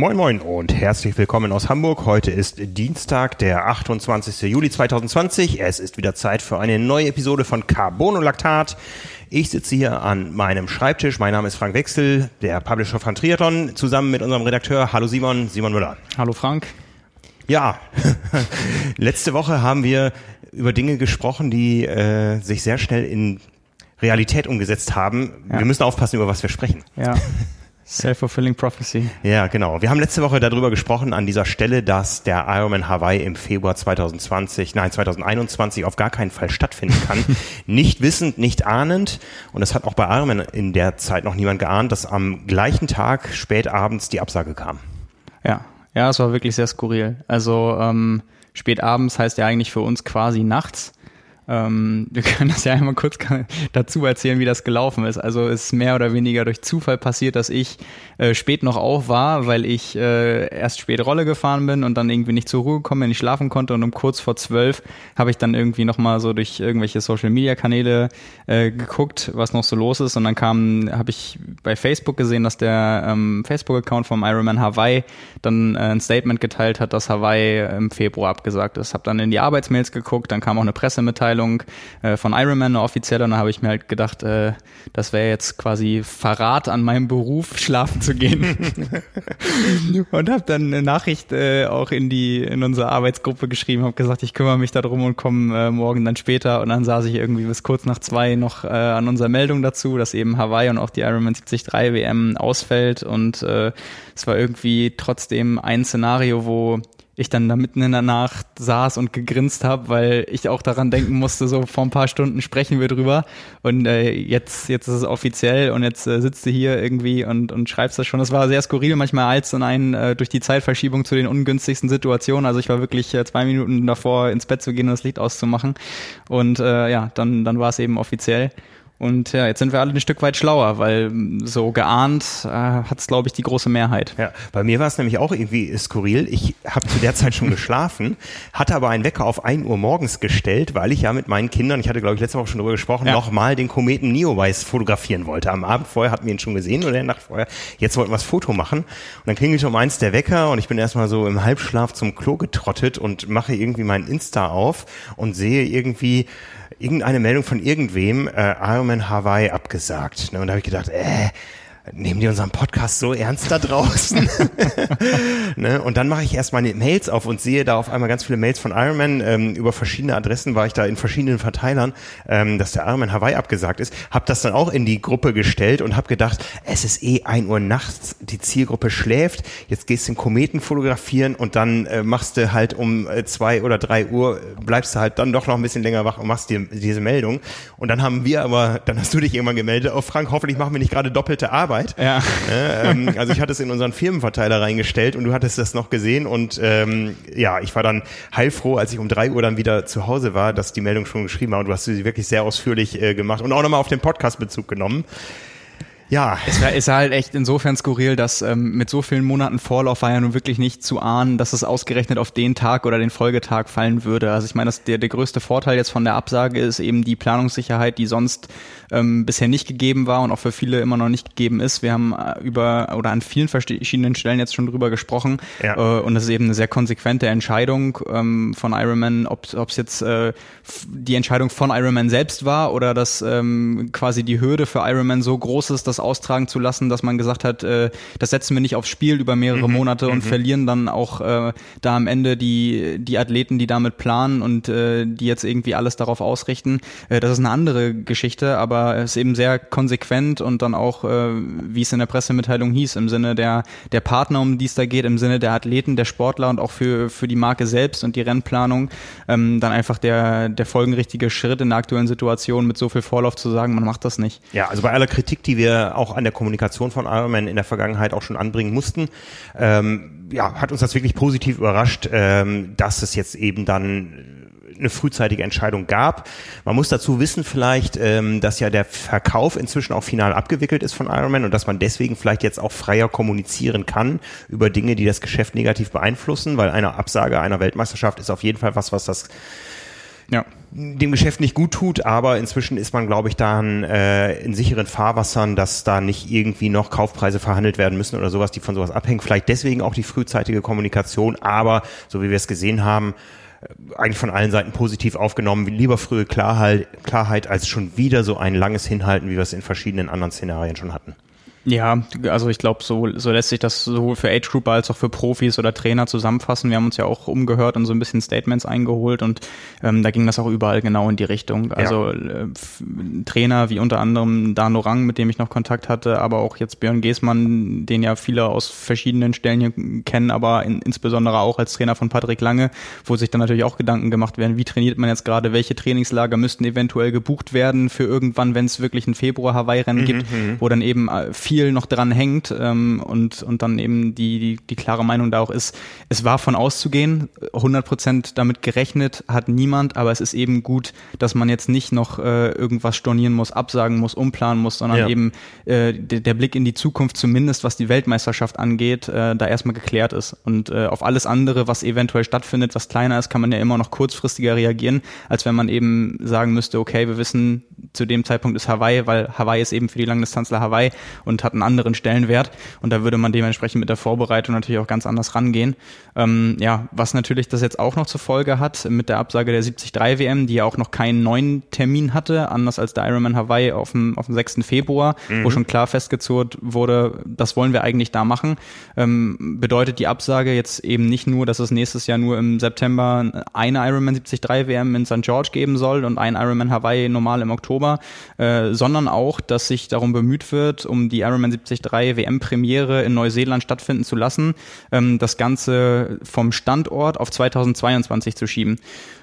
Moin Moin und herzlich willkommen aus Hamburg. Heute ist Dienstag, der 28. Juli 2020. Es ist wieder Zeit für eine neue Episode von Carbonolactat. Ich sitze hier an meinem Schreibtisch. Mein Name ist Frank Wechsel, der Publisher von Triathlon, zusammen mit unserem Redakteur. Hallo Simon, Simon Müller. Hallo Frank. Ja, letzte Woche haben wir über Dinge gesprochen, die äh, sich sehr schnell in Realität umgesetzt haben. Ja. Wir müssen aufpassen, über was wir sprechen. Ja. Self-fulfilling Prophecy. Ja, genau. Wir haben letzte Woche darüber gesprochen an dieser Stelle, dass der Ironman Hawaii im Februar 2020, nein 2021 auf gar keinen Fall stattfinden kann. nicht wissend, nicht ahnend. Und es hat auch bei Ironman in der Zeit noch niemand geahnt, dass am gleichen Tag spät abends die Absage kam. Ja, ja, es war wirklich sehr skurril. Also ähm, spät abends heißt ja eigentlich für uns quasi nachts. Ähm, wir können das ja einmal kurz dazu erzählen, wie das gelaufen ist. Also ist mehr oder weniger durch Zufall passiert, dass ich äh, spät noch auf war, weil ich äh, erst spät Rolle gefahren bin und dann irgendwie nicht zur Ruhe gekommen bin, nicht schlafen konnte und um kurz vor zwölf habe ich dann irgendwie nochmal so durch irgendwelche Social Media Kanäle äh, geguckt, was noch so los ist und dann kam, habe ich bei Facebook gesehen, dass der ähm, Facebook-Account vom Ironman Hawaii dann äh, ein Statement geteilt hat, dass Hawaii im Februar abgesagt ist. Habe dann in die Arbeitsmails geguckt, dann kam auch eine Pressemitteilung Mitteilung äh, von Ironman, eine offizielle, und da habe ich mir halt gedacht, äh, das wäre jetzt quasi Verrat an meinem Beruf, schlafen zu gehen. und habe dann eine Nachricht äh, auch in die in unsere Arbeitsgruppe geschrieben, habe gesagt, ich kümmere mich darum und komme äh, morgen dann später. Und dann saß ich irgendwie bis kurz nach zwei noch äh, an unserer Meldung dazu, dass eben Hawaii und auch die Ironman 73 WM ausfällt und äh, es war irgendwie trotzdem ein Szenario, wo ich dann da mitten in der Nacht saß und gegrinst habe, weil ich auch daran denken musste, so vor ein paar Stunden sprechen wir drüber und äh, jetzt, jetzt ist es offiziell und jetzt äh, sitzt du hier irgendwie und, und schreibst das schon. Das war sehr skurril, manchmal als und ein äh, durch die Zeitverschiebung zu den ungünstigsten Situationen. Also ich war wirklich äh, zwei Minuten davor, ins Bett zu gehen und das Licht auszumachen und äh, ja, dann, dann war es eben offiziell. Und ja, jetzt sind wir alle ein Stück weit schlauer, weil so geahnt äh, hat es, glaube ich, die große Mehrheit. Ja, bei mir war es nämlich auch irgendwie skurril. Ich habe zu der Zeit schon geschlafen, hatte aber einen Wecker auf 1 Uhr morgens gestellt, weil ich ja mit meinen Kindern, ich hatte, glaube ich, letzte Woche schon darüber gesprochen, ja. nochmal den Kometen Neowise fotografieren wollte. Am Abend vorher hatten wir ihn schon gesehen oder in der Nacht vorher. Jetzt wollten wir das Foto machen. Und dann klingelt um eins der Wecker und ich bin erstmal so im Halbschlaf zum Klo getrottet und mache irgendwie mein Insta auf und sehe irgendwie irgendeine Meldung von irgendwem, äh, Ironman Hawaii abgesagt. Ne? Und da habe ich gedacht, äh, nehmen die unseren Podcast so ernst da draußen? ne? Und dann mache ich erst meine Mails auf und sehe da auf einmal ganz viele Mails von Ironman. Ähm, über verschiedene Adressen war ich da in verschiedenen Verteilern, ähm, dass der Ironman Hawaii abgesagt ist. Hab das dann auch in die Gruppe gestellt und habe gedacht, es ist eh ein Uhr nachts, die Zielgruppe schläft, jetzt gehst du den Kometen fotografieren und dann äh, machst du halt um äh, zwei oder drei Uhr, bleibst du halt dann doch noch ein bisschen länger wach und machst dir diese Meldung. Und dann haben wir aber, dann hast du dich irgendwann gemeldet, oh Frank, hoffentlich machen wir nicht gerade doppelte Arbeit. Arbeit. Ja. Äh, ähm, also ich hatte es in unseren Firmenverteiler reingestellt und du hattest das noch gesehen und ähm, ja, ich war dann heilfroh, als ich um drei Uhr dann wieder zu Hause war, dass die Meldung schon geschrieben war und du hast sie wirklich sehr ausführlich äh, gemacht und auch nochmal auf den Podcast Bezug genommen. Ja. Es war, ist halt echt insofern skurril, dass ähm, mit so vielen Monaten Vorlauf war ja nun wirklich nicht zu ahnen, dass es ausgerechnet auf den Tag oder den Folgetag fallen würde. Also ich meine, das, der, der größte Vorteil jetzt von der Absage ist eben die Planungssicherheit, die sonst ähm, bisher nicht gegeben war und auch für viele immer noch nicht gegeben ist. Wir haben äh, über oder an vielen verschiedenen Stellen jetzt schon drüber gesprochen ja. äh, und das ist eben eine sehr konsequente Entscheidung ähm, von Ironman, ob es jetzt äh, die Entscheidung von Ironman selbst war oder dass ähm, quasi die Hürde für Ironman so groß ist, dass austragen zu lassen, dass man gesagt hat, äh, das setzen wir nicht aufs Spiel über mehrere mhm, Monate und mhm. verlieren dann auch äh, da am Ende die, die Athleten, die damit planen und äh, die jetzt irgendwie alles darauf ausrichten. Äh, das ist eine andere Geschichte, aber es ist eben sehr konsequent und dann auch, äh, wie es in der Pressemitteilung hieß, im Sinne der, der Partner, um die es da geht, im Sinne der Athleten, der Sportler und auch für, für die Marke selbst und die Rennplanung, ähm, dann einfach der, der folgenrichtige Schritt in der aktuellen Situation mit so viel Vorlauf zu sagen, man macht das nicht. Ja, also bei aller Kritik, die wir auch an der Kommunikation von Ironman in der Vergangenheit auch schon anbringen mussten, ähm, ja, hat uns das wirklich positiv überrascht, ähm, dass es jetzt eben dann eine frühzeitige Entscheidung gab. Man muss dazu wissen vielleicht, ähm, dass ja der Verkauf inzwischen auch final abgewickelt ist von Ironman und dass man deswegen vielleicht jetzt auch freier kommunizieren kann über Dinge, die das Geschäft negativ beeinflussen, weil eine Absage einer Weltmeisterschaft ist auf jeden Fall was, was das ja. dem Geschäft nicht gut tut, aber inzwischen ist man, glaube ich, dann äh, in sicheren Fahrwassern, dass da nicht irgendwie noch Kaufpreise verhandelt werden müssen oder sowas, die von sowas abhängen. Vielleicht deswegen auch die frühzeitige Kommunikation, aber so wie wir es gesehen haben, eigentlich von allen Seiten positiv aufgenommen. Lieber frühe Klarheit, Klarheit als schon wieder so ein langes Hinhalten, wie wir es in verschiedenen anderen Szenarien schon hatten. Ja, also ich glaube, so, so lässt sich das sowohl für Age Grouper als auch für Profis oder Trainer zusammenfassen. Wir haben uns ja auch umgehört und so ein bisschen Statements eingeholt und ähm, da ging das auch überall genau in die Richtung. Also ja. äh, Trainer wie unter anderem Dano Rang, mit dem ich noch Kontakt hatte, aber auch jetzt Björn Geßmann, den ja viele aus verschiedenen Stellen hier kennen, aber in, insbesondere auch als Trainer von Patrick Lange, wo sich dann natürlich auch Gedanken gemacht werden, wie trainiert man jetzt gerade, welche Trainingslager müssten eventuell gebucht werden für irgendwann, wenn es wirklich ein Februar-Hawaii-Rennen mhm, gibt, mhm. wo dann eben äh, viel noch dran hängt ähm, und, und dann eben die, die, die klare Meinung da auch ist, es war von auszugehen, 100 Prozent damit gerechnet hat niemand, aber es ist eben gut, dass man jetzt nicht noch äh, irgendwas stornieren muss, absagen muss, umplanen muss, sondern ja. eben äh, der, der Blick in die Zukunft, zumindest was die Weltmeisterschaft angeht, äh, da erstmal geklärt ist. Und äh, auf alles andere, was eventuell stattfindet, was kleiner ist, kann man ja immer noch kurzfristiger reagieren, als wenn man eben sagen müsste, okay, wir wissen, zu dem Zeitpunkt ist Hawaii, weil Hawaii ist eben für die Langdistanzler Hawaii und hat einen anderen Stellenwert und da würde man dementsprechend mit der Vorbereitung natürlich auch ganz anders rangehen. Ähm, ja, was natürlich das jetzt auch noch zur Folge hat mit der Absage der 73 WM, die ja auch noch keinen neuen Termin hatte, anders als der Ironman Hawaii auf dem, auf dem 6. Februar, mhm. wo schon klar festgezurrt wurde, das wollen wir eigentlich da machen, ähm, bedeutet die Absage jetzt eben nicht nur, dass es nächstes Jahr nur im September eine Ironman 73 WM in St. George geben soll und ein Ironman Hawaii normal im Oktober, äh, sondern auch, dass sich darum bemüht wird, um die Ironman 73 WM-Premiere in Neuseeland stattfinden zu lassen, ähm, das Ganze vom Standort auf 2022 zu schieben.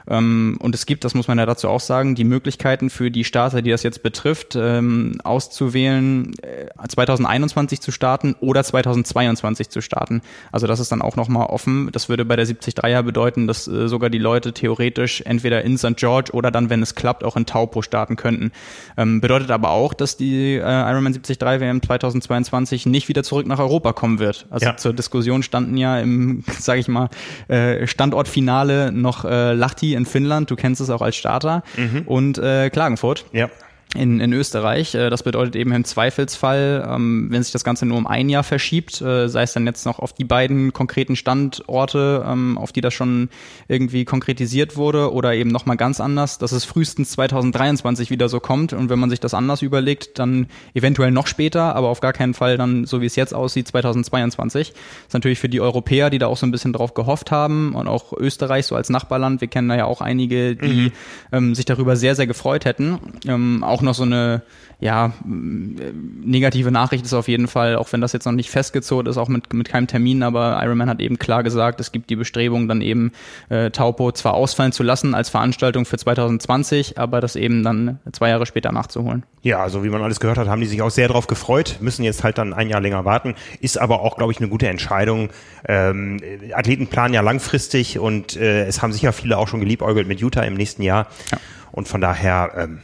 Ähm, und es gibt, das muss man ja dazu auch sagen, die Möglichkeiten für die Starter, die das jetzt betrifft, ähm, auszuwählen, äh, 2021 zu starten oder 2022 zu starten. Also das ist dann auch nochmal offen. Das würde bei der 73er bedeuten, dass äh, sogar die Leute theoretisch entweder in St. George oder dann, wenn es klappt, auch in Taupo starten könnten. Ähm, bedeutet aber auch, dass die äh, Ironman 73 WM 2022 nicht wieder zurück nach Europa kommen wird. Also ja. zur Diskussion standen ja im, sage ich mal, äh, Standortfinale noch äh, Lahti in Finnland, du kennst es auch als Starter, mhm. und äh, Klagenfurt. Ja in, in Österreich. Äh, das bedeutet eben im Zweifelsfall, ähm, wenn sich das Ganze nur um ein Jahr verschiebt, äh, sei es dann jetzt noch auf die beiden konkreten Standorte, ähm, auf die das schon irgendwie konkretisiert wurde oder eben nochmal ganz anders, dass es frühestens 2023 wieder so kommt und wenn man sich das anders überlegt, dann eventuell noch später, aber auf gar keinen Fall dann, so wie es jetzt aussieht, 2022. Das ist natürlich für die Europäer, die da auch so ein bisschen drauf gehofft haben und auch Österreich so als Nachbarland, wir kennen da ja auch einige, die mhm. ähm, sich darüber sehr, sehr gefreut hätten. Ähm, auch noch so eine ja, negative Nachricht ist auf jeden Fall, auch wenn das jetzt noch nicht festgezurrt ist, auch mit, mit keinem Termin, aber Ironman hat eben klar gesagt, es gibt die Bestrebung, dann eben äh, Taupo zwar ausfallen zu lassen als Veranstaltung für 2020, aber das eben dann zwei Jahre später nachzuholen. Ja, also wie man alles gehört hat, haben die sich auch sehr darauf gefreut, müssen jetzt halt dann ein Jahr länger warten, ist aber auch, glaube ich, eine gute Entscheidung. Ähm, Athleten planen ja langfristig und äh, es haben sicher viele auch schon geliebäugelt mit Utah im nächsten Jahr. Ja. Und von daher ähm,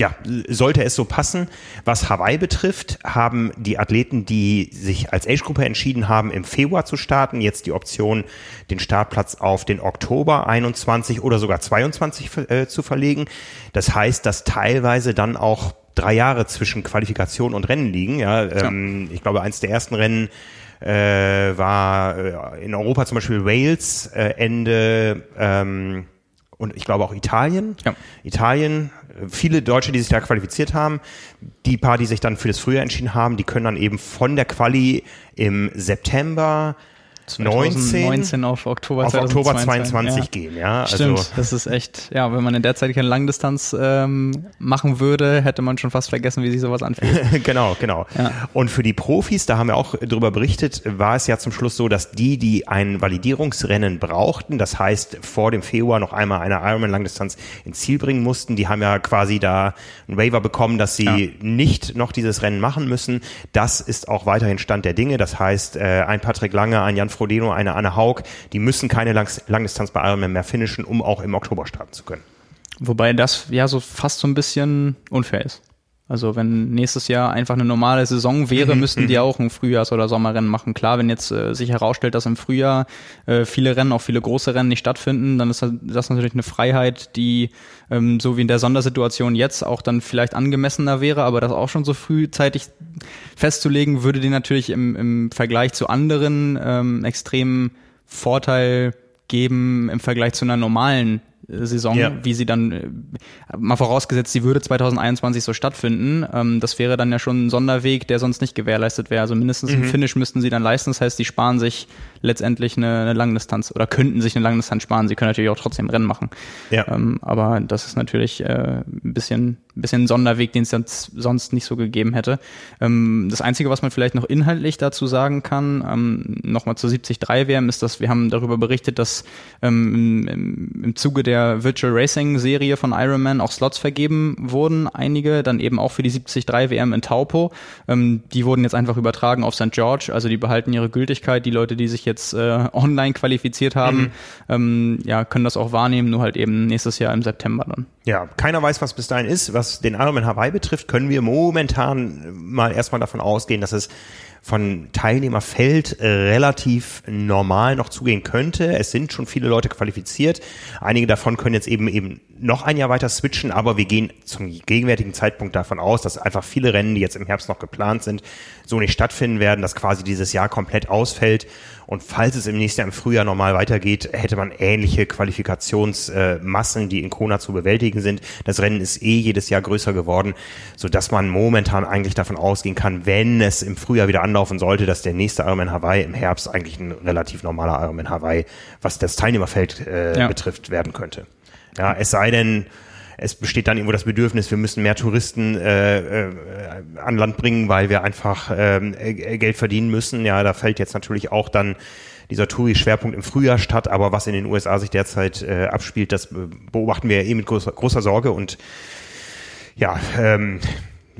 ja, sollte es so passen. Was Hawaii betrifft, haben die Athleten, die sich als Age-Gruppe entschieden haben, im Februar zu starten, jetzt die Option, den Startplatz auf den Oktober 21 oder sogar 22 äh, zu verlegen. Das heißt, dass teilweise dann auch drei Jahre zwischen Qualifikation und Rennen liegen. Ja, ähm, Ich glaube, eins der ersten Rennen äh, war äh, in Europa zum Beispiel Wales äh, Ende ähm, und ich glaube auch Italien. Ja. Italien viele Deutsche, die sich da qualifiziert haben, die paar, die sich dann für das Frühjahr entschieden haben, die können dann eben von der Quali im September 2019 auf Oktober, auf Oktober 2022 ja. gehen, ja. Also Stimmt, das ist echt, ja, wenn man in der Zeit keine Langdistanz ähm, machen würde, hätte man schon fast vergessen, wie sich sowas anfühlt. genau, genau. Ja. Und für die Profis, da haben wir auch drüber berichtet, war es ja zum Schluss so, dass die, die ein Validierungsrennen brauchten, das heißt vor dem Februar noch einmal eine Ironman Langdistanz ins Ziel bringen mussten, die haben ja quasi da ein Waiver bekommen, dass sie ja. nicht noch dieses Rennen machen müssen. Das ist auch weiterhin Stand der Dinge. Das heißt, äh, ein Patrick Lange, ein Jan Frodeno, eine Anne Haug, die müssen keine Lang Langdistanz bei Ironman mehr finishen, um auch im Oktober starten zu können. Wobei das ja so fast so ein bisschen unfair ist. Also wenn nächstes Jahr einfach eine normale Saison wäre, mhm. müssten die mhm. auch ein Frühjahrs- oder Sommerrennen machen. Klar, wenn jetzt äh, sich herausstellt, dass im Frühjahr äh, viele Rennen, auch viele große Rennen nicht stattfinden, dann ist das natürlich eine Freiheit, die ähm, so wie in der Sondersituation jetzt auch dann vielleicht angemessener wäre, aber das auch schon so frühzeitig festzulegen, würde die natürlich im, im Vergleich zu anderen ähm, extremen Vorteil geben im Vergleich zu einer normalen Saison, ja. wie sie dann, äh, mal vorausgesetzt, sie würde 2021 so stattfinden, ähm, das wäre dann ja schon ein Sonderweg, der sonst nicht gewährleistet wäre. Also mindestens mhm. ein Finish müssten sie dann leisten. Das heißt, sie sparen sich letztendlich eine, eine Langdistanz oder könnten sich eine Langdistanz sparen. Sie können natürlich auch trotzdem Rennen machen. Ja. Ähm, aber das ist natürlich äh, ein bisschen ein bisschen ein Sonderweg, den es sonst nicht so gegeben hätte. Ähm, das Einzige, was man vielleicht noch inhaltlich dazu sagen kann, ähm, nochmal zur 73 WM, ist, dass wir haben darüber berichtet, dass ähm, im, im Zuge der Virtual Racing Serie von Ironman auch Slots vergeben wurden, einige, dann eben auch für die 73 WM in Taupo. Ähm, die wurden jetzt einfach übertragen auf St. George, also die behalten ihre Gültigkeit. Die Leute, die sich jetzt äh, online qualifiziert haben, mhm. ähm, ja, können das auch wahrnehmen, nur halt eben nächstes Jahr im September dann. Ja, keiner weiß, was bis dahin ist. Was den Ironman Hawaii betrifft, können wir momentan mal erstmal davon ausgehen, dass es von Teilnehmerfeld äh, relativ normal noch zugehen könnte. Es sind schon viele Leute qualifiziert. Einige davon können jetzt eben eben noch ein Jahr weiter switchen, aber wir gehen zum gegenwärtigen Zeitpunkt davon aus, dass einfach viele Rennen, die jetzt im Herbst noch geplant sind, so nicht stattfinden werden, dass quasi dieses Jahr komplett ausfällt. Und falls es im nächsten Jahr im Frühjahr normal weitergeht, hätte man ähnliche Qualifikationsmassen, die in Kona zu bewältigen sind. Das Rennen ist eh jedes Jahr größer geworden, so dass man momentan eigentlich davon ausgehen kann, wenn es im Frühjahr wieder anlaufen sollte, dass der nächste Ironman Hawaii im Herbst eigentlich ein relativ normaler Ironman Hawaii, was das Teilnehmerfeld äh, ja. betrifft, werden könnte. Ja, es sei denn, es besteht dann irgendwo das Bedürfnis, wir müssen mehr Touristen äh, äh, an Land bringen, weil wir einfach ähm, äh, Geld verdienen müssen. Ja, da fällt jetzt natürlich auch dann dieser Touri-Schwerpunkt im Frühjahr statt, aber was in den USA sich derzeit äh, abspielt, das beobachten wir eh mit großer, großer Sorge und ja, ähm,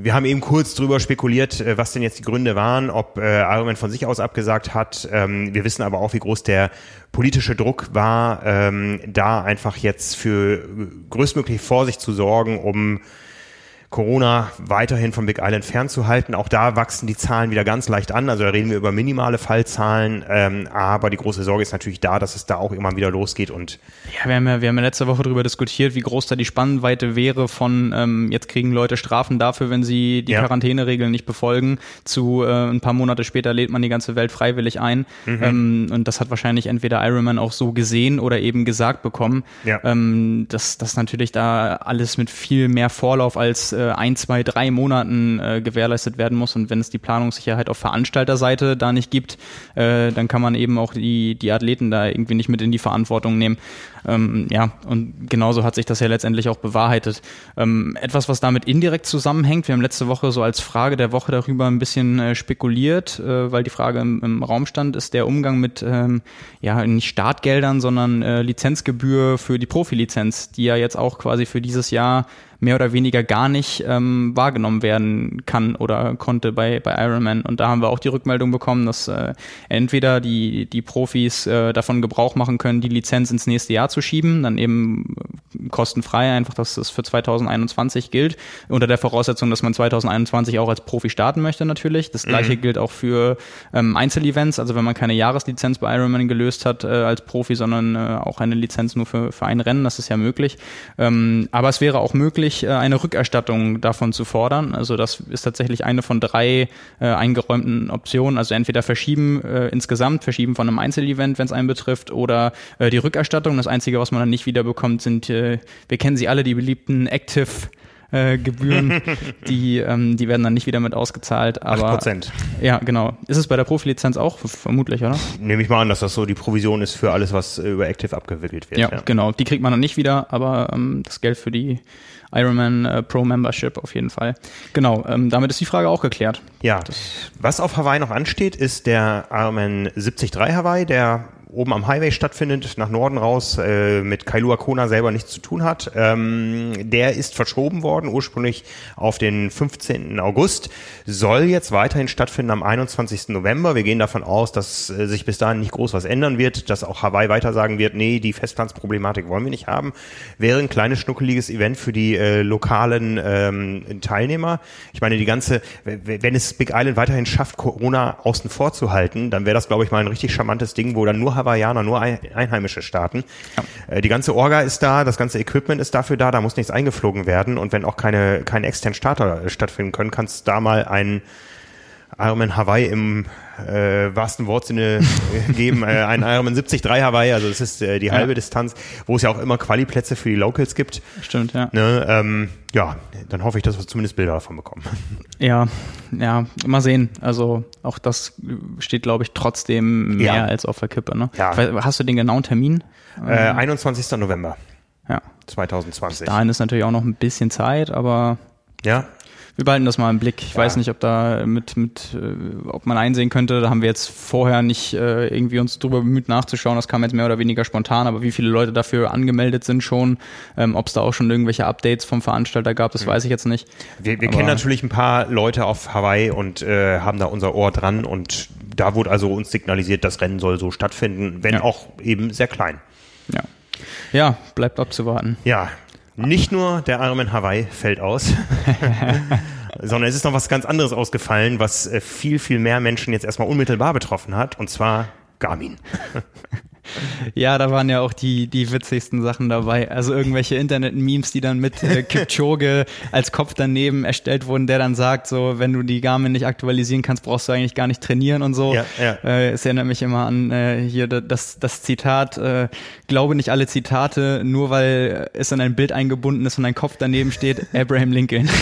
wir haben eben kurz drüber spekuliert, äh, was denn jetzt die Gründe waren, ob äh, Ironman von sich aus abgesagt hat. Ähm, wir wissen aber auch, wie groß der politische Druck war, ähm, da einfach jetzt für größtmögliche Vorsicht zu sorgen, um Corona weiterhin vom Big Island fernzuhalten. Auch da wachsen die Zahlen wieder ganz leicht an. Also da reden wir über minimale Fallzahlen, ähm, aber die große Sorge ist natürlich da, dass es da auch immer wieder losgeht. Und ja, wir haben ja, wir haben ja letzte Woche darüber diskutiert, wie groß da die Spannweite wäre von ähm, jetzt kriegen Leute Strafen dafür, wenn sie die ja. Quarantäneregeln nicht befolgen, zu äh, ein paar Monate später lädt man die ganze Welt freiwillig ein. Mhm. Ähm, und das hat wahrscheinlich entweder Ironman auch so gesehen oder eben gesagt bekommen, ja. ähm, dass das natürlich da alles mit viel mehr Vorlauf als äh, ein, zwei, drei Monaten äh, gewährleistet werden muss. Und wenn es die Planungssicherheit auf Veranstalterseite da nicht gibt, äh, dann kann man eben auch die, die Athleten da irgendwie nicht mit in die Verantwortung nehmen. Ähm, ja, und genauso hat sich das ja letztendlich auch bewahrheitet. Ähm, etwas, was damit indirekt zusammenhängt, wir haben letzte Woche so als Frage der Woche darüber ein bisschen äh, spekuliert, äh, weil die Frage im, im, Raum stand, ist der Umgang mit, ähm, ja, nicht Startgeldern, sondern äh, Lizenzgebühr für die Profilizenz, die ja jetzt auch quasi für dieses Jahr mehr oder weniger gar nicht ähm, wahrgenommen werden kann oder konnte bei, bei Ironman. Und da haben wir auch die Rückmeldung bekommen, dass äh, entweder die, die Profis äh, davon Gebrauch machen können, die Lizenz ins nächste Jahr zu schieben, dann eben kostenfrei, einfach, dass das für 2021 gilt, unter der Voraussetzung, dass man 2021 auch als Profi starten möchte natürlich. Das gleiche mhm. gilt auch für ähm, Einzelevents, also wenn man keine Jahreslizenz bei Ironman gelöst hat äh, als Profi, sondern äh, auch eine Lizenz nur für, für ein Rennen, das ist ja möglich. Ähm, aber es wäre auch möglich, möglich, äh, eine Rückerstattung davon zu fordern. Also das ist tatsächlich eine von drei äh, eingeräumten Optionen. Also entweder verschieben äh, insgesamt, verschieben von einem Einzelevent, wenn es einen betrifft, oder äh, die Rückerstattung. Das Einzige, was man dann nicht wiederbekommt, sind, äh, wir kennen sie alle, die beliebten Active äh, Gebühren, die, ähm, die werden dann nicht wieder mit ausgezahlt. Aber, 8%. Ja, genau. Ist es bei der Profilizenz auch? Vermutlich, oder? Nehme ich mal an, dass das so die Provision ist für alles, was über Active abgewickelt wird. Ja, ja. genau. Die kriegt man dann nicht wieder, aber ähm, das Geld für die Ironman äh, Pro Membership auf jeden Fall. Genau, ähm, damit ist die Frage auch geklärt. Ja, das was auf Hawaii noch ansteht, ist der Ironman 73 Hawaii, der oben am Highway stattfindet, nach Norden raus, äh, mit Kailua Kona selber nichts zu tun hat. Ähm, der ist verschoben worden, ursprünglich auf den 15. August, soll jetzt weiterhin stattfinden am 21. November. Wir gehen davon aus, dass äh, sich bis dahin nicht groß was ändern wird, dass auch Hawaii weiter sagen wird, nee, die Festplatzproblematik wollen wir nicht haben. Wäre ein kleines, schnuckeliges Event für die äh, lokalen ähm, Teilnehmer. Ich meine, die ganze, wenn es Big Island weiterhin schafft, Corona außen vor zu halten, dann wäre das, glaube ich, mal ein richtig charmantes Ding, wo dann nur Hawaiianer, nur Einheimische starten. Ja. Äh, die ganze Orga ist da, das ganze Equipment ist dafür da, da muss nichts eingeflogen werden und wenn auch keine, keine externen Starter äh, stattfinden können, kann es da mal einen Ironman Hawaii im äh, wahrsten Wortsinne geben, äh, ein Ironman 73 Hawaii, also das ist äh, die halbe ja. Distanz, wo es ja auch immer Quali-Plätze für die Locals gibt. Stimmt, ja. Ne, ähm, ja, dann hoffe ich, dass wir zumindest Bilder davon bekommen. Ja, ja, mal sehen. Also auch das steht, glaube ich, trotzdem mehr ja. als auf der Kippe. Ne? Ja. Hast du den genauen Termin? Äh, 21. November. Ja. 2020. Bis dahin ist natürlich auch noch ein bisschen Zeit, aber ja wir behalten das mal im Blick. Ich ja. weiß nicht, ob da mit, mit, äh, ob man einsehen könnte, da haben wir jetzt vorher nicht äh, irgendwie uns drüber bemüht nachzuschauen. Das kam jetzt mehr oder weniger spontan, aber wie viele Leute dafür angemeldet sind schon, ähm, ob es da auch schon irgendwelche Updates vom Veranstalter gab, das mhm. weiß ich jetzt nicht. Wir, wir kennen natürlich ein paar Leute auf Hawaii und äh, haben da unser Ohr dran und da wurde also uns signalisiert, das Rennen soll so stattfinden, wenn ja. auch eben sehr klein. Ja. Ja, bleibt abzuwarten. Ja, nicht nur der Ironman Hawaii fällt aus, sondern es ist noch was ganz anderes ausgefallen, was äh, viel, viel mehr Menschen jetzt erstmal unmittelbar betroffen hat, und zwar Garmin. Ja, da waren ja auch die, die witzigsten Sachen dabei. Also irgendwelche Internet-Memes, die dann mit äh, Kipchoge als Kopf daneben erstellt wurden, der dann sagt, so, wenn du die Garmin nicht aktualisieren kannst, brauchst du eigentlich gar nicht trainieren und so. Ja, ja. Äh, es erinnert mich immer an äh, hier das, das Zitat, äh, glaube nicht alle Zitate, nur weil es in ein Bild eingebunden ist und ein Kopf daneben steht, Abraham Lincoln.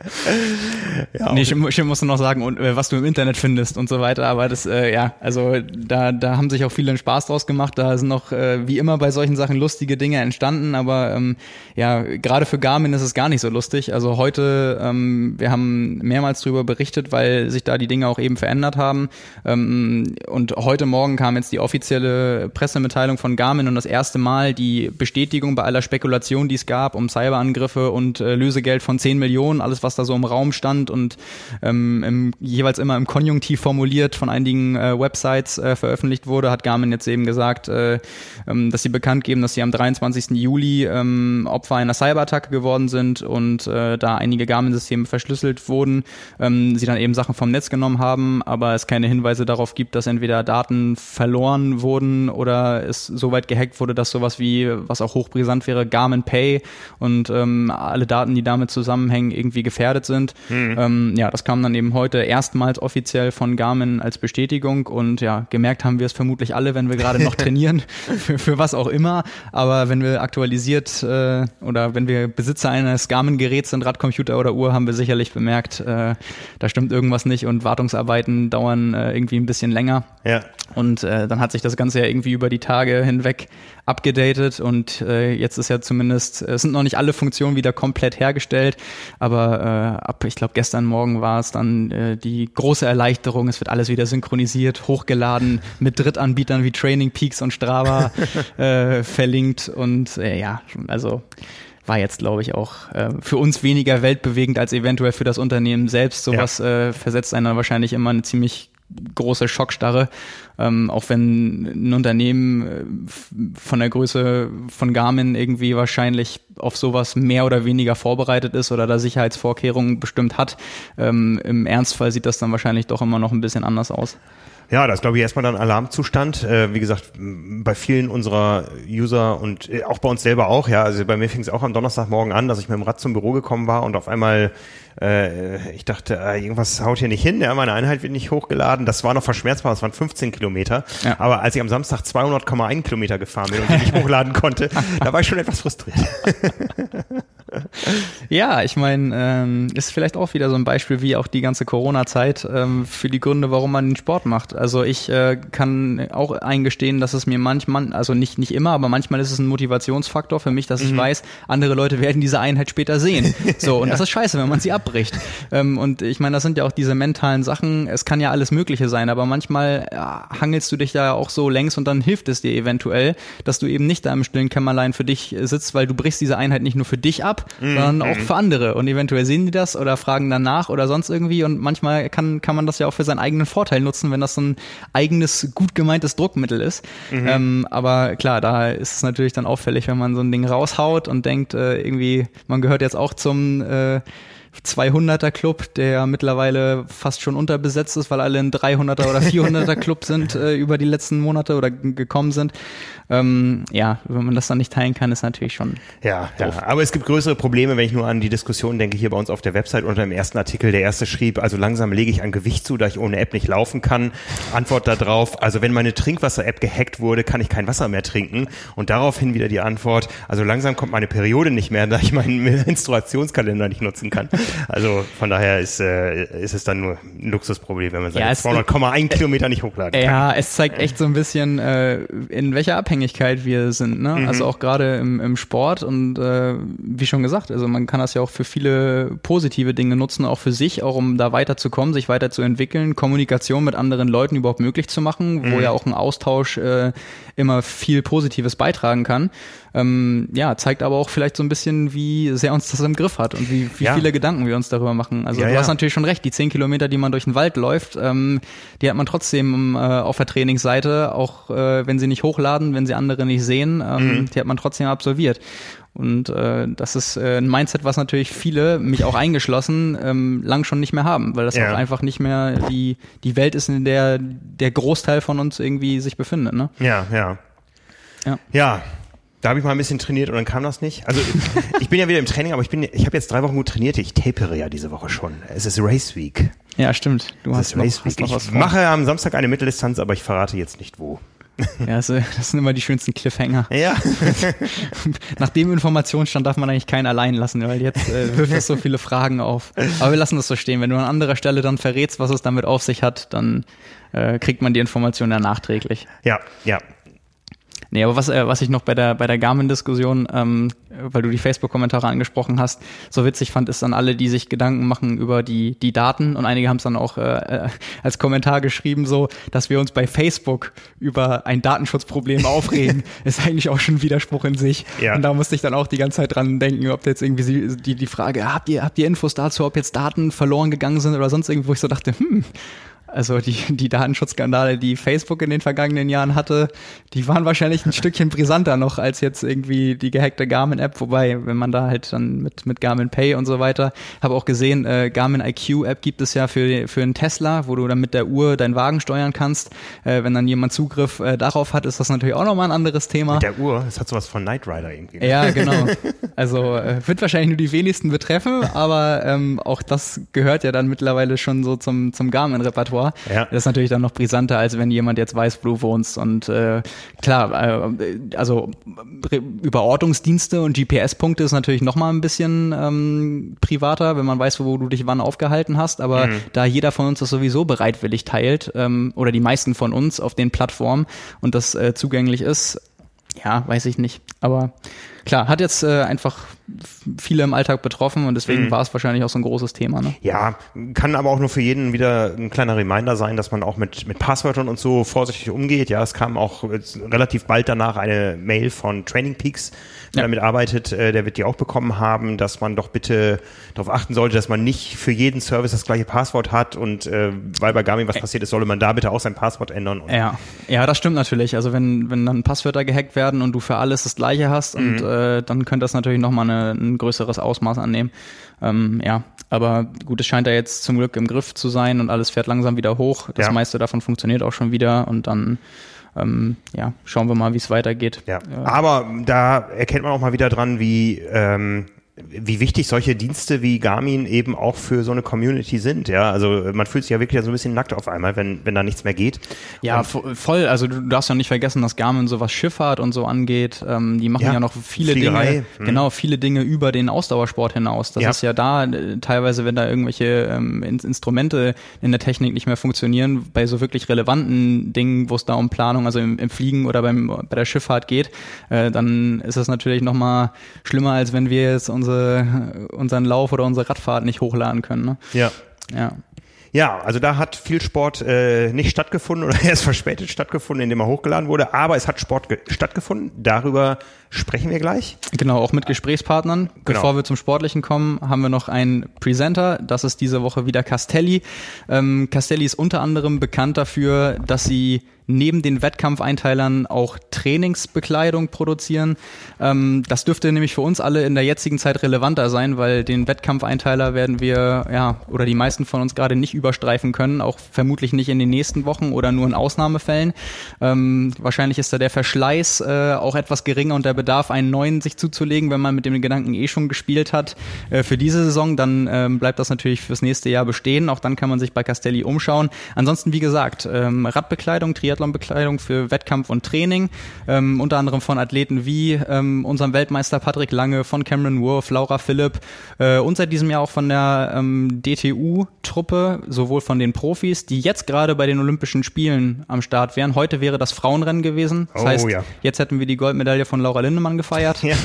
ja, nee, ich, ich muss noch sagen, und, äh, was du im Internet findest und so weiter, aber das, äh, ja, also da, da haben sich auch viele einen Spaß draus gemacht. Da sind noch, äh, wie immer bei solchen Sachen, lustige Dinge entstanden, aber ähm, ja, gerade für Garmin ist es gar nicht so lustig. Also heute, ähm, wir haben mehrmals darüber berichtet, weil sich da die Dinge auch eben verändert haben. Ähm, und heute Morgen kam jetzt die offizielle Pressemitteilung von Garmin und das erste Mal die Bestätigung bei aller Spekulation, die es gab, um Cyberangriffe und äh, Lösegeld von 10 Millionen, alles was was da so im Raum stand und ähm, im, jeweils immer im Konjunktiv formuliert von einigen äh, Websites äh, veröffentlicht wurde, hat Garmin jetzt eben gesagt, äh, ähm, dass sie bekannt geben, dass sie am 23. Juli ähm, Opfer einer Cyberattacke geworden sind und äh, da einige Garmin-Systeme verschlüsselt wurden, ähm, sie dann eben Sachen vom Netz genommen haben, aber es keine Hinweise darauf gibt, dass entweder Daten verloren wurden oder es so weit gehackt wurde, dass sowas wie, was auch hochbrisant wäre, Garmin Pay und ähm, alle Daten, die damit zusammenhängen, irgendwie gefährdet gefährdet sind. Mhm. Ähm, ja, das kam dann eben heute erstmals offiziell von Garmin als Bestätigung und ja, gemerkt haben wir es vermutlich alle, wenn wir gerade noch trainieren, für, für was auch immer. Aber wenn wir aktualisiert äh, oder wenn wir Besitzer eines Garmin-Geräts sind, Radcomputer oder Uhr, haben wir sicherlich bemerkt, äh, da stimmt irgendwas nicht und Wartungsarbeiten dauern äh, irgendwie ein bisschen länger. Ja. Und äh, dann hat sich das Ganze ja irgendwie über die Tage hinweg abgedatet und äh, jetzt ist ja zumindest, es sind noch nicht alle Funktionen wieder komplett hergestellt, aber äh, ab, ich glaube, gestern Morgen war es dann äh, die große Erleichterung, es wird alles wieder synchronisiert, hochgeladen, mit Drittanbietern wie Training Peaks und Strava äh, verlinkt und äh, ja, also war jetzt, glaube ich, auch äh, für uns weniger weltbewegend als eventuell für das Unternehmen selbst. Sowas ja. äh, versetzt einen wahrscheinlich immer eine ziemlich große Schockstarre, ähm, auch wenn ein Unternehmen äh, von der Größe von Garmin irgendwie wahrscheinlich auf sowas mehr oder weniger vorbereitet ist oder da Sicherheitsvorkehrungen bestimmt hat. Ähm, Im Ernstfall sieht das dann wahrscheinlich doch immer noch ein bisschen anders aus. Ja, das glaube ich erstmal dann Alarmzustand. Äh, wie gesagt, bei vielen unserer User und äh, auch bei uns selber auch, ja, also bei mir fing es auch am Donnerstagmorgen an, dass ich mit dem Rad zum Büro gekommen war und auf einmal äh, ich dachte, äh, irgendwas haut hier nicht hin, ja, meine Einheit wird nicht hochgeladen. Das war noch verschmerzbar, das waren 15 Kilometer. Ja. Aber als ich am Samstag 200,1 Kilometer gefahren bin und die nicht hochladen konnte, da war ich schon etwas frustriert. ja, ich meine, ähm, ist vielleicht auch wieder so ein Beispiel, wie auch die ganze Corona-Zeit ähm, für die Gründe, warum man den Sport macht. Also ich äh, kann auch eingestehen, dass es mir manchmal, also nicht nicht immer, aber manchmal ist es ein Motivationsfaktor für mich, dass ich mhm. weiß, andere Leute werden diese Einheit später sehen. So und ja. das ist scheiße, wenn man sie abbricht. Ähm, und ich meine, das sind ja auch diese mentalen Sachen. Es kann ja alles Mögliche sein, aber manchmal ja, hangelst du dich da auch so längs und dann hilft es dir eventuell, dass du eben nicht da im stillen Kämmerlein für dich sitzt, weil du brichst diese Einheit nicht nur für dich ab, mhm. sondern auch mhm. für andere. Und eventuell sehen die das oder fragen danach oder sonst irgendwie. Und manchmal kann, kann man das ja auch für seinen eigenen Vorteil nutzen, wenn das so ein eigenes, gut gemeintes Druckmittel ist. Mhm. Ähm, aber klar, da ist es natürlich dann auffällig, wenn man so ein Ding raushaut und denkt, äh, irgendwie, man gehört jetzt auch zum äh, 200er Club, der mittlerweile fast schon unterbesetzt ist, weil alle ein 300er oder 400er Club sind äh, über die letzten Monate oder gekommen sind. Ähm, ja, wenn man das dann nicht teilen kann, ist natürlich schon. Ja, doof. ja, aber es gibt größere Probleme, wenn ich nur an die Diskussion denke, hier bei uns auf der Website unter dem ersten Artikel. Der erste schrieb, also langsam lege ich an Gewicht zu, da ich ohne App nicht laufen kann. Antwort darauf, also wenn meine Trinkwasser-App gehackt wurde, kann ich kein Wasser mehr trinken. Und daraufhin wieder die Antwort, also langsam kommt meine Periode nicht mehr, da ich meinen Menstruationskalender nicht nutzen kann. Also von daher ist, äh, ist es dann nur ein Luxusproblem, wenn man sagt, ja, 200,1 Kilometer nicht hochladen kann. Ja, es zeigt echt so ein bisschen, äh, in welcher Abhängigkeit wir sind. Ne? Mhm. Also auch gerade im, im Sport und äh, wie schon gesagt, also man kann das ja auch für viele positive Dinge nutzen, auch für sich, auch um da weiterzukommen, sich weiterzuentwickeln, Kommunikation mit anderen Leuten überhaupt möglich zu machen, wo mhm. ja auch ein Austausch äh, immer viel Positives beitragen kann. Ähm, ja, zeigt aber auch vielleicht so ein bisschen, wie sehr uns das im Griff hat und wie, wie ja. viele Gedanken wir uns darüber machen. Also ja, du ja. hast natürlich schon recht, die zehn Kilometer, die man durch den Wald läuft, ähm, die hat man trotzdem äh, auf der Trainingsseite, auch äh, wenn sie nicht hochladen, wenn sie andere nicht sehen, ähm, mhm. die hat man trotzdem absolviert. Und äh, das ist äh, ein Mindset, was natürlich viele, mich auch eingeschlossen, ähm, lang schon nicht mehr haben, weil das ja. auch einfach nicht mehr die, die Welt ist, in der der Großteil von uns irgendwie sich befindet. Ne? Ja, ja. Ja. ja. Da habe ich mal ein bisschen trainiert und dann kam das nicht. Also ich bin ja wieder im Training, aber ich bin, ich habe jetzt drei Wochen gut trainiert. Ich tapere ja diese Woche schon. Es ist Race Week. Ja, stimmt. Du es hast, noch, Race Week. Hast noch was ich vor. mache am Samstag eine Mitteldistanz, aber ich verrate jetzt nicht wo. Ja, das, das sind immer die schönsten Cliffhanger. Ja. Nach dem Informationsstand darf man eigentlich keinen allein lassen, weil jetzt äh, wirft das so viele Fragen auf. Aber wir lassen das so stehen. Wenn du an anderer Stelle dann verrätst, was es damit auf sich hat, dann äh, kriegt man die Information ja nachträglich. Ja, ja. Nee, aber was, äh, was ich noch bei der, bei der Garmin-Diskussion, ähm, weil du die Facebook-Kommentare angesprochen hast, so witzig fand, ist dann alle, die sich Gedanken machen über die, die Daten und einige haben es dann auch äh, äh, als Kommentar geschrieben, so, dass wir uns bei Facebook über ein Datenschutzproblem aufregen, ist eigentlich auch schon ein Widerspruch in sich. Ja. Und da musste ich dann auch die ganze Zeit dran denken, ob jetzt irgendwie die, die Frage, habt ihr, habt ihr Infos dazu, ob jetzt Daten verloren gegangen sind oder sonst irgendwo, wo ich so dachte, hm, also die, die Datenschutzskandale, die Facebook in den vergangenen Jahren hatte, die waren wahrscheinlich ein Stückchen brisanter noch als jetzt irgendwie die gehackte Garmin-App. Wobei, wenn man da halt dann mit, mit Garmin Pay und so weiter, habe auch gesehen, äh, Garmin IQ-App gibt es ja für, für einen Tesla, wo du dann mit der Uhr deinen Wagen steuern kannst. Äh, wenn dann jemand Zugriff äh, darauf hat, ist das natürlich auch nochmal ein anderes Thema. Mit der Uhr, das hat sowas von Knight Rider irgendwie. Ne? Ja, genau. Also äh, wird wahrscheinlich nur die wenigsten betreffen, aber ähm, auch das gehört ja dann mittlerweile schon so zum, zum Garmin-Repertoire vor. Ja. Das ist natürlich dann noch brisanter, als wenn jemand jetzt weiß, wo du wohnst. Und äh, klar, äh, also über Ortungsdienste und GPS-Punkte ist natürlich noch mal ein bisschen ähm, privater, wenn man weiß, wo du dich wann aufgehalten hast. Aber mhm. da jeder von uns das sowieso bereitwillig teilt ähm, oder die meisten von uns auf den Plattformen und das äh, zugänglich ist, ja, weiß ich nicht. Aber klar, hat jetzt äh, einfach viele im Alltag betroffen und deswegen mhm. war es wahrscheinlich auch so ein großes Thema. Ne? Ja, kann aber auch nur für jeden wieder ein kleiner Reminder sein, dass man auch mit, mit Passwörtern und so vorsichtig umgeht. Ja, es kam auch relativ bald danach eine Mail von Training Peaks, der ja. damit arbeitet, äh, der wird die auch bekommen haben, dass man doch bitte darauf achten sollte, dass man nicht für jeden Service das gleiche Passwort hat und äh, weil bei Garmin was passiert ist, solle man da bitte auch sein Passwort ändern. ja, ja, das stimmt natürlich. Also wenn, wenn dann Passwörter gehackt werden und du für alles das gleiche hast mhm. und äh, dann könnte das natürlich nochmal eine ein größeres Ausmaß annehmen. Ähm, ja, aber gut, es scheint ja jetzt zum Glück im Griff zu sein und alles fährt langsam wieder hoch. Das ja. meiste davon funktioniert auch schon wieder und dann ähm, ja, schauen wir mal, wie es weitergeht. Ja. Aber da erkennt man auch mal wieder dran, wie ähm, wie wichtig solche Dienste wie Garmin eben auch für so eine Community sind. Ja, also man fühlt sich ja wirklich so ein bisschen nackt auf einmal, wenn, wenn da nichts mehr geht. Ja, und voll. Also du darfst ja nicht vergessen, dass Garmin so was Schifffahrt und so angeht. Ähm, die machen ja, ja noch viele Fliegerei. Dinge, hm. genau, viele Dinge über den Ausdauersport hinaus. Das ja. ist ja da äh, teilweise, wenn da irgendwelche ähm, Instrumente in der Technik nicht mehr funktionieren, bei so wirklich relevanten Dingen, wo es da um Planung, also im, im Fliegen oder beim, bei der Schifffahrt geht, äh, dann ist das natürlich nochmal schlimmer, als wenn wir jetzt unsere unsere, unseren Lauf oder unsere Radfahrt nicht hochladen können. Ne? Ja. Ja. Ja, also da hat viel Sport äh, nicht stattgefunden oder erst verspätet stattgefunden, indem er hochgeladen wurde, aber es hat Sport stattgefunden. Darüber sprechen wir gleich. Genau, auch mit Gesprächspartnern. Genau. Bevor wir zum Sportlichen kommen, haben wir noch einen Presenter. Das ist diese Woche wieder Castelli. Ähm, Castelli ist unter anderem bekannt dafür, dass sie neben den Wettkampfeinteilern auch Trainingsbekleidung produzieren. Ähm, das dürfte nämlich für uns alle in der jetzigen Zeit relevanter sein, weil den Wettkampfeinteiler werden wir, ja, oder die meisten von uns gerade nicht überstreifen können, auch vermutlich nicht in den nächsten Wochen oder nur in Ausnahmefällen. Ähm, wahrscheinlich ist da der Verschleiß äh, auch etwas geringer und der Bedarf, einen neuen sich zuzulegen, wenn man mit dem Gedanken eh schon gespielt hat äh, für diese Saison, dann ähm, bleibt das natürlich fürs nächste Jahr bestehen. Auch dann kann man sich bei Castelli umschauen. Ansonsten, wie gesagt, ähm, Radbekleidung, Triathlon Triathlonbekleidung für Wettkampf und Training, ähm, unter anderem von Athleten wie ähm, unserem Weltmeister Patrick Lange, von Cameron Wolf, Laura Philipp äh, und seit diesem Jahr auch von der ähm, DTU-Truppe, sowohl von den Profis, die jetzt gerade bei den Olympischen Spielen am Start wären. Heute wäre das Frauenrennen gewesen. Das oh, heißt, ja. jetzt hätten wir die Goldmedaille von Laura Lindemann gefeiert. Ja.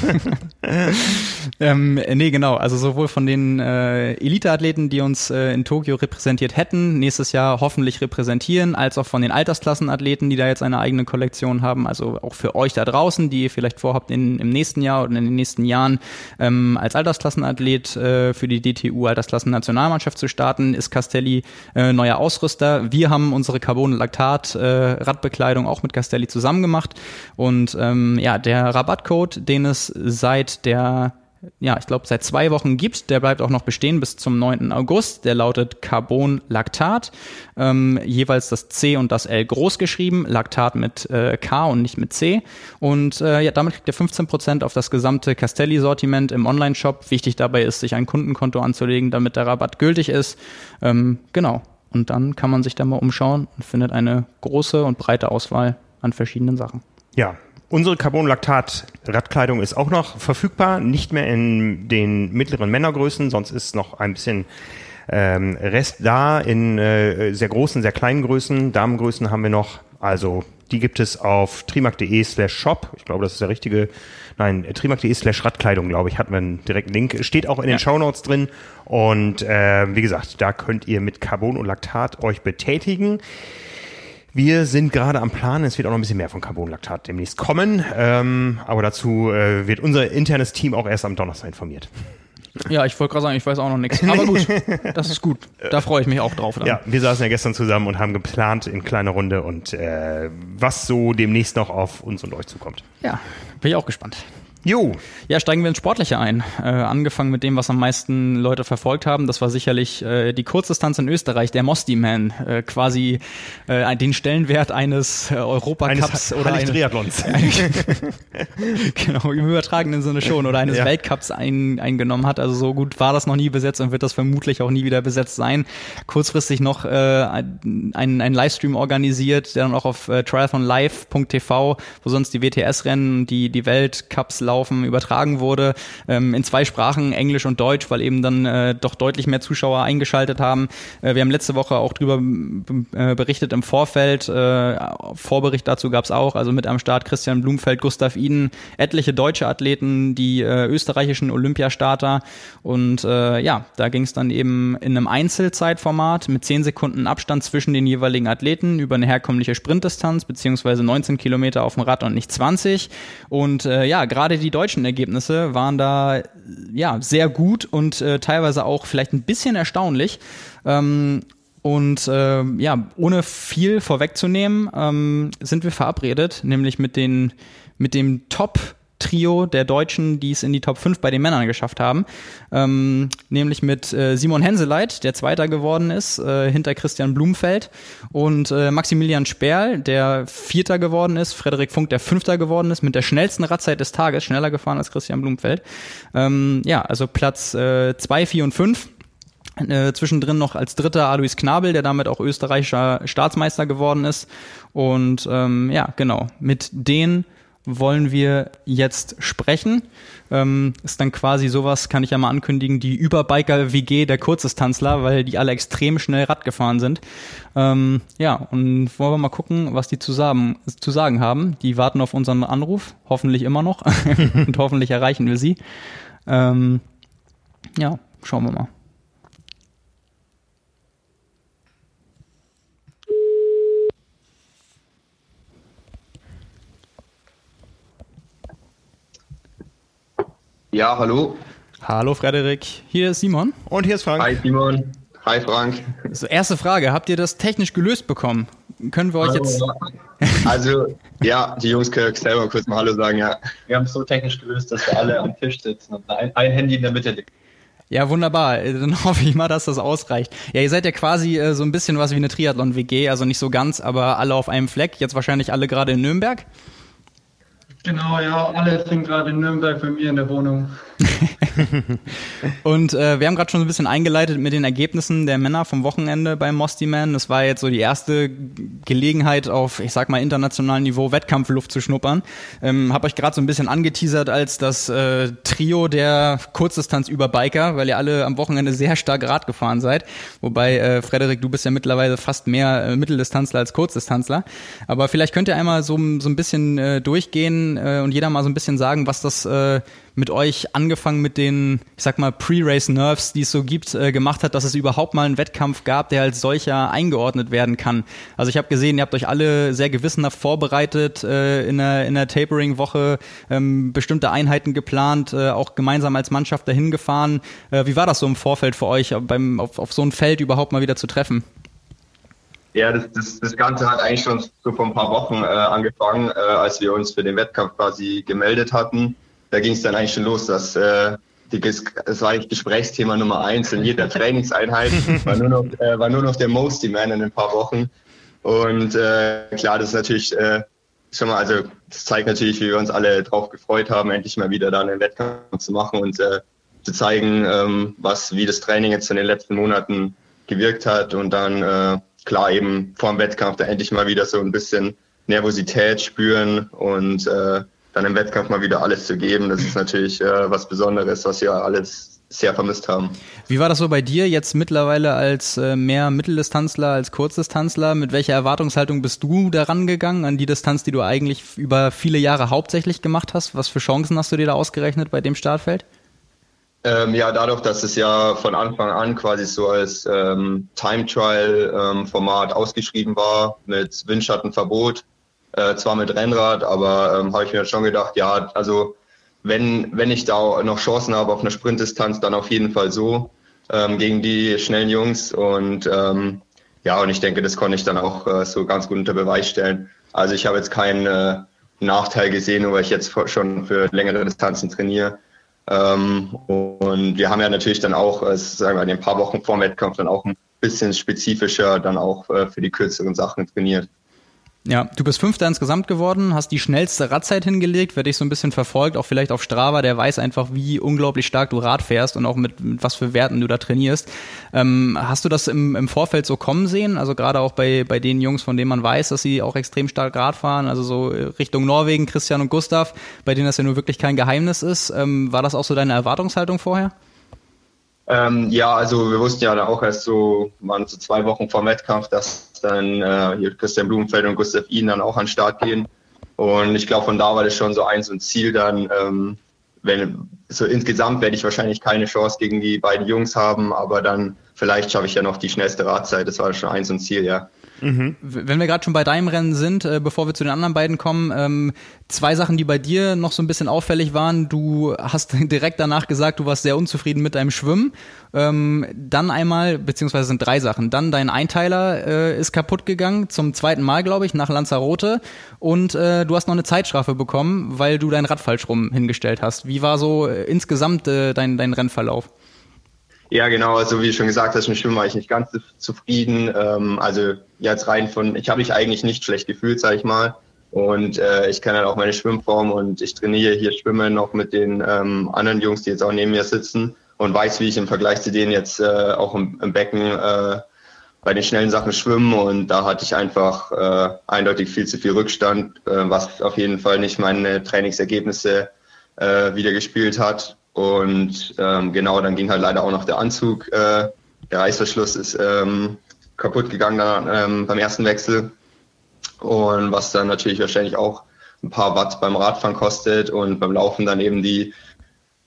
ähm, nee, genau. Also sowohl von den äh, Elite-Athleten, die uns äh, in Tokio repräsentiert hätten, nächstes Jahr hoffentlich repräsentieren, als auch von den Altersklassenathleten Athleten, die da jetzt eine eigene Kollektion haben. Also auch für euch da draußen, die ihr vielleicht vorhabt, in, im nächsten Jahr oder in den nächsten Jahren ähm, als Altersklassenathlet äh, für die DTU Altersklassen-Nationalmannschaft zu starten, ist Castelli äh, neuer Ausrüster. Wir haben unsere Carbon-Lactat äh, auch mit Castelli zusammen gemacht. Und ähm, ja, der Rabattcode, den es seit der ja, ich glaube, seit zwei Wochen gibt. Der bleibt auch noch bestehen bis zum 9. August. Der lautet Carbon Lactat. Ähm, jeweils das C und das L groß geschrieben. Lactat mit äh, K und nicht mit C. Und äh, ja, damit kriegt ihr 15% auf das gesamte Castelli-Sortiment im Online-Shop. Wichtig dabei ist, sich ein Kundenkonto anzulegen, damit der Rabatt gültig ist. Ähm, genau. Und dann kann man sich da mal umschauen und findet eine große und breite Auswahl an verschiedenen Sachen. Ja, Unsere Carbon-Lactat-Radkleidung ist auch noch verfügbar, nicht mehr in den mittleren Männergrößen, sonst ist noch ein bisschen ähm, Rest da in äh, sehr großen, sehr kleinen Größen. Damengrößen haben wir noch. Also die gibt es auf trimark.de slash shop. Ich glaube, das ist der richtige. Nein, trimark.de slash Radkleidung, glaube ich, hat man einen direkten Link. Steht auch in den ja. Shownotes drin. Und äh, wie gesagt, da könnt ihr mit Carbon und Laktat euch betätigen. Wir sind gerade am Plan, es wird auch noch ein bisschen mehr von Carbonlaktat demnächst kommen, ähm, aber dazu äh, wird unser internes Team auch erst am Donnerstag informiert. Ja, ich wollte gerade sagen, ich weiß auch noch nichts. Aber gut, das ist gut. Da freue ich mich auch drauf. Dann. Ja, wir saßen ja gestern zusammen und haben geplant in kleiner Runde und äh, was so demnächst noch auf uns und euch zukommt. Ja, bin ich auch gespannt. Jo. Ja, steigen wir ins Sportliche ein. Äh, angefangen mit dem, was am meisten Leute verfolgt haben. Das war sicherlich äh, die Kurzdistanz in Österreich, der Mosti Man. Äh, quasi äh, den Stellenwert eines äh, Europacups oder eines Triathlons. genau, im übertragenen Sinne schon. Oder eines ja. Weltcups ein, eingenommen hat. Also so gut war das noch nie besetzt und wird das vermutlich auch nie wieder besetzt sein. Kurzfristig noch äh, ein, ein Livestream organisiert, der dann auch auf äh, triathlonlive.tv, wo sonst die WTS-Rennen, die, die Weltcups laufen, Laufen übertragen wurde, ähm, in zwei Sprachen, Englisch und Deutsch, weil eben dann äh, doch deutlich mehr Zuschauer eingeschaltet haben. Äh, wir haben letzte Woche auch drüber äh, berichtet im Vorfeld, äh, Vorbericht dazu gab es auch, also mit am Start Christian Blumfeld, Gustav Iden, etliche deutsche Athleten, die äh, österreichischen Olympiastarter. Und äh, ja, da ging es dann eben in einem Einzelzeitformat mit 10 Sekunden Abstand zwischen den jeweiligen Athleten über eine herkömmliche Sprintdistanz beziehungsweise 19 Kilometer auf dem Rad und nicht 20 und äh, ja, gerade die die deutschen Ergebnisse waren da ja sehr gut und äh, teilweise auch vielleicht ein bisschen erstaunlich. Ähm, und äh, ja, ohne viel vorwegzunehmen, ähm, sind wir verabredet, nämlich mit den mit dem Top Trio der Deutschen, die es in die Top 5 bei den Männern geschafft haben. Ähm, nämlich mit äh, Simon Henseleit, der Zweiter geworden ist, äh, hinter Christian Blumfeld. Und äh, Maximilian Sperl, der Vierter geworden ist. Frederik Funk, der Fünfter geworden ist, mit der schnellsten Radzeit des Tages, schneller gefahren als Christian Blumfeld. Ähm, ja, also Platz 2, äh, 4 und 5. Äh, zwischendrin noch als dritter Alois Knabel, der damit auch österreichischer Staatsmeister geworden ist. Und ähm, ja, genau, mit denen wollen wir jetzt sprechen. Ähm, ist dann quasi sowas, kann ich ja mal ankündigen, die Überbiker-WG der Kurzdistanzler, weil die alle extrem schnell Rad gefahren sind. Ähm, ja, und wollen wir mal gucken, was die zu sagen, zu sagen haben. Die warten auf unseren Anruf, hoffentlich immer noch. und hoffentlich erreichen wir sie. Ähm, ja, schauen wir mal. Ja, hallo. Hallo Frederik, hier ist Simon. Und hier ist Frank. Hi Simon. Hi Frank. So, erste Frage, habt ihr das technisch gelöst bekommen? Können wir euch hallo. jetzt... Also, ja, die Jungs können selber kurz mal Hallo sagen, ja. Wir haben es so technisch gelöst, dass wir alle am Tisch sitzen und ein, ein Handy in der Mitte liegt. Ja, wunderbar. Dann hoffe ich mal, dass das ausreicht. Ja, ihr seid ja quasi äh, so ein bisschen was wie eine Triathlon-WG, also nicht so ganz, aber alle auf einem Fleck. Jetzt wahrscheinlich alle gerade in Nürnberg. Genau, ja, alle sind gerade in Nürnberg bei mir in der Wohnung. und äh, wir haben gerade schon ein bisschen eingeleitet mit den Ergebnissen der Männer vom Wochenende beim Mosty Man. Das war jetzt so die erste Gelegenheit auf, ich sag mal, internationalem Niveau Wettkampfluft zu schnuppern. Ähm, hab euch gerade so ein bisschen angeteasert als das äh, Trio der Kurzdistanz-Überbiker, weil ihr alle am Wochenende sehr stark Rad gefahren seid. Wobei, äh, Frederik, du bist ja mittlerweile fast mehr äh, Mitteldistanzler als Kurzdistanzler. Aber vielleicht könnt ihr einmal so, so ein bisschen äh, durchgehen äh, und jeder mal so ein bisschen sagen, was das äh, mit euch angefangen mit den, ich sag mal, Pre-Race-Nerves, die es so gibt, äh, gemacht hat, dass es überhaupt mal einen Wettkampf gab, der als solcher eingeordnet werden kann. Also ich habe gesehen, ihr habt euch alle sehr gewissenhaft vorbereitet, äh, in der, in der Tapering-Woche ähm, bestimmte Einheiten geplant, äh, auch gemeinsam als Mannschaft dahin gefahren. Äh, wie war das so im Vorfeld für euch, beim, auf, auf so ein Feld überhaupt mal wieder zu treffen? Ja, das, das, das Ganze hat eigentlich schon so vor ein paar Wochen äh, angefangen, äh, als wir uns für den Wettkampf quasi gemeldet hatten. Da ging es dann eigentlich schon los, dass äh, die, das war eigentlich Gesprächsthema Nummer eins in jeder Trainingseinheit, war nur noch, äh, war nur noch der Mosty Man in ein paar Wochen. Und äh, klar, das ist natürlich äh, schon mal, also das zeigt natürlich, wie wir uns alle drauf gefreut haben, endlich mal wieder da einen Wettkampf zu machen und äh, zu zeigen, ähm, was, wie das Training jetzt in den letzten Monaten gewirkt hat. Und dann äh, klar eben vor dem Wettkampf da endlich mal wieder so ein bisschen Nervosität spüren und äh, dann im Wettkampf mal wieder alles zu geben, das ist natürlich äh, was Besonderes, was wir alles sehr vermisst haben. Wie war das so bei dir jetzt mittlerweile als äh, mehr Mitteldistanzler als Kurzdistanzler? Mit welcher Erwartungshaltung bist du daran gegangen an die Distanz, die du eigentlich über viele Jahre hauptsächlich gemacht hast? Was für Chancen hast du dir da ausgerechnet bei dem Startfeld? Ähm, ja, dadurch, dass es ja von Anfang an quasi so als ähm, Time Trial ähm, Format ausgeschrieben war mit Windschattenverbot, äh, zwar mit Rennrad, aber ähm, habe ich mir schon gedacht, ja, also wenn, wenn ich da noch Chancen habe auf eine Sprintdistanz, dann auf jeden Fall so ähm, gegen die schnellen Jungs. Und ja, und ich denke, das konnte ich dann auch äh, so ganz gut unter Beweis stellen. Also ich habe jetzt keinen äh, Nachteil gesehen, weil ich jetzt schon für längere Distanzen trainiere. Ähm, und wir haben ja natürlich dann auch, äh, sagen wir, in ein paar Wochen vor dem Wettkampf dann auch ein bisschen spezifischer dann auch äh, für die kürzeren Sachen trainiert. Ja, du bist Fünfter insgesamt geworden, hast die schnellste Radzeit hingelegt, wer dich so ein bisschen verfolgt, auch vielleicht auf Strava, der weiß einfach, wie unglaublich stark du Rad fährst und auch mit, mit was für Werten du da trainierst. Ähm, hast du das im, im Vorfeld so kommen sehen? Also gerade auch bei, bei den Jungs, von denen man weiß, dass sie auch extrem stark Rad fahren, also so Richtung Norwegen, Christian und Gustav, bei denen das ja nur wirklich kein Geheimnis ist. Ähm, war das auch so deine Erwartungshaltung vorher? Ähm, ja, also wir wussten ja auch erst so, waren so zwei Wochen vor Wettkampf, dass dann äh, hier Christian Blumenfeld und Gustav Ihn dann auch an den Start gehen. Und ich glaube, von da war das schon so eins und Ziel dann, ähm, wenn, so insgesamt werde ich wahrscheinlich keine Chance gegen die beiden Jungs haben, aber dann vielleicht schaffe ich ja noch die schnellste Radzeit. Das war schon eins und Ziel, ja. Mhm. Wenn wir gerade schon bei deinem Rennen sind, äh, bevor wir zu den anderen beiden kommen, ähm, zwei Sachen, die bei dir noch so ein bisschen auffällig waren. Du hast direkt danach gesagt, du warst sehr unzufrieden mit deinem Schwimmen. Ähm, dann einmal, beziehungsweise sind drei Sachen. Dann dein Einteiler äh, ist kaputt gegangen, zum zweiten Mal, glaube ich, nach Lanzarote. Und äh, du hast noch eine Zeitstrafe bekommen, weil du dein Rad falsch rum hingestellt hast. Wie war so äh, insgesamt äh, dein, dein Rennverlauf? Ja, genau. Also wie schon gesagt hast, mit Schwimmen war ich nicht ganz zufrieden. Ähm, also jetzt rein von, ich habe mich eigentlich nicht schlecht gefühlt, sage ich mal. Und äh, ich kenne halt auch meine Schwimmform und ich trainiere hier Schwimmen noch mit den ähm, anderen Jungs, die jetzt auch neben mir sitzen und weiß, wie ich im Vergleich zu denen jetzt äh, auch im, im Becken äh, bei den schnellen Sachen schwimmen. Und da hatte ich einfach äh, eindeutig viel zu viel Rückstand, äh, was auf jeden Fall nicht meine Trainingsergebnisse äh, wieder gespielt hat. Und ähm, genau, dann ging halt leider auch noch der Anzug. Äh, der Reißverschluss ist ähm, kaputt gegangen dann, ähm, beim ersten Wechsel. Und was dann natürlich wahrscheinlich auch ein paar Watt beim Radfahren kostet und beim Laufen dann eben die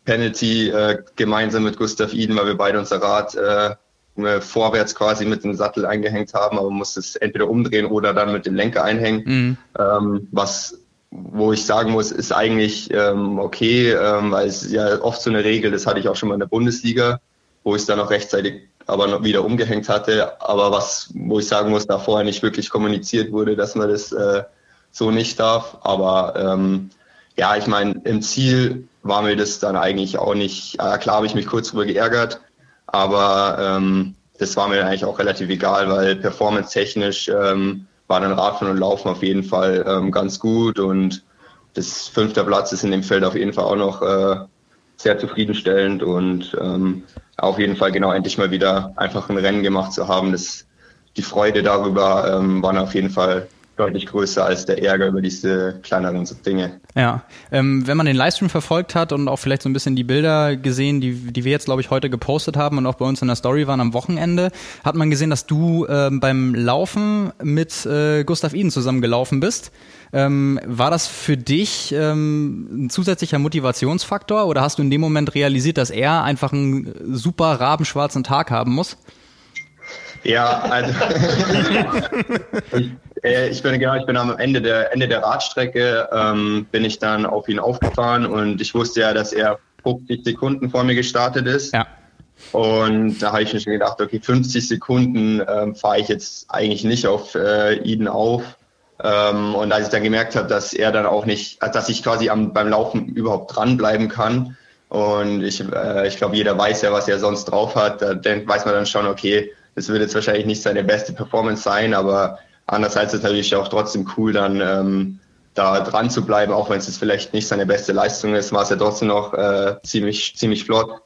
Penalty äh, gemeinsam mit Gustav Iden, weil wir beide unser Rad äh, vorwärts quasi mit dem Sattel eingehängt haben, aber man muss es entweder umdrehen oder dann mit dem Lenker einhängen, mhm. ähm, was wo ich sagen muss, ist eigentlich ähm, okay, ähm, weil es ja oft so eine Regel, das hatte ich auch schon mal in der Bundesliga, wo ich es dann auch rechtzeitig aber noch wieder umgehängt hatte, aber was, wo ich sagen muss, da vorher nicht wirklich kommuniziert wurde, dass man das äh, so nicht darf. Aber ähm, ja, ich meine, im Ziel war mir das dann eigentlich auch nicht, äh, klar habe ich mich kurz drüber geärgert, aber ähm, das war mir eigentlich auch relativ egal, weil performance-technisch ähm, war dann Radfahren und Laufen auf jeden Fall ähm, ganz gut und das fünfte Platz ist in dem Feld auf jeden Fall auch noch äh, sehr zufriedenstellend und ähm, auf jeden Fall genau endlich mal wieder einfach ein Rennen gemacht zu haben. Das, die Freude darüber ähm, war auf jeden Fall deutlich größer als der Ärger über diese kleineren Dinge. Ja, ähm, wenn man den Livestream verfolgt hat und auch vielleicht so ein bisschen die Bilder gesehen, die, die wir jetzt, glaube ich, heute gepostet haben und auch bei uns in der Story waren am Wochenende, hat man gesehen, dass du ähm, beim Laufen mit äh, Gustav Iden zusammengelaufen bist. Ähm, war das für dich ähm, ein zusätzlicher Motivationsfaktor oder hast du in dem Moment realisiert, dass er einfach einen super rabenschwarzen Tag haben muss? Ja, also ich, äh, ich bin genau, ich bin am Ende der Ende der Radstrecke ähm, bin ich dann auf ihn aufgefahren und ich wusste ja, dass er 50 Sekunden vor mir gestartet ist. Ja. Und da habe ich mir schon gedacht, okay, 50 Sekunden ähm, fahre ich jetzt eigentlich nicht auf äh, Eden auf. Ähm, und als ich dann gemerkt habe, dass er dann auch nicht, dass ich quasi am, beim Laufen überhaupt dranbleiben kann. Und ich, äh, ich glaube, jeder weiß ja, was er sonst drauf hat. Da weiß man dann schon, okay, das wird jetzt wahrscheinlich nicht seine beste Performance sein, aber andererseits ist es natürlich auch trotzdem cool, dann ähm, da dran zu bleiben, auch wenn es jetzt vielleicht nicht seine beste Leistung ist, war es ja trotzdem noch äh, ziemlich, ziemlich flott.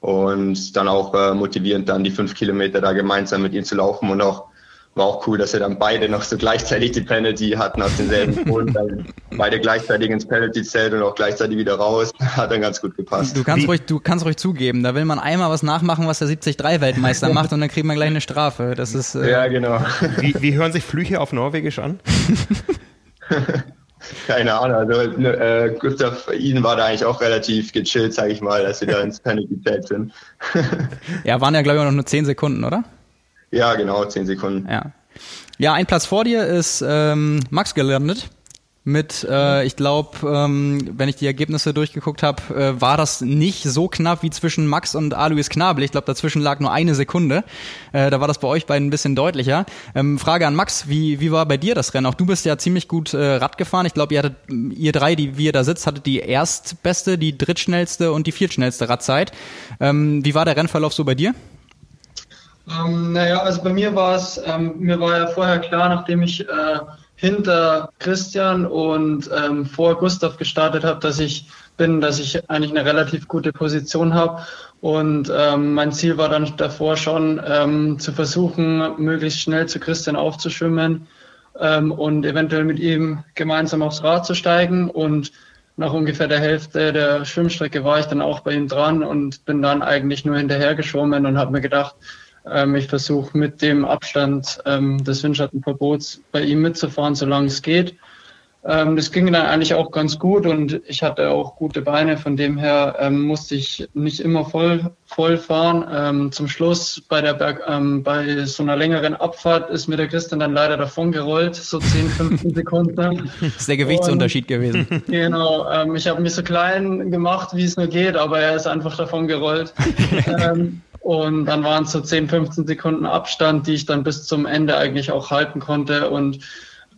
Und dann auch äh, motivierend, dann die fünf Kilometer da gemeinsam mit ihm zu laufen und auch war auch cool, dass wir dann beide noch so gleichzeitig die Penalty hatten aus denselben Grund. beide gleichzeitig ins Penalty-Zelt und auch gleichzeitig wieder raus. Hat dann ganz gut gepasst. Du kannst, ruhig, du kannst ruhig zugeben, da will man einmal was nachmachen, was der 73-Weltmeister macht und dann kriegt man gleich eine Strafe. Das ist, äh ja, genau. Wie, wie hören sich Flüche auf Norwegisch an? Keine Ahnung. Also äh, Gustav Ihnen war da eigentlich auch relativ gechillt, sage ich mal, dass wir da ins Penalty-Zelt sind. ja, waren ja, glaube ich, auch noch nur 10 Sekunden, oder? Ja, genau, zehn Sekunden. Ja. Ja, ein Platz vor dir ist ähm, Max gelandet. Mit, äh, ich glaube, ähm, wenn ich die Ergebnisse durchgeguckt habe, äh, war das nicht so knapp wie zwischen Max und Alois Knabel. Ich glaube, dazwischen lag nur eine Sekunde. Äh, da war das bei euch beiden ein bisschen deutlicher. Ähm, Frage an Max, wie, wie war bei dir das Rennen? Auch du bist ja ziemlich gut äh, Rad gefahren. Ich glaube, ihr hattet, ihr drei, die wie ihr da sitzt, hattet die erstbeste, die drittschnellste und die viertschnellste Radzeit. Ähm, wie war der Rennverlauf so bei dir? Ähm, naja, also bei mir war es, ähm, mir war ja vorher klar, nachdem ich äh, hinter Christian und ähm, vor Gustav gestartet habe, dass ich bin, dass ich eigentlich eine relativ gute Position habe. Und ähm, mein Ziel war dann davor schon ähm, zu versuchen, möglichst schnell zu Christian aufzuschwimmen ähm, und eventuell mit ihm gemeinsam aufs Rad zu steigen. Und nach ungefähr der Hälfte der Schwimmstrecke war ich dann auch bei ihm dran und bin dann eigentlich nur hinterher geschwommen und habe mir gedacht, ähm, ich versuche mit dem Abstand ähm, des Windschattenverbots bei ihm mitzufahren, solange es geht. ähm, das ging dann eigentlich auch ganz gut und ich hatte auch gute Beine. Von dem her ähm, musste ich nicht immer voll, voll fahren. Ähm, zum Schluss bei der Berg, ähm, bei so einer längeren Abfahrt ist mir der Christian dann leider davon gerollt, so 10, 15 Sekunden. das ist der Gewichtsunterschied und, gewesen. Genau. Ähm, ich habe mich so klein gemacht, wie es nur geht, aber er ist einfach davon gerollt. Ähm, und dann waren es so 10, 15 Sekunden Abstand, die ich dann bis zum Ende eigentlich auch halten konnte und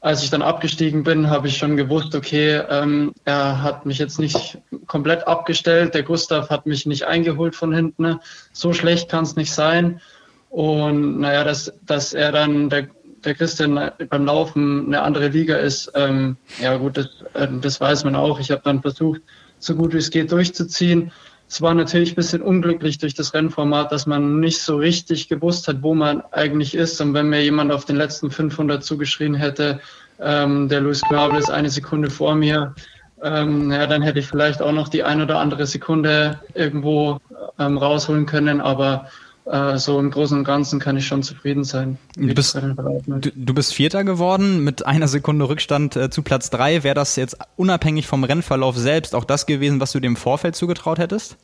als ich dann abgestiegen bin, habe ich schon gewusst, okay, ähm, er hat mich jetzt nicht komplett abgestellt. Der Gustav hat mich nicht eingeholt von hinten. So schlecht kann es nicht sein. Und naja, dass, dass er dann, der, der Christian beim Laufen eine andere Liga ist, ähm, ja gut, das, äh, das weiß man auch. Ich habe dann versucht, so gut wie es geht durchzuziehen. Es war natürlich ein bisschen unglücklich durch das Rennformat, dass man nicht so richtig gewusst hat, wo man eigentlich ist. Und wenn mir jemand auf den letzten 500 zugeschrien hätte, ähm, der Luis Knabel ist eine Sekunde vor mir, ähm, ja, dann hätte ich vielleicht auch noch die ein oder andere Sekunde irgendwo ähm, rausholen können. Aber äh, so im Großen und Ganzen kann ich schon zufrieden sein. Du bist, du, du bist Vierter geworden mit einer Sekunde Rückstand äh, zu Platz drei. Wäre das jetzt unabhängig vom Rennverlauf selbst auch das gewesen, was du dem Vorfeld zugetraut hättest?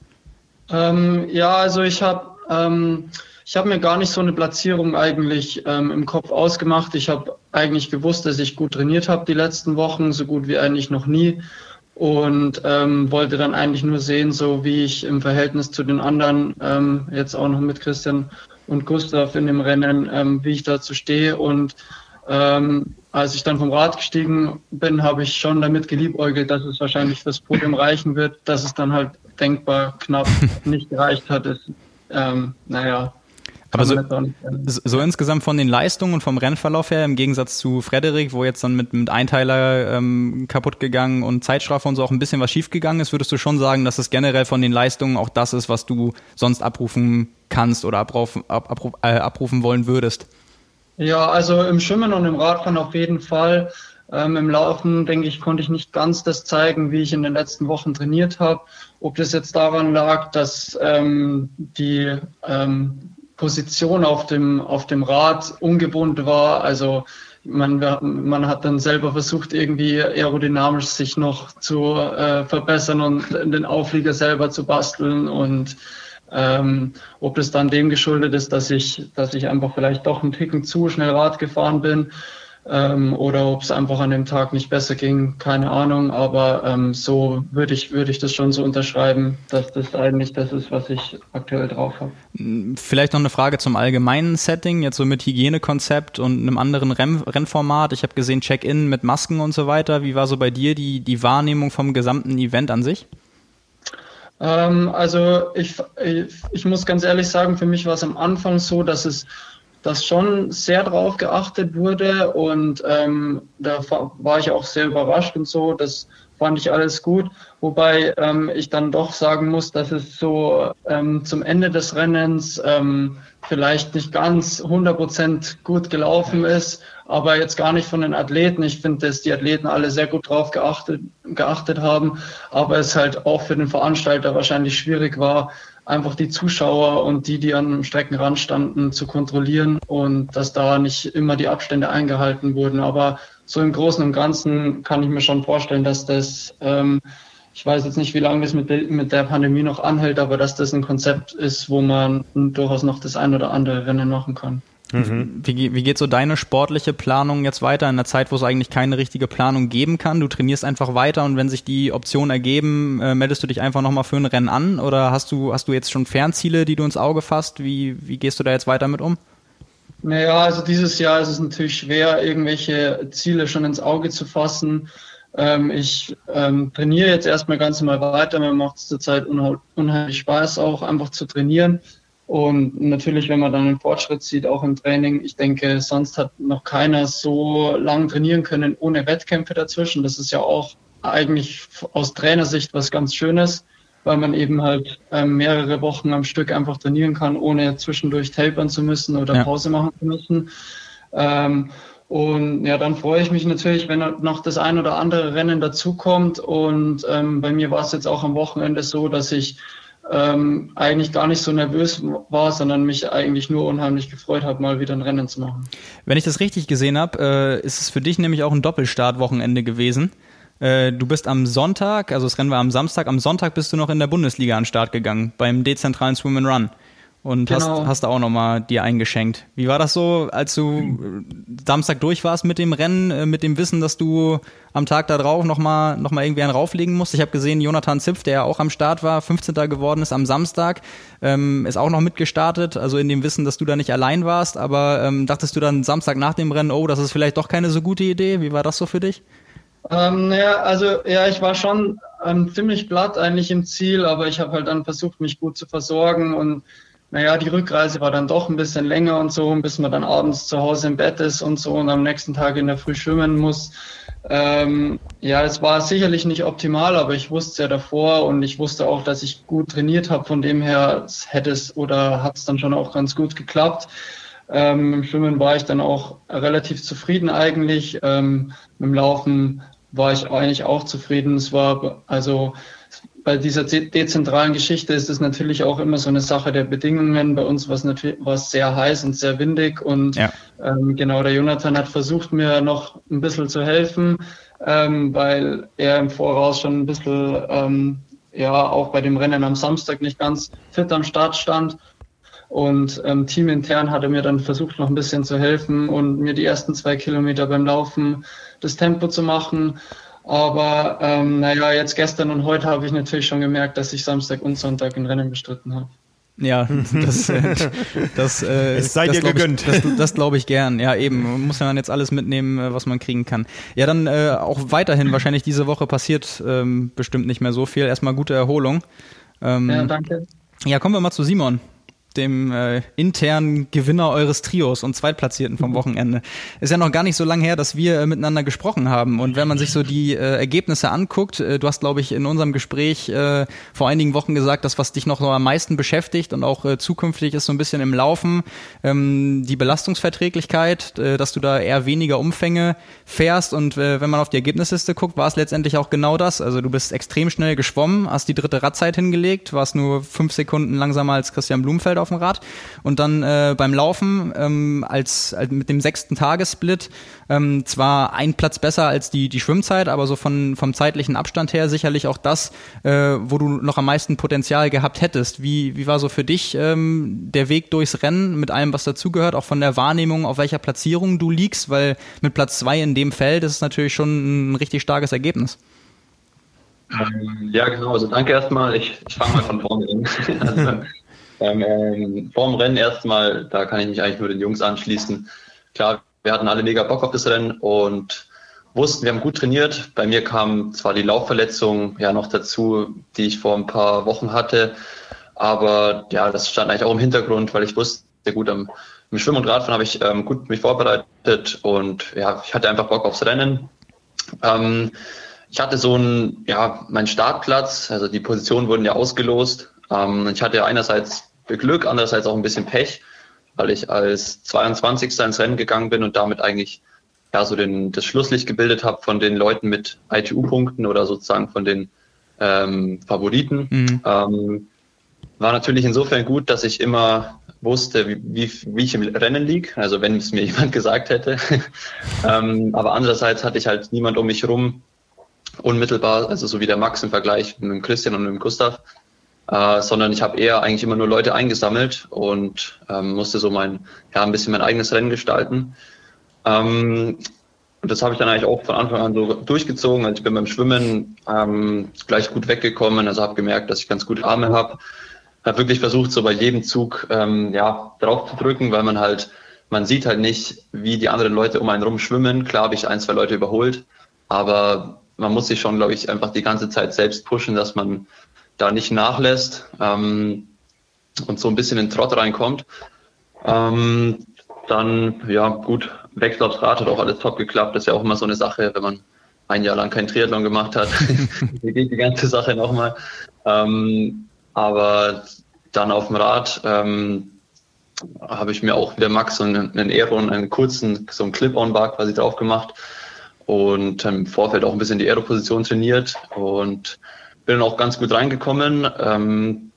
Ähm, ja, also ich habe ähm, ich habe mir gar nicht so eine Platzierung eigentlich ähm, im Kopf ausgemacht. Ich habe eigentlich gewusst, dass ich gut trainiert habe die letzten Wochen, so gut wie eigentlich noch nie und ähm, wollte dann eigentlich nur sehen, so wie ich im Verhältnis zu den anderen, ähm, jetzt auch noch mit Christian und Gustav in dem Rennen, ähm, wie ich dazu stehe. Und ähm, als ich dann vom Rad gestiegen bin, habe ich schon damit geliebäugelt, dass es wahrscheinlich fürs Podium reichen wird, dass es dann halt denkbar knapp nicht gereicht hat. Ist, ähm, naja, aber so, so, insgesamt von den Leistungen und vom Rennverlauf her, im Gegensatz zu Frederik, wo jetzt dann mit, mit Einteiler ähm, kaputt gegangen und Zeitstrafe und so auch ein bisschen was schiefgegangen ist, würdest du schon sagen, dass es generell von den Leistungen auch das ist, was du sonst abrufen kannst oder abrufen, ab, abruf, äh, abrufen wollen würdest? Ja, also im Schwimmen und im Radfahren auf jeden Fall. Ähm, Im Laufen, denke ich, konnte ich nicht ganz das zeigen, wie ich in den letzten Wochen trainiert habe. Ob das jetzt daran lag, dass ähm, die ähm, Position auf dem, auf dem Rad ungewohnt war. Also man, man hat dann selber versucht, irgendwie aerodynamisch sich noch zu äh, verbessern und den Auflieger selber zu basteln und ähm, ob das dann dem geschuldet ist, dass ich, dass ich einfach vielleicht doch einen Ticken zu schnell Rad gefahren bin ähm, oder ob es einfach an dem Tag nicht besser ging, keine Ahnung. Aber ähm, so würde ich, würde ich das schon so unterschreiben, dass das eigentlich das ist, was ich aktuell drauf habe. Vielleicht noch eine Frage zum allgemeinen Setting, jetzt so mit Hygienekonzept und einem anderen Renn Rennformat. Ich habe gesehen Check-in mit Masken und so weiter. Wie war so bei dir die, die Wahrnehmung vom gesamten Event an sich? Ähm, also ich, ich, ich muss ganz ehrlich sagen, für mich war es am Anfang so, dass es dass schon sehr darauf geachtet wurde und ähm, da war ich auch sehr überrascht und so. Das fand ich alles gut, wobei ähm, ich dann doch sagen muss, dass es so ähm, zum Ende des Rennens ähm, vielleicht nicht ganz 100% gut gelaufen ist, aber jetzt gar nicht von den Athleten. Ich finde, dass die Athleten alle sehr gut drauf geachtet, geachtet haben, aber es halt auch für den Veranstalter wahrscheinlich schwierig war, einfach die Zuschauer und die, die am Streckenrand standen, zu kontrollieren und dass da nicht immer die Abstände eingehalten wurden. Aber so im Großen und Ganzen kann ich mir schon vorstellen, dass das, ähm, ich weiß jetzt nicht, wie lange das mit, mit der Pandemie noch anhält, aber dass das ein Konzept ist, wo man durchaus noch das ein oder andere Rennen machen kann. Mhm. Wie, wie geht so deine sportliche Planung jetzt weiter in einer Zeit, wo es eigentlich keine richtige Planung geben kann? Du trainierst einfach weiter und wenn sich die Optionen ergeben, äh, meldest du dich einfach nochmal für ein Rennen an oder hast du, hast du jetzt schon Fernziele, die du ins Auge fasst? Wie, wie gehst du da jetzt weiter mit um? Naja, also dieses Jahr ist es natürlich schwer, irgendwelche Ziele schon ins Auge zu fassen. Ähm, ich ähm, trainiere jetzt erstmal ganz normal weiter. Mir macht es zurzeit unheimlich Spaß, auch einfach zu trainieren. Und natürlich, wenn man dann einen Fortschritt sieht, auch im Training, ich denke, sonst hat noch keiner so lang trainieren können ohne Wettkämpfe dazwischen. Das ist ja auch eigentlich aus Trainersicht was ganz Schönes, weil man eben halt ähm, mehrere Wochen am Stück einfach trainieren kann, ohne zwischendurch tapern zu müssen oder ja. Pause machen zu müssen. Ähm, und ja, dann freue ich mich natürlich, wenn noch das ein oder andere Rennen dazukommt. Und ähm, bei mir war es jetzt auch am Wochenende so, dass ich ähm, eigentlich gar nicht so nervös war, sondern mich eigentlich nur unheimlich gefreut habe, mal wieder ein Rennen zu machen. Wenn ich das richtig gesehen habe, äh, ist es für dich nämlich auch ein Doppelstartwochenende gewesen. Äh, du bist am Sonntag, also das Rennen war am Samstag, am Sonntag bist du noch in der Bundesliga an den Start gegangen, beim dezentralen Swim and Run und genau. hast, hast da auch nochmal dir eingeschenkt. Wie war das so, als du Samstag durch warst mit dem Rennen, äh, mit dem Wissen, dass du am Tag da drauf nochmal noch mal irgendwie einen rauflegen musst? Ich habe gesehen, Jonathan Zipf, der ja auch am Start war, 15. geworden ist am Samstag, ähm, ist auch noch mitgestartet, also in dem Wissen, dass du da nicht allein warst, aber ähm, dachtest du dann Samstag nach dem Rennen, oh, das ist vielleicht doch keine so gute Idee? Wie war das so für dich? Ähm, ja, also ja, ich war schon ähm, ziemlich platt eigentlich im Ziel, aber ich habe halt dann versucht, mich gut zu versorgen und naja, die Rückreise war dann doch ein bisschen länger und so, bis man dann abends zu Hause im Bett ist und so und am nächsten Tag in der Früh schwimmen muss. Ähm, ja, es war sicherlich nicht optimal, aber ich wusste ja davor und ich wusste auch, dass ich gut trainiert habe. Von dem her hätte es oder hat es dann schon auch ganz gut geklappt. Ähm, Im Schwimmen war ich dann auch relativ zufrieden eigentlich. Ähm, dem Laufen war ich eigentlich auch zufrieden. Es war also bei dieser dezentralen Geschichte ist es natürlich auch immer so eine Sache der Bedingungen. Bei uns war es natürlich sehr heiß und sehr windig und ja. ähm, genau der Jonathan hat versucht, mir noch ein bisschen zu helfen, ähm, weil er im Voraus schon ein bisschen ähm, ja auch bei dem Rennen am Samstag nicht ganz fit am Start stand. Und ähm, teamintern hat er mir dann versucht, noch ein bisschen zu helfen und mir die ersten zwei Kilometer beim Laufen das Tempo zu machen. Aber ähm, naja, jetzt gestern und heute habe ich natürlich schon gemerkt, dass ich Samstag und Sonntag ein Rennen bestritten habe. Ja, das, äh, das, äh, es sei dir gegönnt. Ich, das, das glaube ich gern. Ja, eben. Man muss ja dann jetzt alles mitnehmen, äh, was man kriegen kann. Ja, dann äh, auch weiterhin wahrscheinlich diese Woche passiert ähm, bestimmt nicht mehr so viel. Erstmal gute Erholung. Ähm, ja, danke. Ja, kommen wir mal zu Simon dem äh, internen Gewinner eures Trios und Zweitplatzierten vom Wochenende. Ist ja noch gar nicht so lange her, dass wir äh, miteinander gesprochen haben. Und wenn man sich so die äh, Ergebnisse anguckt, äh, du hast, glaube ich, in unserem Gespräch äh, vor einigen Wochen gesagt, das, was dich noch so am meisten beschäftigt und auch äh, zukünftig ist so ein bisschen im Laufen, ähm, die Belastungsverträglichkeit, äh, dass du da eher weniger Umfänge fährst. Und äh, wenn man auf die Ergebnisliste guckt, war es letztendlich auch genau das. Also du bist extrem schnell geschwommen, hast die dritte Radzeit hingelegt, warst nur fünf Sekunden langsamer als Christian Blumfeld auf dem Rad. Und dann äh, beim Laufen ähm, als, als mit dem sechsten Tagessplit ähm, zwar ein Platz besser als die, die Schwimmzeit, aber so von, vom zeitlichen Abstand her sicherlich auch das, äh, wo du noch am meisten Potenzial gehabt hättest. Wie, wie war so für dich ähm, der Weg durchs Rennen mit allem, was dazugehört, auch von der Wahrnehmung, auf welcher Platzierung du liegst? Weil mit Platz zwei in dem Feld ist es natürlich schon ein richtig starkes Ergebnis. Ähm, ja, genau. Also danke erstmal. Ich, ich fange mal von vorne an. also, ähm, ähm, vorm Rennen erstmal, da kann ich mich eigentlich nur den Jungs anschließen. Klar, wir hatten alle mega Bock auf das Rennen und wussten, wir haben gut trainiert. Bei mir kam zwar die Laufverletzung ja noch dazu, die ich vor ein paar Wochen hatte, aber ja, das stand eigentlich auch im Hintergrund, weil ich wusste, gut am im Schwimmen und Radfahren habe ich ähm, gut mich vorbereitet und ja, ich hatte einfach Bock aufs Rennen. Ähm, ich hatte so ein, ja, mein Startplatz, also die Positionen wurden ja ausgelost. Ähm, ich hatte einerseits Glück, andererseits auch ein bisschen Pech, weil ich als 22. ins Rennen gegangen bin und damit eigentlich ja so den, das Schlusslicht gebildet habe von den Leuten mit ITU-Punkten oder sozusagen von den ähm, Favoriten. Mhm. Ähm, war natürlich insofern gut, dass ich immer wusste, wie, wie, wie ich im Rennen lieg, also wenn es mir jemand gesagt hätte. ähm, aber andererseits hatte ich halt niemand um mich rum, unmittelbar, also so wie der Max im Vergleich mit dem Christian und mit dem Gustav, äh, sondern ich habe eher eigentlich immer nur Leute eingesammelt und ähm, musste so mein, ja, ein bisschen mein eigenes Rennen gestalten. Ähm, und das habe ich dann eigentlich auch von Anfang an so durchgezogen. Also ich bin beim Schwimmen ähm, gleich gut weggekommen, also habe gemerkt, dass ich ganz gute Arme habe. Habe wirklich versucht, so bei jedem Zug ähm, ja, drauf zu drücken, weil man halt, man sieht halt nicht, wie die anderen Leute um einen rum schwimmen. Klar habe ich ein, zwei Leute überholt, aber man muss sich schon, glaube ich, einfach die ganze Zeit selbst pushen, dass man da nicht nachlässt ähm, und so ein bisschen in den Trott reinkommt. Ähm, dann, ja, gut, Wechsel aufs Rad hat auch alles top geklappt. Das ist ja auch immer so eine Sache, wenn man ein Jahr lang kein Triathlon gemacht hat. Geht die ganze Sache nochmal? Ähm, aber dann auf dem Rad ähm, habe ich mir auch wieder Max so einen, einen Aero und einen kurzen, so einen Clip-on-Bar quasi drauf gemacht und im Vorfeld auch ein bisschen die Aero-Position trainiert und bin auch ganz gut reingekommen. Ähm,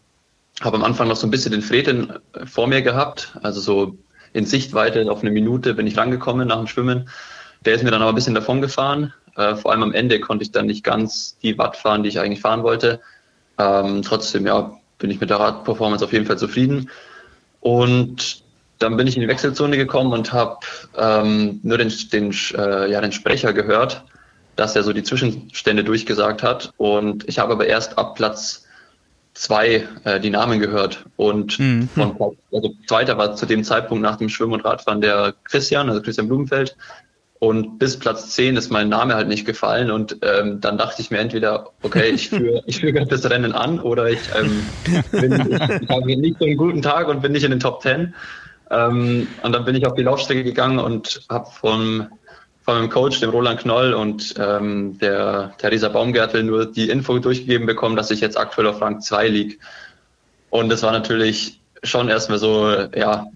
habe am Anfang noch so ein bisschen den Freten vor mir gehabt, also so in Sichtweite auf eine Minute bin ich rangekommen nach dem Schwimmen. Der ist mir dann aber ein bisschen davon gefahren. Äh, vor allem am Ende konnte ich dann nicht ganz die Watt fahren, die ich eigentlich fahren wollte. Ähm, trotzdem, ja, bin ich mit der Radperformance auf jeden Fall zufrieden. Und dann bin ich in die Wechselzone gekommen und habe ähm, nur den, den, äh, ja, den Sprecher gehört, dass er so die Zwischenstände durchgesagt hat. Und ich habe aber erst ab Platz zwei äh, die Namen gehört. Und mhm. von also zweiter war zu dem Zeitpunkt nach dem Schwimmen und Radfahren der Christian, also Christian Blumenfeld. Und bis Platz 10 ist mein Name halt nicht gefallen. Und ähm, dann dachte ich mir entweder, okay, ich führe ich führe das Rennen an oder ich, ähm, bin, ich, ich habe nicht so einen guten Tag und bin nicht in den Top 10. Ähm, und dann bin ich auf die Laufstrecke gegangen und habe vom, von meinem Coach, dem Roland Knoll und ähm, der Theresa Baumgärtel nur die Info durchgegeben bekommen, dass ich jetzt aktuell auf Rang 2 liege. Und das war natürlich schon erstmal so, ja,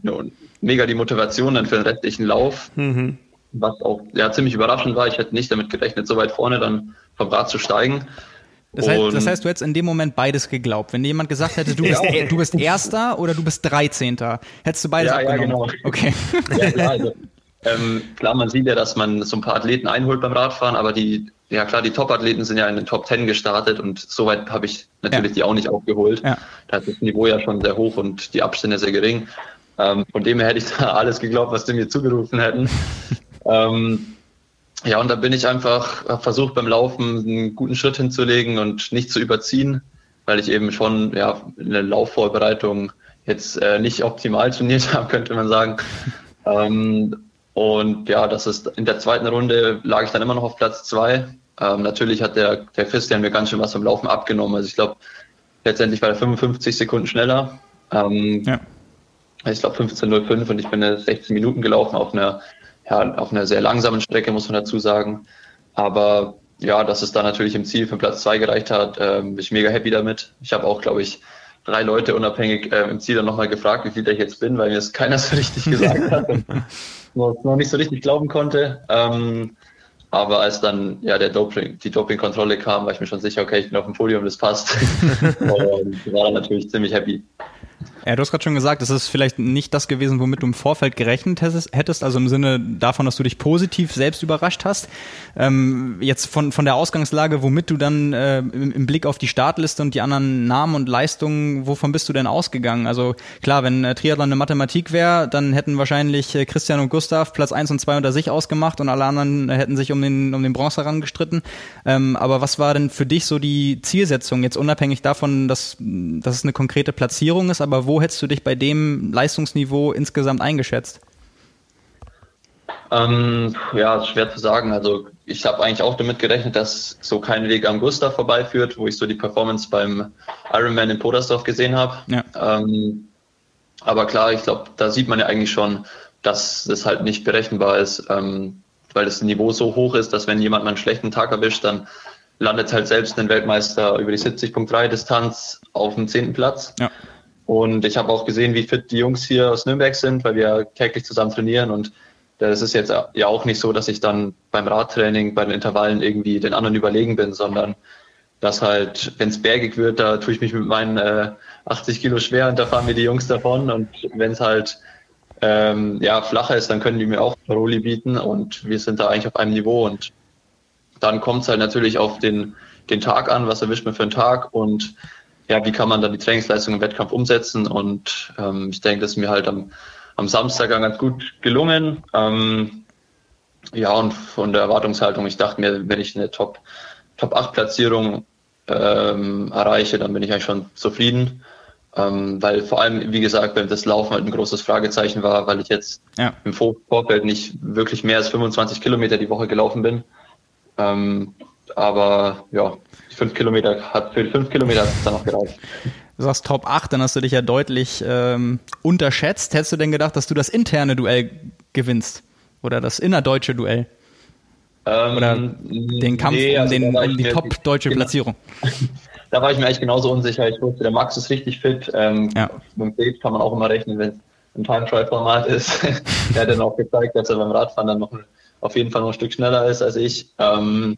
mega die Motivation dann für den restlichen Lauf. Mhm was auch ja, ziemlich überraschend war. Ich hätte nicht damit gerechnet, so weit vorne dann vom Rad zu steigen. Das heißt, das heißt, du hättest in dem Moment beides geglaubt. Wenn jemand gesagt hätte, du bist, ja. du bist Erster oder du bist Dreizehnter, hättest du beides ja, abgenommen. Ja, genau. Okay. Ja, klar, also, ähm, klar, man sieht ja, dass man so ein paar Athleten einholt beim Radfahren, aber die, ja klar, die Top-Athleten sind ja in den Top Ten gestartet und soweit habe ich natürlich ja. die auch nicht aufgeholt. Ja. Da ist das Niveau ja schon sehr hoch und die Abstände sehr gering. Ähm, von dem her hätte ich da alles geglaubt, was die mir zugerufen hätten. Ähm, ja, und da bin ich einfach versucht beim Laufen einen guten Schritt hinzulegen und nicht zu überziehen, weil ich eben schon ja, in der Laufvorbereitung jetzt äh, nicht optimal trainiert habe, könnte man sagen. Ähm, und ja, das ist in der zweiten Runde lag ich dann immer noch auf Platz zwei. Ähm, natürlich hat der, der Christian mir ganz schön was vom Laufen abgenommen. Also ich glaube, letztendlich war er 55 Sekunden schneller. Ähm, ja. Ich glaube 15.05 und ich bin 16 Minuten gelaufen auf einer ja, auf einer sehr langsamen Strecke, muss man dazu sagen. Aber ja, dass es da natürlich im Ziel für Platz zwei gereicht hat, äh, bin ich mega happy damit. Ich habe auch, glaube ich, drei Leute unabhängig äh, im Ziel dann nochmal gefragt, wie viel ich jetzt bin, weil mir das keiner so richtig gesagt hat und noch nicht so richtig glauben konnte. Ähm, aber als dann ja der Doping, die Dopingkontrolle kam, war ich mir schon sicher, okay, ich bin auf dem Podium, das passt. und war dann natürlich ziemlich happy. Ja, du hast gerade schon gesagt, es ist vielleicht nicht das gewesen, womit du im Vorfeld gerechnet hättest, also im Sinne davon, dass du dich positiv selbst überrascht hast. Ähm, jetzt von, von der Ausgangslage, womit du dann äh, im, im, Blick auf die Startliste und die anderen Namen und Leistungen, wovon bist du denn ausgegangen? Also klar, wenn äh, Triathlon eine Mathematik wäre, dann hätten wahrscheinlich äh, Christian und Gustav Platz eins und zwei unter sich ausgemacht und alle anderen hätten sich um den, um den Bronze herangestritten. Ähm, aber was war denn für dich so die Zielsetzung, jetzt unabhängig davon, dass, dass es eine konkrete Platzierung ist, aber wo hättest du dich bei dem Leistungsniveau insgesamt eingeschätzt? Ähm, ja, schwer zu sagen. Also ich habe eigentlich auch damit gerechnet, dass so kein Weg am Gustav vorbeiführt, wo ich so die Performance beim Ironman in Podersdorf gesehen habe. Ja. Ähm, aber klar, ich glaube, da sieht man ja eigentlich schon, dass das halt nicht berechenbar ist, ähm, weil das Niveau so hoch ist, dass wenn jemand mal einen schlechten Tag erwischt, dann landet halt selbst ein Weltmeister über die 70.3 Distanz auf dem zehnten Platz. Ja. Und ich habe auch gesehen, wie fit die Jungs hier aus Nürnberg sind, weil wir täglich zusammen trainieren. Und das ist jetzt ja auch nicht so, dass ich dann beim Radtraining, bei den Intervallen irgendwie den anderen überlegen bin, sondern dass halt, wenn es bergig wird, da tue ich mich mit meinen äh, 80 Kilo schwer und da fahren mir die Jungs davon. Und wenn es halt ähm, ja, flacher ist, dann können die mir auch Paroli bieten und wir sind da eigentlich auf einem Niveau. Und dann kommt es halt natürlich auf den, den Tag an, was erwischt man für einen Tag und ja, wie kann man dann die Trainingsleistung im Wettkampf umsetzen? Und ähm, ich denke, das ist mir halt am, am Samstag ganz gut gelungen. Ähm, ja, und von der Erwartungshaltung, ich dachte mir, wenn ich eine Top, Top 8 Platzierung ähm, erreiche, dann bin ich eigentlich schon zufrieden. Ähm, weil vor allem, wie gesagt, wenn das Laufen halt ein großes Fragezeichen war, weil ich jetzt ja. im Vorfeld nicht wirklich mehr als 25 Kilometer die Woche gelaufen bin. Ähm, aber ja, fünf Kilometer hat für fünf Kilometer hat es dann noch gereicht. Du sagst Top 8, dann hast du dich ja deutlich ähm, unterschätzt. Hättest du denn gedacht, dass du das interne Duell gewinnst? Oder das innerdeutsche Duell? Ähm, Oder den Kampf nee, also um, den, um die top-deutsche genau. Platzierung? Da war ich mir eigentlich genauso unsicher. Ich wusste, der Max ist richtig fit. Ähm, ja. Mit dem Bild kann man auch immer rechnen, wenn es ein Time-Trial-Format ist. der hat dann auch gezeigt, dass er beim Radfahren dann noch auf jeden Fall noch ein Stück schneller ist als ich. Ähm,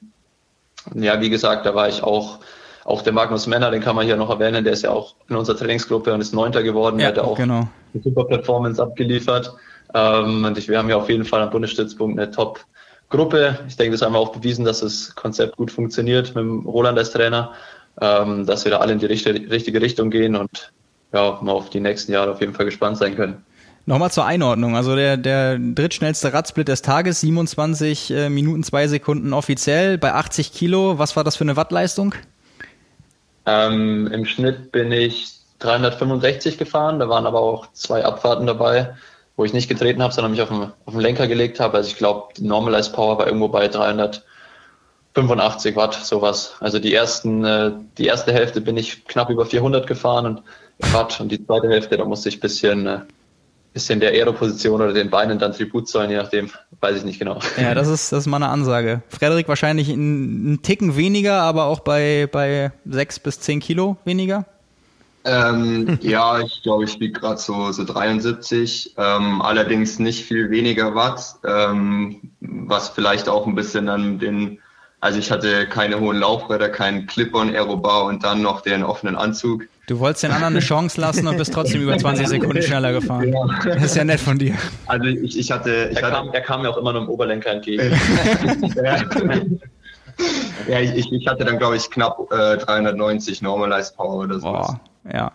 ja, wie gesagt, da war ich auch, auch der Magnus Männer, den kann man hier noch erwähnen, der ist ja auch in unserer Trainingsgruppe und ist Neunter geworden. Ja, der hat auch genau. eine super Performance abgeliefert. Ähm, und ich, wir haben ja auf jeden Fall am Bundesstützpunkt eine Top-Gruppe. Ich denke, das haben wir auch bewiesen, dass das Konzept gut funktioniert mit dem Roland als Trainer, ähm, dass wir da alle in die richtige, richtige Richtung gehen und ja, mal auf die nächsten Jahre auf jeden Fall gespannt sein können. Nochmal zur Einordnung. Also der, der drittschnellste Radsplit des Tages, 27 äh, Minuten, 2 Sekunden offiziell bei 80 Kilo. Was war das für eine Wattleistung? Ähm, Im Schnitt bin ich 365 gefahren. Da waren aber auch zwei Abfahrten dabei, wo ich nicht getreten habe, sondern mich auf den, auf den Lenker gelegt habe. Also ich glaube, die Normalized Power war irgendwo bei 385 Watt, sowas. Also die ersten, äh, die erste Hälfte bin ich knapp über 400 gefahren und Watt und die zweite Hälfte, da musste ich ein bisschen äh, bisschen der Aero-Position oder den Beinen dann Tribut zollen, je nachdem, weiß ich nicht genau. Ja, das ist, das ist mal eine Ansage. Frederik wahrscheinlich einen Ticken weniger, aber auch bei, bei sechs bis zehn Kilo weniger? Ähm, ja, ich glaube, ich wiege gerade so, so 73, ähm, allerdings nicht viel weniger Watt, ähm, was vielleicht auch ein bisschen an den, also ich hatte keine hohen Laufräder, keinen Clip-on-Aerobar und dann noch den offenen Anzug. Du wolltest den anderen eine Chance lassen und bist trotzdem über 20 Sekunden schneller gefahren. Ja. Das ist ja nett von dir. Also ich, ich hatte... Ich er, hatte kam, er kam mir auch immer nur im Oberlenker entgegen. ja, ich, ich hatte dann, glaube ich, knapp äh, 390 Normalized Power oder so. Boah, ja.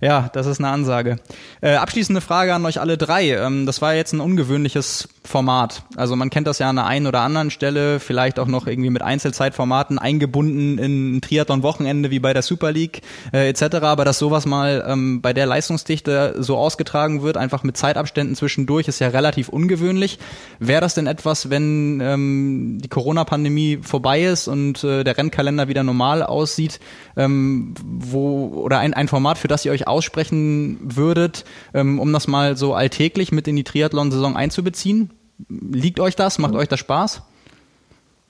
Ja, das ist eine Ansage. Äh, abschließende Frage an euch alle drei. Ähm, das war jetzt ein ungewöhnliches Format. Also man kennt das ja an der einen oder anderen Stelle, vielleicht auch noch irgendwie mit Einzelzeitformaten eingebunden in ein Triathlon-Wochenende wie bei der Super League äh, etc. Aber dass sowas mal ähm, bei der Leistungsdichte so ausgetragen wird, einfach mit Zeitabständen zwischendurch, ist ja relativ ungewöhnlich. Wäre das denn etwas, wenn ähm, die Corona-Pandemie vorbei ist und äh, der Rennkalender wieder normal aussieht, ähm, wo oder ein, ein Format, für das ihr euch aussprechen würdet, ähm, um das mal so alltäglich mit in die Triathlon-Saison einzubeziehen? Liegt euch das? Macht euch das Spaß?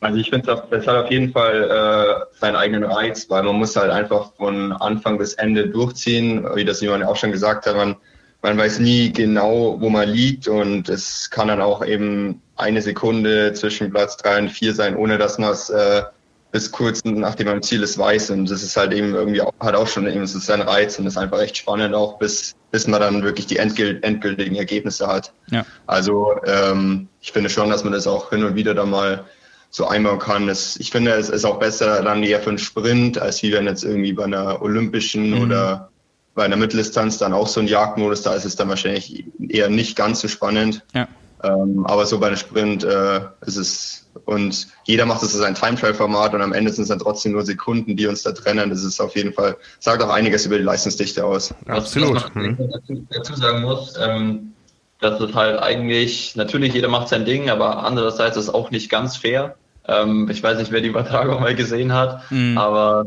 Also ich finde, es hat auf jeden Fall äh, seinen eigenen Reiz, weil man muss halt einfach von Anfang bis Ende durchziehen, wie das jemand auch schon gesagt hat. Man, man weiß nie genau, wo man liegt und es kann dann auch eben eine Sekunde zwischen Platz drei und vier sein, ohne dass man es äh, bis kurz nachdem man im Ziel ist weiß und das ist halt eben irgendwie auch, hat auch schon eben so seinen Reiz und ist einfach echt spannend auch bis bis man dann wirklich die endgült, endgültigen Ergebnisse hat. Ja. Also ähm, ich finde schon, dass man das auch hin und wieder dann mal so einbauen kann. Das, ich finde, es ist auch besser dann eher für einen Sprint, als wie wenn jetzt irgendwie bei einer olympischen mhm. oder bei einer Mitteldistanz dann auch so ein Jagdmodus, da ist es dann wahrscheinlich eher nicht ganz so spannend. Ja. Ähm, aber so bei einem Sprint äh, ist es und jeder macht es so sein Time Trial Format und am Ende sind es dann trotzdem nur Sekunden, die uns da trennen. Das ist auf jeden Fall, sagt auch einiges über die Leistungsdichte aus. Absolut. Was man dazu, dazu sagen muss, ähm, dass es halt eigentlich, natürlich jeder macht sein Ding, aber andererseits ist es auch nicht ganz fair. Ähm, ich weiß nicht, wer die Übertragung mal gesehen hat, mhm. aber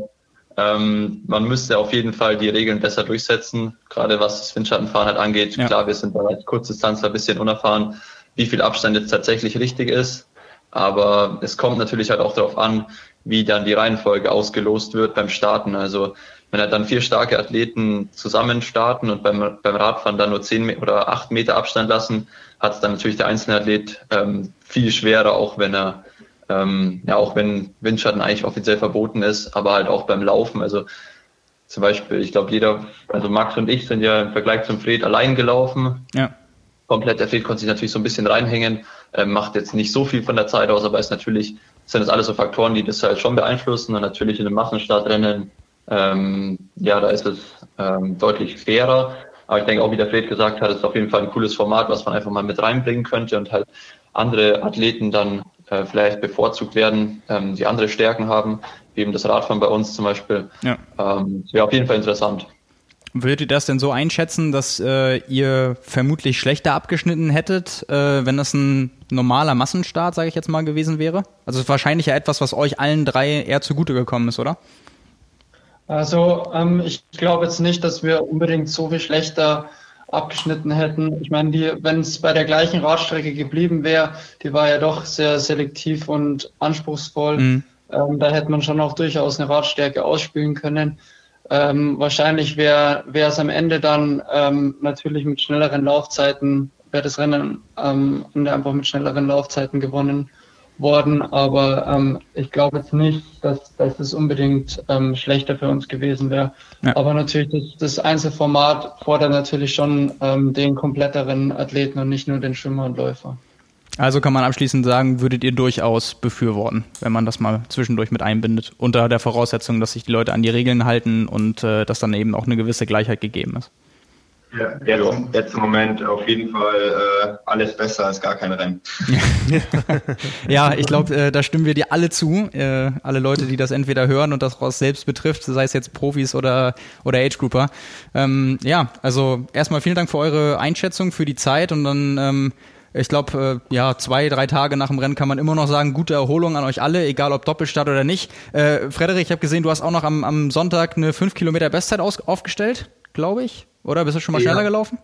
ähm, man müsste auf jeden Fall die Regeln besser durchsetzen, gerade was das Windschattenfahren halt angeht. Ja. Klar, wir sind bei Kurzdistanzler ein bisschen unerfahren, wie viel Abstand jetzt tatsächlich richtig ist. Aber es kommt natürlich halt auch darauf an, wie dann die Reihenfolge ausgelost wird beim Starten. Also wenn halt dann vier starke Athleten zusammen starten und beim, beim Radfahren dann nur zehn oder acht Meter Abstand lassen, hat es dann natürlich der einzelne Athlet ähm, viel schwerer, auch wenn er ähm, ja auch wenn Windschatten eigentlich offiziell verboten ist, aber halt auch beim Laufen. Also zum Beispiel, ich glaube, jeder, also Max und ich sind ja im Vergleich zum Fred allein gelaufen. Ja. Komplett, der Fred konnte sich natürlich so ein bisschen reinhängen äh, macht jetzt nicht so viel von der Zeit aus, aber ist natürlich, sind das alles so Faktoren, die das halt schon beeinflussen. Und natürlich in einem Massenstartrennen, ähm, ja, da ist es ähm, deutlich fairer. Aber ich denke auch, wie der Fred gesagt hat, ist auf jeden Fall ein cooles Format, was man einfach mal mit reinbringen könnte und halt andere Athleten dann äh, vielleicht bevorzugt werden, ähm, die andere Stärken haben, wie eben das Radfahren bei uns zum Beispiel. Ja. Ähm, Wäre auf jeden Fall interessant. Würdet ihr das denn so einschätzen, dass äh, ihr vermutlich schlechter abgeschnitten hättet, äh, wenn das ein normaler Massenstart, sage ich jetzt mal, gewesen wäre? Also wahrscheinlich ja etwas, was euch allen drei eher zugute gekommen ist, oder? Also ähm, ich glaube jetzt nicht, dass wir unbedingt so viel schlechter abgeschnitten hätten. Ich meine, wenn es bei der gleichen Radstrecke geblieben wäre, die war ja doch sehr selektiv und anspruchsvoll. Mhm. Ähm, da hätte man schon auch durchaus eine Radstärke ausspielen können. Ähm, wahrscheinlich wäre es am Ende dann ähm, natürlich mit schnelleren Laufzeiten, wäre das Rennen ähm, einfach mit schnelleren Laufzeiten gewonnen worden, aber ähm, ich glaube jetzt nicht, dass, dass es unbedingt ähm, schlechter für uns gewesen wäre. Ja. Aber natürlich, das, das Einzelformat fordert natürlich schon ähm, den kompletteren Athleten und nicht nur den Schwimmer und Läufer. Also kann man abschließend sagen, würdet ihr durchaus befürworten, wenn man das mal zwischendurch mit einbindet, unter der Voraussetzung, dass sich die Leute an die Regeln halten und äh, dass dann eben auch eine gewisse Gleichheit gegeben ist. Ja, jetzt, jetzt im Moment auf jeden Fall äh, alles besser als gar kein Rennen. ja, ich glaube, äh, da stimmen wir dir alle zu. Äh, alle Leute, die das entweder hören und das Ross selbst betrifft, sei es jetzt Profis oder, oder Age-Grouper. Ähm, ja, also erstmal vielen Dank für eure Einschätzung, für die Zeit und dann ähm, ich glaube, äh, ja, zwei, drei Tage nach dem Rennen kann man immer noch sagen, gute Erholung an euch alle, egal ob Doppelstart oder nicht. Äh, Frederik, ich habe gesehen, du hast auch noch am, am Sonntag eine 5 Kilometer Bestzeit aus, aufgestellt, glaube ich. Oder bist du schon mal schneller gelaufen?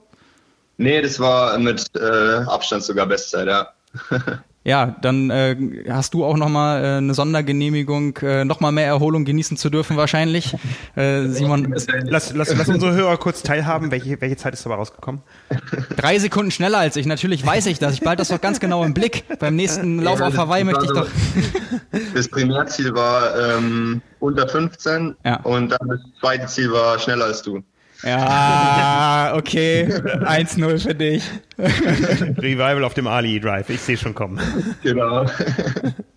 Nee, das war mit äh, Abstand sogar Bestzeit, ja. ja, dann äh, hast du auch nochmal äh, eine Sondergenehmigung, äh, nochmal mehr Erholung genießen zu dürfen wahrscheinlich. Äh, Simon. Lass, lass, lass unsere Hörer kurz teilhaben. Welche, welche Zeit ist dabei rausgekommen? Drei Sekunden schneller als ich. Natürlich weiß ich das. Ich behalte das doch ganz genau im Blick. Beim nächsten Lauf auf Hawaii möchte ich doch. Das Primärziel war ähm, unter 15 ja. und dann das zweite Ziel war schneller als du. Ja, okay. 1-0 für dich. Revival auf dem Ali Drive, ich sehe schon kommen. Genau.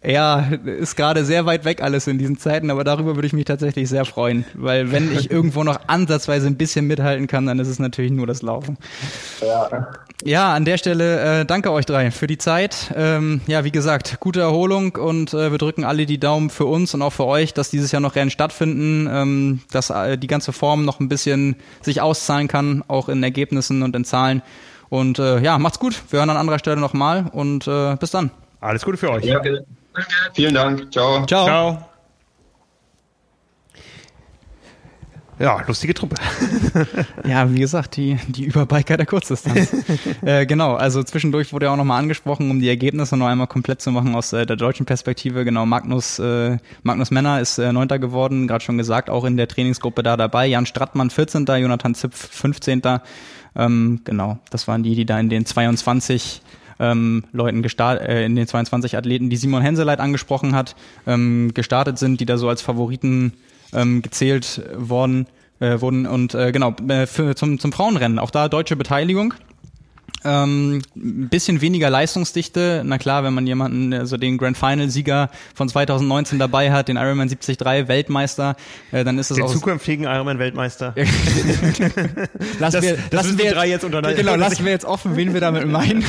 Ja, ist gerade sehr weit weg alles in diesen Zeiten, aber darüber würde ich mich tatsächlich sehr freuen, weil wenn ich irgendwo noch ansatzweise ein bisschen mithalten kann, dann ist es natürlich nur das Laufen. Ja. Ja, an der Stelle äh, danke euch drei für die Zeit. Ähm, ja, wie gesagt, gute Erholung und äh, wir drücken alle die Daumen für uns und auch für euch, dass dieses Jahr noch Rennen stattfinden, ähm, dass äh, die ganze Form noch ein bisschen sich auszahlen kann, auch in Ergebnissen und in Zahlen. Und äh, ja, macht's gut. Wir hören an anderer Stelle nochmal und äh, bis dann. Alles Gute für euch. Ja, okay. Vielen Dank. Ciao. Ciao. Ciao. Ja, lustige Truppe. ja, wie gesagt, die, die Überbiker der Kurzdistanz. äh, genau, also zwischendurch wurde ja auch nochmal angesprochen, um die Ergebnisse noch einmal komplett zu machen aus äh, der deutschen Perspektive. Genau, Magnus, äh, Magnus Männer ist äh, Neunter geworden, gerade schon gesagt, auch in der Trainingsgruppe da dabei. Jan Strattmann 14., Jonathan Zipf 15. Ähm, genau, das waren die, die da in den 22 ähm, Leuten gestartet, äh, in den 22 Athleten, die Simon Henseleit angesprochen hat, ähm, gestartet sind, die da so als Favoriten ähm, gezählt worden äh, wurden. Und äh, genau äh, für, zum, zum Frauenrennen. Auch da deutsche Beteiligung ähm, ein bisschen weniger Leistungsdichte. Na klar, wenn man jemanden, also den Grand Final-Sieger von 2019 dabei hat, den Ironman 73 Weltmeister, äh, dann ist es den auch. Den zukünftigen Ironman-Weltmeister. lassen das, wir, das lassen wir drei jetzt untereinander. Genau, lassen wir jetzt offen, wen wir damit meinen.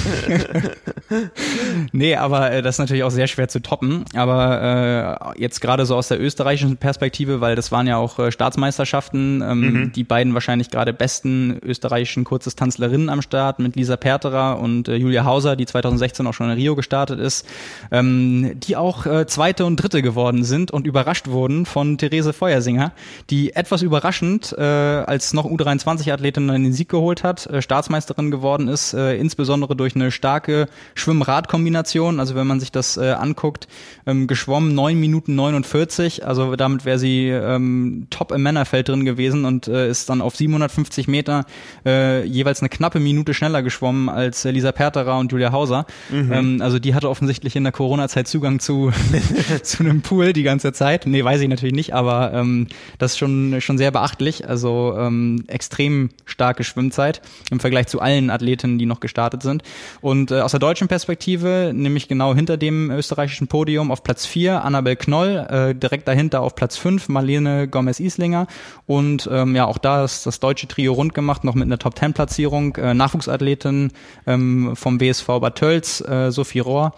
nee, aber äh, das ist natürlich auch sehr schwer zu toppen. Aber äh, jetzt gerade so aus der österreichischen Perspektive, weil das waren ja auch äh, Staatsmeisterschaften, ähm, mhm. die beiden wahrscheinlich gerade besten österreichischen Kurzdistanzlerinnen am Start mit Lisa Perterer und äh, Julia Hauser, die 2016 auch schon in Rio gestartet ist, ähm, die auch äh, Zweite und Dritte geworden sind und überrascht wurden von Therese Feuersinger, die etwas überraschend äh, als noch U23-Athletin den Sieg geholt hat, äh, Staatsmeisterin geworden ist, äh, insbesondere durch eine starke Schwimm-Rad-Kombination. Also wenn man sich das äh, anguckt, ähm, geschwommen 9 Minuten 49, also damit wäre sie ähm, top im Männerfeld drin gewesen und äh, ist dann auf 750 Meter äh, jeweils eine knappe Minute schneller geschwommen geschwommen als Lisa Perterer und Julia Hauser. Mhm. Ähm, also die hatte offensichtlich in der Corona-Zeit Zugang zu, zu einem Pool die ganze Zeit. Nee, weiß ich natürlich nicht, aber ähm, das ist schon, schon sehr beachtlich. Also ähm, extrem starke Schwimmzeit im Vergleich zu allen Athletinnen, die noch gestartet sind. Und äh, aus der deutschen Perspektive, nämlich genau hinter dem österreichischen Podium auf Platz 4 Annabel Knoll, äh, direkt dahinter auf Platz 5 Marlene Gomez-Islinger und ähm, ja, auch da ist das deutsche Trio rund gemacht, noch mit einer Top-10-Platzierung, äh, Nachwuchsathletin Athletin ähm, vom BSV Bad Tölz, äh, Sophie Rohr.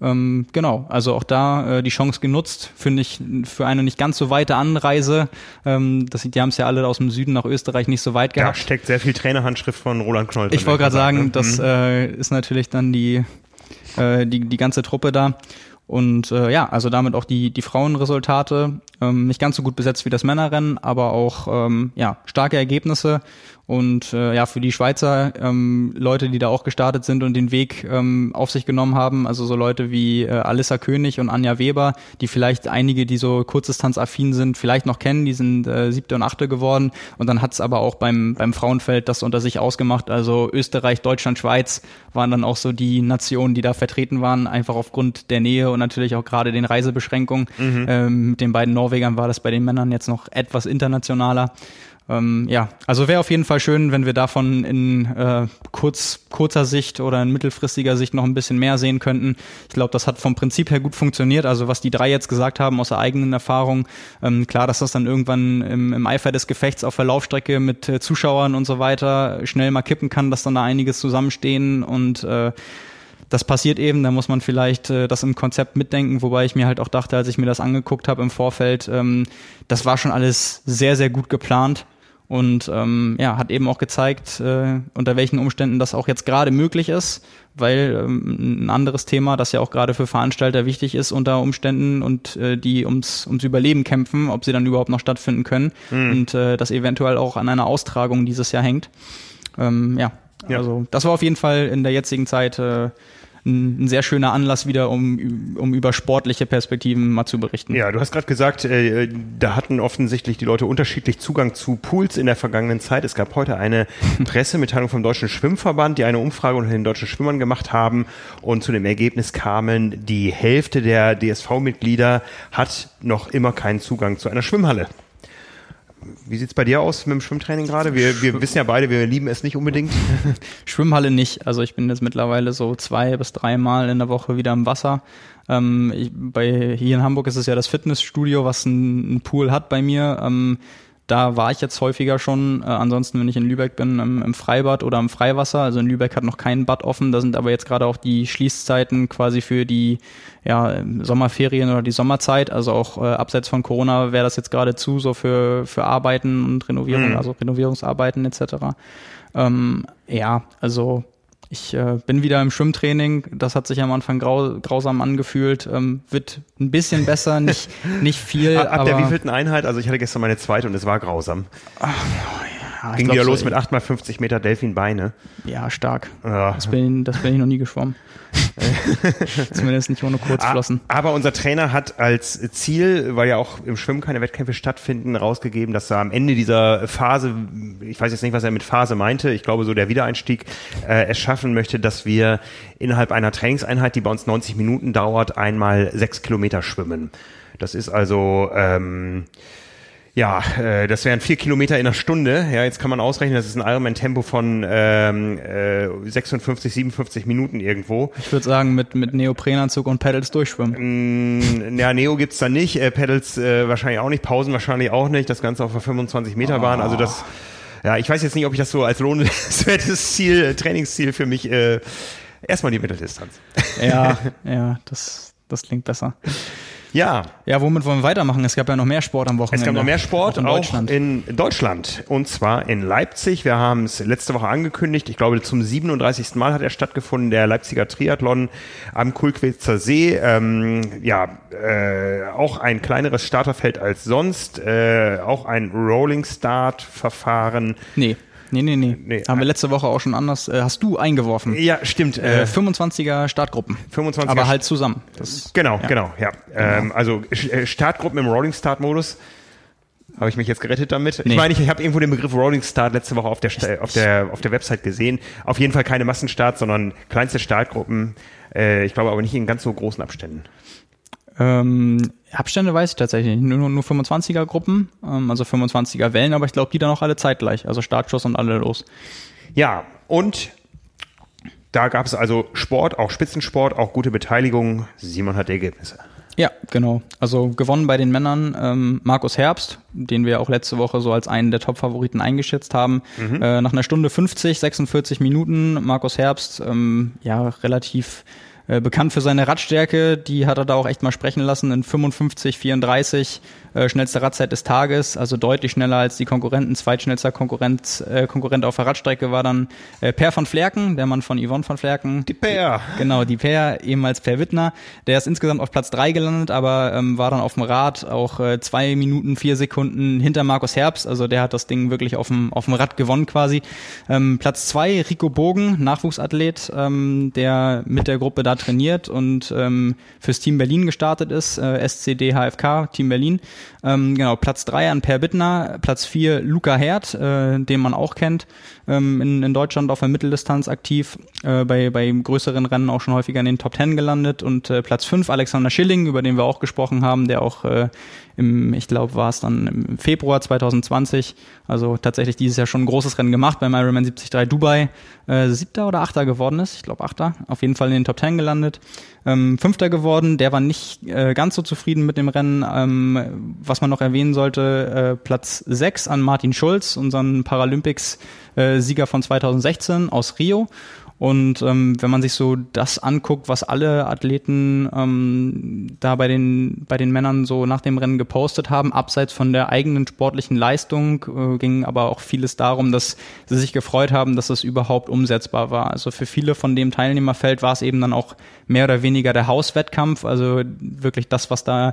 Ähm, genau, also auch da äh, die Chance genutzt, finde ich, für eine nicht ganz so weite Anreise. Ähm, das, die haben es ja alle aus dem Süden nach Österreich nicht so weit gehabt. Da steckt sehr viel Trainerhandschrift von Roland Knoll. Ich wollte gerade sagen, ne? das äh, ist natürlich dann die, äh, die, die ganze Truppe da. Und äh, ja, also damit auch die, die Frauenresultate ähm, nicht ganz so gut besetzt wie das Männerrennen, aber auch ähm, ja, starke Ergebnisse. Und äh, ja, für die Schweizer ähm, Leute, die da auch gestartet sind und den Weg ähm, auf sich genommen haben, also so Leute wie äh, Alissa König und Anja Weber, die vielleicht einige, die so kurzdistanzaffin sind, vielleicht noch kennen, die sind äh, siebte und achte geworden. Und dann hat's aber auch beim, beim Frauenfeld das unter sich ausgemacht. Also Österreich, Deutschland, Schweiz waren dann auch so die Nationen, die da vertreten waren, einfach aufgrund der Nähe und natürlich auch gerade den Reisebeschränkungen. Mhm. Ähm, mit den beiden Norwegern war das bei den Männern jetzt noch etwas internationaler. Ähm, ja, also wäre auf jeden Fall schön, wenn wir davon in äh, kurz, kurzer Sicht oder in mittelfristiger Sicht noch ein bisschen mehr sehen könnten. Ich glaube, das hat vom Prinzip her gut funktioniert. Also was die drei jetzt gesagt haben aus der eigenen Erfahrung, ähm, klar, dass das dann irgendwann im, im Eifer des Gefechts auf der Laufstrecke mit äh, Zuschauern und so weiter schnell mal kippen kann, dass dann da einiges zusammenstehen und äh, das passiert eben, da muss man vielleicht äh, das im Konzept mitdenken, wobei ich mir halt auch dachte, als ich mir das angeguckt habe im Vorfeld, ähm, das war schon alles sehr, sehr gut geplant und ähm, ja, hat eben auch gezeigt, äh, unter welchen Umständen das auch jetzt gerade möglich ist, weil ähm, ein anderes Thema, das ja auch gerade für Veranstalter wichtig ist unter Umständen und äh, die ums, ums Überleben kämpfen, ob sie dann überhaupt noch stattfinden können mhm. und äh, das eventuell auch an einer Austragung dieses Jahr hängt. Ähm, ja, ja, also das war auf jeden Fall in der jetzigen Zeit äh, ein, ein sehr schöner Anlass wieder, um, um über sportliche Perspektiven mal zu berichten. Ja, du hast gerade gesagt, äh, da hatten offensichtlich die Leute unterschiedlich Zugang zu Pools in der vergangenen Zeit. Es gab heute eine Pressemitteilung vom Deutschen Schwimmverband, die eine Umfrage unter den deutschen Schwimmern gemacht haben und zu dem Ergebnis kamen, die Hälfte der DSV-Mitglieder hat noch immer keinen Zugang zu einer Schwimmhalle. Wie sieht's bei dir aus mit dem Schwimmtraining gerade? Wir, wir wissen ja beide, wir lieben es nicht unbedingt. Schwimmhalle nicht. Also ich bin jetzt mittlerweile so zwei bis dreimal in der Woche wieder im Wasser. Ähm, ich, bei, hier in Hamburg ist es ja das Fitnessstudio, was einen Pool hat bei mir. Ähm, da war ich jetzt häufiger schon. Äh, ansonsten, wenn ich in Lübeck bin, im, im, Freibad oder im Freiwasser. Also in Lübeck hat noch kein Bad offen. Da sind aber jetzt gerade auch die Schließzeiten quasi für die ja, Sommerferien oder die Sommerzeit. Also auch äh, abseits von Corona wäre das jetzt gerade zu, so für, für Arbeiten und Renovierung, mhm. also Renovierungsarbeiten etc. Ähm, ja, also ich äh, bin wieder im Schwimmtraining. Das hat sich am Anfang grau, grausam angefühlt. Ähm, wird ein bisschen besser, nicht, nicht viel. Ab, ab der wievielten Einheit? Also ich hatte gestern meine zweite und es war grausam. Ach, ja, Ging wieder so los mit 8 mal 50 Meter Delfinbeine. Ja, stark. Ja. Das, bin, das bin ich noch nie geschwommen. Zumindest nicht ohne Kurzflossen. Aber unser Trainer hat als Ziel, weil ja auch im Schwimmen keine Wettkämpfe stattfinden, rausgegeben, dass er am Ende dieser Phase, ich weiß jetzt nicht, was er mit Phase meinte, ich glaube so der Wiedereinstieg, äh, es schaffen möchte, dass wir innerhalb einer Trainingseinheit, die bei uns 90 Minuten dauert, einmal sechs Kilometer schwimmen. Das ist also ähm, ja, äh, das wären vier Kilometer in einer Stunde. Ja, jetzt kann man ausrechnen, das ist ein Ironman-Tempo von ähm, äh, 56, 57 Minuten irgendwo. Ich würde sagen, mit, mit Neoprenanzug und Pedals durchschwimmen. Mm, ja, Neo gibt's da nicht, äh, Pedals äh, wahrscheinlich auch nicht, Pausen wahrscheinlich auch nicht, das Ganze auf der 25 Meter Bahn. Also das, ja, ich weiß jetzt nicht, ob ich das so als lohnenswertes Ziel, Trainingsziel für mich, äh, erstmal die Mitteldistanz. Ja, ja, das, das klingt besser. Ja. Ja, womit wollen wir weitermachen? Es gab ja noch mehr Sport am Wochenende. Es gab noch mehr Sport, auch in, Deutschland. Auch in Deutschland. Und zwar in Leipzig. Wir haben es letzte Woche angekündigt. Ich glaube, zum 37. Mal hat er stattgefunden, der Leipziger Triathlon am Kulkwitzer See. Ähm, ja, äh, auch ein kleineres Starterfeld als sonst. Äh, auch ein Rolling Start Verfahren. Nee. Nee, nee, nee, nee. Haben wir letzte Woche auch schon anders. Äh, hast du eingeworfen? Ja, stimmt. Äh, 25er Startgruppen. 25er. Aber halt zusammen. Das, genau, ja. genau, ja. Genau. Ähm, also äh, Startgruppen im Rolling Start Modus. Habe ich mich jetzt gerettet damit? Nee. Ich meine, ich, ich habe irgendwo den Begriff Rolling Start letzte Woche auf der, auf der, auf der Website gesehen. Auf jeden Fall keine Massenstarts, sondern kleinste Startgruppen. Äh, ich glaube aber nicht in ganz so großen Abständen. Ähm, Abstände weiß ich tatsächlich nicht. Nur, nur 25er Gruppen, ähm, also 25er Wellen, aber ich glaube, die dann auch alle zeitgleich. Also Startschuss und alle los. Ja, und da gab es also Sport, auch Spitzensport, auch gute Beteiligung. Simon hat Ergebnisse. Ja, genau. Also gewonnen bei den Männern ähm, Markus Herbst, den wir auch letzte Woche so als einen der Top-Favoriten eingeschätzt haben. Mhm. Äh, nach einer Stunde 50, 46 Minuten Markus Herbst, ähm, ja, relativ bekannt für seine Radstärke, die hat er da auch echt mal sprechen lassen in 55, 34 äh, schnellste Radzeit des Tages, also deutlich schneller als die Konkurrenten. Zweitschnellster Konkurrent, äh, Konkurrent auf der Radstrecke war dann äh, Per von Flerken, der Mann von Yvonne von Flerken. Die Per. Genau, die Per, ehemals Per Wittner. Der ist insgesamt auf Platz drei gelandet, aber ähm, war dann auf dem Rad auch äh, zwei Minuten, vier Sekunden hinter Markus Herbst. Also der hat das Ding wirklich auf dem, auf dem Rad gewonnen quasi. Ähm, Platz zwei Rico Bogen, Nachwuchsathlet, ähm, der mit der Gruppe da trainiert und ähm, fürs Team Berlin gestartet ist, äh, SCD HFK, Team Berlin. Ähm, genau, Platz drei an Per Bittner, Platz vier Luca Herd, äh, den man auch kennt, ähm, in, in Deutschland auf der Mitteldistanz aktiv, äh, bei, bei größeren Rennen auch schon häufiger in den Top Ten gelandet. Und äh, Platz fünf Alexander Schilling, über den wir auch gesprochen haben, der auch äh, im, ich glaube, war es dann im Februar 2020, also tatsächlich dieses Jahr schon ein großes Rennen gemacht beim Ironman 73 Dubai, äh, siebter oder achter geworden ist, ich glaube achter, auf jeden Fall in den Top Ten gelandet, ähm, fünfter geworden, der war nicht äh, ganz so zufrieden mit dem Rennen, ähm, was man noch erwähnen sollte, äh, Platz sechs an Martin Schulz, unseren Paralympics-Sieger äh, von 2016 aus Rio und ähm, wenn man sich so das anguckt, was alle Athleten ähm, da bei den, bei den Männern so nach dem Rennen gepostet haben, abseits von der eigenen sportlichen Leistung, äh, ging aber auch vieles darum, dass sie sich gefreut haben, dass es überhaupt umsetzbar war. Also für viele von dem Teilnehmerfeld war es eben dann auch mehr oder weniger der Hauswettkampf, also wirklich das, was da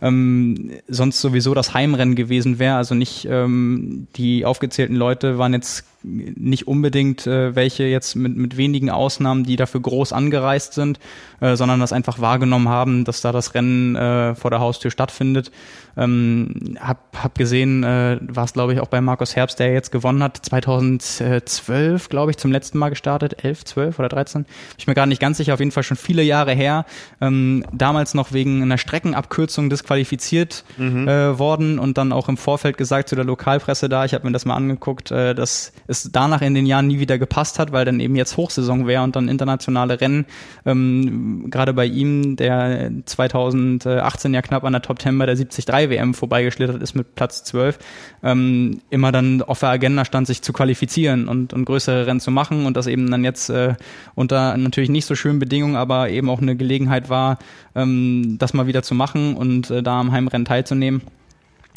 ähm, sonst sowieso das Heimrennen gewesen wäre. Also nicht ähm, die aufgezählten Leute waren jetzt nicht unbedingt äh, welche jetzt mit, mit wenigen Ausnahmen, die dafür groß angereist sind, äh, sondern das einfach wahrgenommen haben, dass da das Rennen äh, vor der Haustür stattfindet. Ähm, hab, hab gesehen, äh, war es glaube ich auch bei Markus Herbst, der jetzt gewonnen hat, 2012 glaube ich zum letzten Mal gestartet, 11, 12 oder 13. Ich bin mir gerade nicht ganz sicher, auf jeden Fall schon viele Jahre her. Ähm, damals noch wegen einer Streckenabkürzung disqualifiziert mhm. äh, worden und dann auch im Vorfeld gesagt zu der Lokalpresse da, ich habe mir das mal angeguckt, äh, dass es danach in den Jahren nie wieder gepasst hat, weil dann eben jetzt Hochsaison wäre und dann internationale Rennen, ähm, gerade bei ihm, der 2018 ja knapp an der Top 10 bei der 73 WM vorbeigeschlittert ist mit Platz 12, ähm, immer dann auf der Agenda stand, sich zu qualifizieren und, und größere Rennen zu machen und das eben dann jetzt äh, unter natürlich nicht so schönen Bedingungen, aber eben auch eine Gelegenheit war, ähm, das mal wieder zu machen und äh, da am Heimrennen teilzunehmen.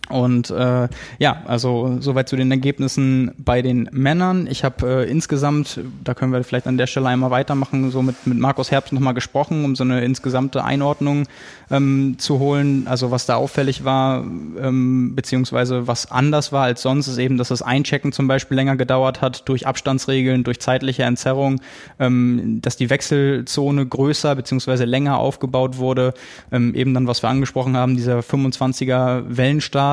Und äh, ja, also soweit zu den Ergebnissen bei den Männern. Ich habe äh, insgesamt, da können wir vielleicht an der Stelle einmal weitermachen, so mit, mit Markus Herbst nochmal gesprochen, um so eine insgesamte Einordnung ähm, zu holen. Also was da auffällig war, ähm, beziehungsweise was anders war als sonst, ist eben, dass das Einchecken zum Beispiel länger gedauert hat durch Abstandsregeln, durch zeitliche Entzerrung, ähm, dass die Wechselzone größer beziehungsweise länger aufgebaut wurde. Ähm, eben dann, was wir angesprochen haben, dieser 25er Wellenstart,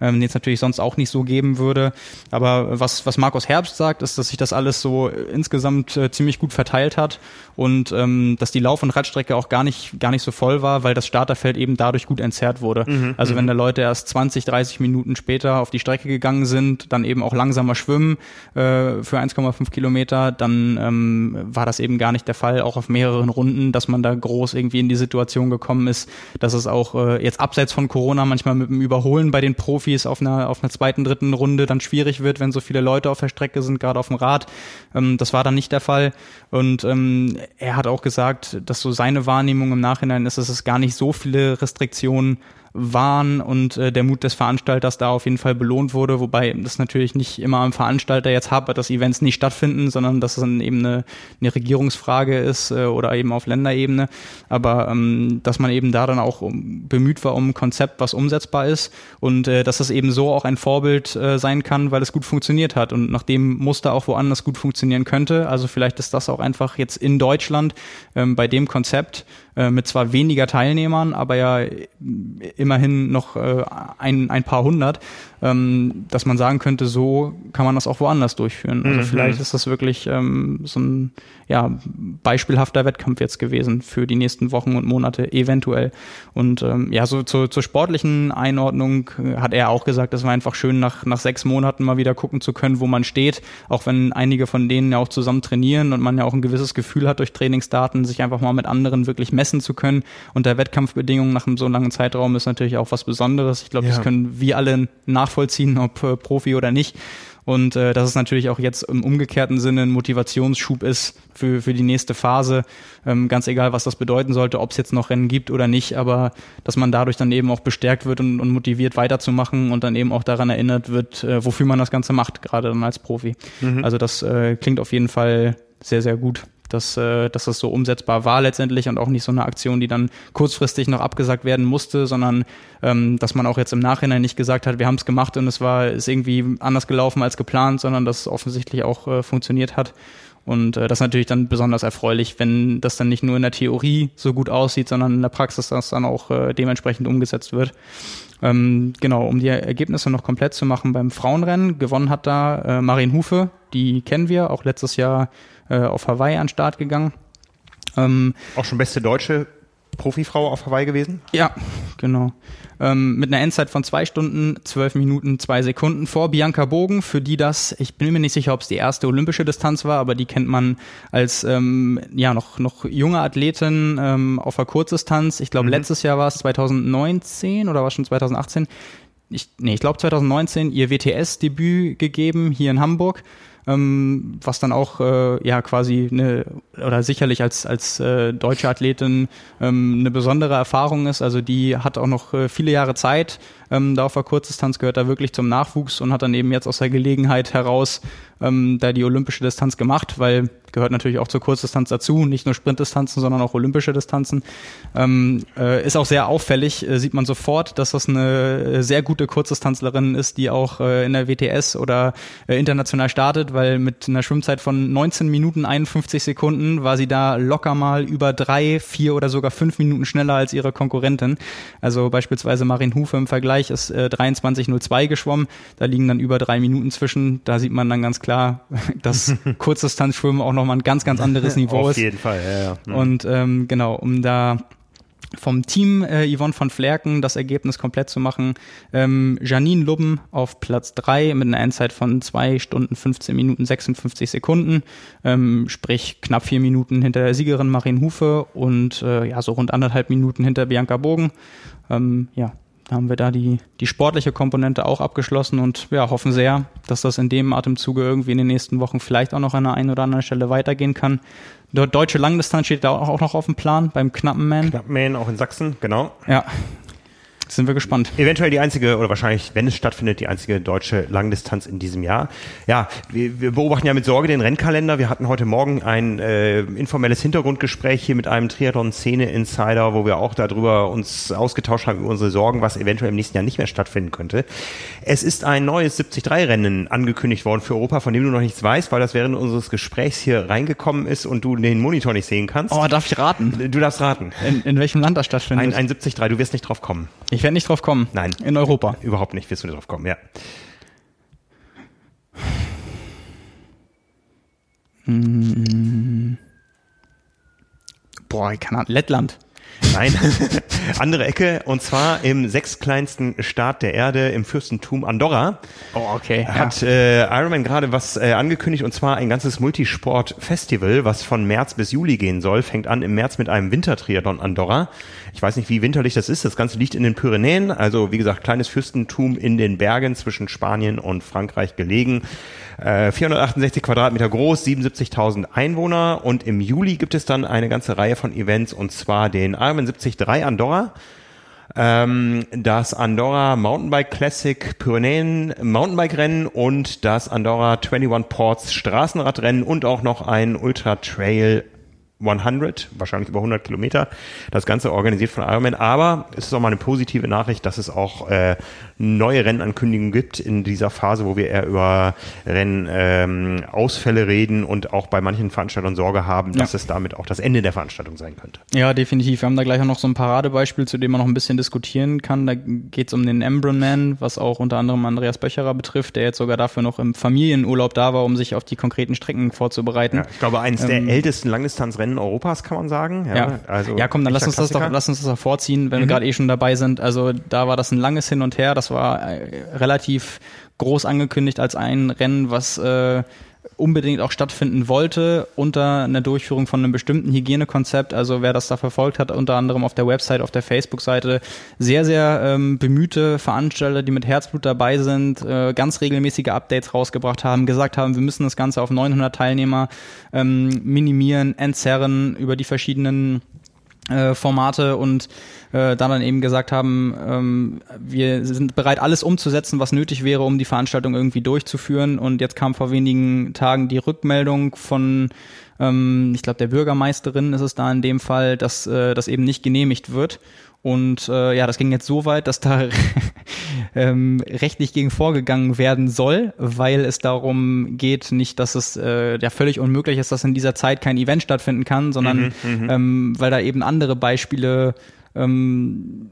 ähm, den es natürlich sonst auch nicht so geben würde. Aber was, was Markus Herbst sagt, ist, dass sich das alles so insgesamt äh, ziemlich gut verteilt hat und ähm, dass die Lauf- und Radstrecke auch gar nicht, gar nicht so voll war, weil das Starterfeld eben dadurch gut entzerrt wurde. Mhm, also wenn mhm. da Leute erst 20, 30 Minuten später auf die Strecke gegangen sind, dann eben auch langsamer schwimmen äh, für 1,5 Kilometer, dann ähm, war das eben gar nicht der Fall, auch auf mehreren Runden, dass man da groß irgendwie in die Situation gekommen ist, dass es auch äh, jetzt abseits von Corona manchmal mit dem Überholen bei den Profis auf einer, auf einer zweiten, dritten Runde dann schwierig wird, wenn so viele Leute auf der Strecke sind, gerade auf dem Rad. Ähm, das war dann nicht der Fall. Und ähm, er hat auch gesagt, dass so seine Wahrnehmung im Nachhinein ist, dass es gar nicht so viele Restriktionen waren und äh, der Mut des Veranstalters da auf jeden Fall belohnt wurde, wobei das natürlich nicht immer am Veranstalter jetzt hapert, dass Events nicht stattfinden, sondern dass es dann eben eine, eine Regierungsfrage ist äh, oder eben auf Länderebene, aber ähm, dass man eben da dann auch um, bemüht war um ein Konzept, was umsetzbar ist und äh, dass das eben so auch ein Vorbild äh, sein kann, weil es gut funktioniert hat und nach dem Muster auch woanders gut funktionieren könnte. Also vielleicht ist das auch einfach jetzt in Deutschland ähm, bei dem Konzept äh, mit zwar weniger Teilnehmern, aber ja immerhin noch äh, ein, ein paar hundert, ähm, dass man sagen könnte, so kann man das auch woanders durchführen. Also mhm. vielleicht ist das wirklich ähm, so ein ja, beispielhafter Wettkampf jetzt gewesen für die nächsten Wochen und Monate eventuell. Und ähm, ja, so zur, zur sportlichen Einordnung äh, hat er auch gesagt, es war einfach schön, nach, nach sechs Monaten mal wieder gucken zu können, wo man steht, auch wenn einige von denen ja auch zusammen trainieren und man ja auch ein gewisses Gefühl hat durch Trainingsdaten, sich einfach mal mit anderen wirklich messen zu können. Unter Wettkampfbedingungen nach einem so langen Zeitraum ist natürlich auch was Besonderes. Ich glaube, ja. das können wir alle nachvollziehen, ob äh, Profi oder nicht. Und äh, dass es natürlich auch jetzt im umgekehrten Sinne ein Motivationsschub ist für, für die nächste Phase. Ähm, ganz egal, was das bedeuten sollte, ob es jetzt noch Rennen gibt oder nicht, aber dass man dadurch dann eben auch bestärkt wird und, und motiviert weiterzumachen und dann eben auch daran erinnert wird, äh, wofür man das Ganze macht, gerade dann als Profi. Mhm. Also das äh, klingt auf jeden Fall sehr, sehr gut dass, äh, dass das so umsetzbar war letztendlich und auch nicht so eine Aktion, die dann kurzfristig noch abgesagt werden musste, sondern ähm, dass man auch jetzt im Nachhinein nicht gesagt hat, wir haben es gemacht und es war ist irgendwie anders gelaufen als geplant, sondern dass es offensichtlich auch äh, funktioniert hat. Und äh, das ist natürlich dann besonders erfreulich, wenn das dann nicht nur in der Theorie so gut aussieht, sondern in der Praxis das dann auch äh, dementsprechend umgesetzt wird. Ähm, genau, um die Ergebnisse noch komplett zu machen beim Frauenrennen, gewonnen hat da äh, Marien Hufe, die kennen wir, auch letztes Jahr äh, auf Hawaii an den Start gegangen. Ähm, auch schon beste deutsche Profifrau auf Hawaii gewesen? Ja, genau. Ähm, mit einer Endzeit von zwei Stunden, zwölf Minuten, zwei Sekunden vor Bianca Bogen, für die das, ich bin mir nicht sicher, ob es die erste olympische Distanz war, aber die kennt man als ähm, ja noch, noch junge Athletin ähm, auf der Kurzdistanz. Ich glaube, mhm. letztes Jahr war es 2019 oder war es schon 2018? Ich, nee, ich glaube 2019 ihr WTS-Debüt gegeben hier in Hamburg ähm, was dann auch äh, ja quasi eine oder sicherlich als als äh, deutsche Athletin ähm, eine besondere Erfahrung ist. Also die hat auch noch äh, viele Jahre Zeit. Ähm, da auf der Kurzdistanz gehört da wirklich zum Nachwuchs und hat dann eben jetzt aus der Gelegenheit heraus ähm, da die olympische Distanz gemacht, weil gehört natürlich auch zur Kurzdistanz dazu, nicht nur Sprintdistanzen, sondern auch olympische Distanzen. Ähm, äh, ist auch sehr auffällig, äh, sieht man sofort, dass das eine äh, sehr gute Kurzdistanzlerin ist, die auch äh, in der WTS oder äh, international startet, weil mit einer Schwimmzeit von 19 Minuten 51 Sekunden war sie da locker mal über drei, vier oder sogar fünf Minuten schneller als ihre Konkurrentin. Also beispielsweise Marin Hufe im Vergleich ist äh, 23.02 geschwommen, da liegen dann über drei Minuten zwischen. Da sieht man dann ganz klar, dass Kurzdistanzschwimmen auch noch nochmal ein ganz, ganz anderes Niveau ist. Auf jeden Fall, ja, ja. Mhm. Und ähm, genau, um da vom Team äh, Yvonne von Flerken das Ergebnis komplett zu machen. Ähm, Janine Lubben auf Platz drei mit einer Endzeit von zwei Stunden 15 Minuten 56 Sekunden, ähm, sprich knapp vier Minuten hinter der Siegerin Marin Hufe und äh, ja so rund anderthalb Minuten hinter Bianca Bogen. Ähm, ja, haben wir da die, die sportliche Komponente auch abgeschlossen und ja, hoffen sehr, dass das in dem Atemzuge irgendwie in den nächsten Wochen vielleicht auch noch an der einen oder anderen Stelle weitergehen kann. Deutsche Langdistanz steht da auch noch auf dem Plan beim Knappen Man. Knappen Man auch in Sachsen, genau. Ja, sind wir gespannt. Eventuell die einzige, oder wahrscheinlich, wenn es stattfindet, die einzige deutsche Langdistanz in diesem Jahr. Ja, wir, wir beobachten ja mit Sorge den Rennkalender. Wir hatten heute Morgen ein äh, informelles Hintergrundgespräch hier mit einem Triathlon-Szene-Insider, wo wir auch darüber uns ausgetauscht haben über unsere Sorgen, was eventuell im nächsten Jahr nicht mehr stattfinden könnte. Es ist ein neues 73-Rennen angekündigt worden für Europa, von dem du noch nichts weißt, weil das während unseres Gesprächs hier reingekommen ist und du den Monitor nicht sehen kannst. Oh, darf ich raten? Du darfst raten. In, in welchem Land das stattfindet? Ein, ein 73, du wirst nicht drauf kommen. Ich werde nicht drauf kommen. Nein. In Europa. Überhaupt nicht, wirst du nicht drauf kommen, ja. Boah, ich kann Ahnung. Lettland. Nein, andere Ecke und zwar im sechstkleinsten Staat der Erde im Fürstentum Andorra. Oh, okay. Hat äh, Ironman gerade was äh, angekündigt und zwar ein ganzes Multisport-Festival, was von März bis Juli gehen soll. Fängt an im März mit einem Wintertriathlon Andorra. Ich weiß nicht, wie winterlich das ist. Das Ganze liegt in den Pyrenäen, also wie gesagt, kleines Fürstentum in den Bergen zwischen Spanien und Frankreich gelegen. 468 äh, Quadratmeter groß, 77.000 Einwohner. Und im Juli gibt es dann eine ganze Reihe von Events und zwar den Ironman 73 Andorra, ähm, das Andorra Mountainbike Classic Pyrenäen Mountainbike Rennen und das Andorra 21 Ports Straßenradrennen und auch noch ein Ultra Trail 100, wahrscheinlich über 100 Kilometer. Das Ganze organisiert von Ironman. Aber es ist auch mal eine positive Nachricht, dass es auch äh, neue Rennankündigungen gibt in dieser Phase, wo wir eher über Rennausfälle ähm, reden und auch bei manchen Veranstaltern Sorge haben, dass ja. es damit auch das Ende der Veranstaltung sein könnte. Ja, definitiv. Wir haben da gleich auch noch so ein Paradebeispiel, zu dem man noch ein bisschen diskutieren kann. Da geht es um den Embron was auch unter anderem Andreas Böcherer betrifft, der jetzt sogar dafür noch im Familienurlaub da war, um sich auf die konkreten Strecken vorzubereiten. Ja, ich glaube, eines ähm, der ältesten Langdistanzrennen Europas, kann man sagen. Ja, ja. Also ja komm, dann lass uns das doch, lass uns das doch vorziehen, wenn mhm. wir gerade eh schon dabei sind. Also da war das ein langes Hin und Her. Das war äh, relativ groß angekündigt als ein Rennen, was äh, unbedingt auch stattfinden wollte unter einer Durchführung von einem bestimmten Hygienekonzept. Also wer das da verfolgt hat, unter anderem auf der Website, auf der Facebook-Seite, sehr, sehr ähm, bemühte Veranstalter, die mit Herzblut dabei sind, äh, ganz regelmäßige Updates rausgebracht haben, gesagt haben, wir müssen das Ganze auf 900 Teilnehmer ähm, minimieren, entzerren über die verschiedenen äh, Formate und äh, da dann eben gesagt haben, ähm, wir sind bereit, alles umzusetzen, was nötig wäre, um die Veranstaltung irgendwie durchzuführen. Und jetzt kam vor wenigen Tagen die Rückmeldung von, ähm, ich glaube, der Bürgermeisterin ist es da in dem Fall, dass äh, das eben nicht genehmigt wird. Und äh, ja, das ging jetzt so weit, dass da ähm, rechtlich gegen vorgegangen werden soll, weil es darum geht, nicht, dass es äh, ja völlig unmöglich ist, dass in dieser Zeit kein Event stattfinden kann, sondern mhm, mhm. ähm, weil da eben andere Beispiele ähm,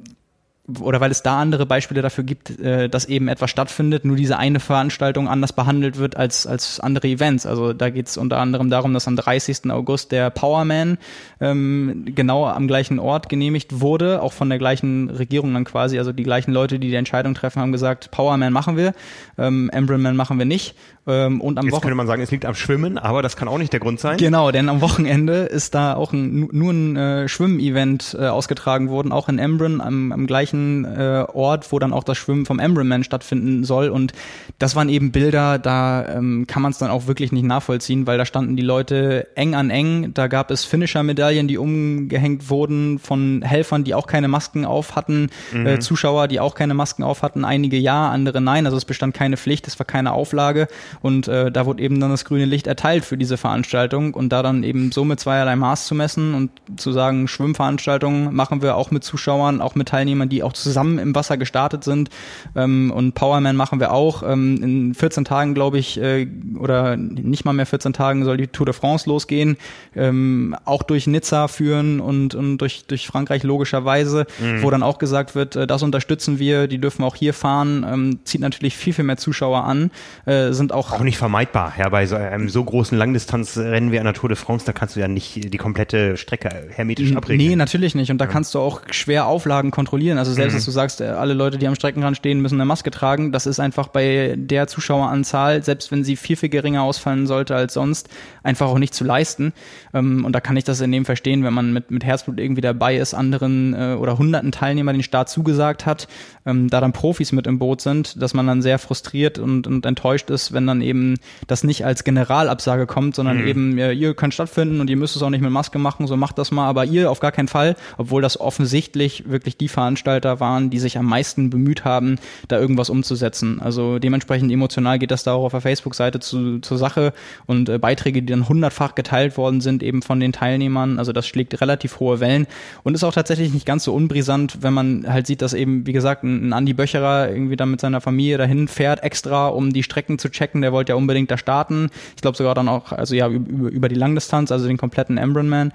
oder weil es da andere Beispiele dafür gibt, äh, dass eben etwas stattfindet, nur diese eine Veranstaltung anders behandelt wird als, als andere Events. Also da geht es unter anderem darum, dass am 30. August der Powerman ähm, genau am gleichen Ort genehmigt wurde, auch von der gleichen Regierung dann quasi. Also die gleichen Leute, die die Entscheidung treffen, haben gesagt, Powerman machen wir, ähm, Embryman machen wir nicht. Ähm, und am Jetzt könnte man sagen, es liegt am Schwimmen, aber das kann auch nicht der Grund sein. Genau, denn am Wochenende ist da auch ein, nur ein äh, Schwimmevent äh, ausgetragen worden, auch in Embrun, am, am gleichen äh, Ort, wo dann auch das Schwimmen vom Embrunman stattfinden soll. Und das waren eben Bilder, da ähm, kann man es dann auch wirklich nicht nachvollziehen, weil da standen die Leute eng an eng. Da gab es Finisher-Medaillen, die umgehängt wurden von Helfern, die auch keine Masken auf hatten, mhm. äh, Zuschauer, die auch keine Masken auf hatten, einige ja, andere nein. Also es bestand keine Pflicht, es war keine Auflage. Und äh, da wurde eben dann das grüne Licht erteilt für diese Veranstaltung und da dann eben so mit zweierlei Maß zu messen und zu sagen, Schwimmveranstaltungen machen wir auch mit Zuschauern, auch mit Teilnehmern, die auch zusammen im Wasser gestartet sind. Ähm, und Powerman machen wir auch. Ähm, in 14 Tagen, glaube ich, äh, oder nicht mal mehr 14 Tagen soll die Tour de France losgehen. Ähm, auch durch Nizza führen und, und durch, durch Frankreich logischerweise, mhm. wo dann auch gesagt wird, äh, das unterstützen wir, die dürfen auch hier fahren, ähm, zieht natürlich viel, viel mehr Zuschauer an, äh, sind auch auch nicht vermeidbar. Ja, bei so einem so großen Langdistanzrennen wie einer Tour de France, da kannst du ja nicht die komplette Strecke hermetisch abregeln. Nee, natürlich nicht. Und da kannst du auch schwer Auflagen kontrollieren. Also selbst, mhm. dass du sagst, äh, alle Leute, die am Streckenrand stehen, müssen eine Maske tragen, das ist einfach bei der Zuschaueranzahl, selbst wenn sie viel, viel geringer ausfallen sollte als sonst, einfach auch nicht zu leisten. Ähm, und da kann ich das in dem verstehen, wenn man mit, mit Herzblut irgendwie dabei ist, anderen äh, oder hunderten Teilnehmern den Start zugesagt hat, ähm, da dann Profis mit im Boot sind, dass man dann sehr frustriert und, und enttäuscht ist, wenn dann eben das nicht als Generalabsage kommt, sondern mhm. eben, ihr könnt stattfinden und ihr müsst es auch nicht mit Maske machen, so macht das mal, aber ihr auf gar keinen Fall, obwohl das offensichtlich wirklich die Veranstalter waren, die sich am meisten bemüht haben, da irgendwas umzusetzen. Also dementsprechend emotional geht das da auch auf der Facebook-Seite zu, zur Sache und äh, Beiträge, die dann hundertfach geteilt worden sind, eben von den Teilnehmern. Also das schlägt relativ hohe Wellen und ist auch tatsächlich nicht ganz so unbrisant, wenn man halt sieht, dass eben, wie gesagt, ein, ein Andi Böcherer irgendwie dann mit seiner Familie dahin fährt, extra, um die Strecken zu checken. Der wollte ja unbedingt da starten. Ich glaube sogar dann auch, also ja, über, über die Langdistanz, also den kompletten Embronman.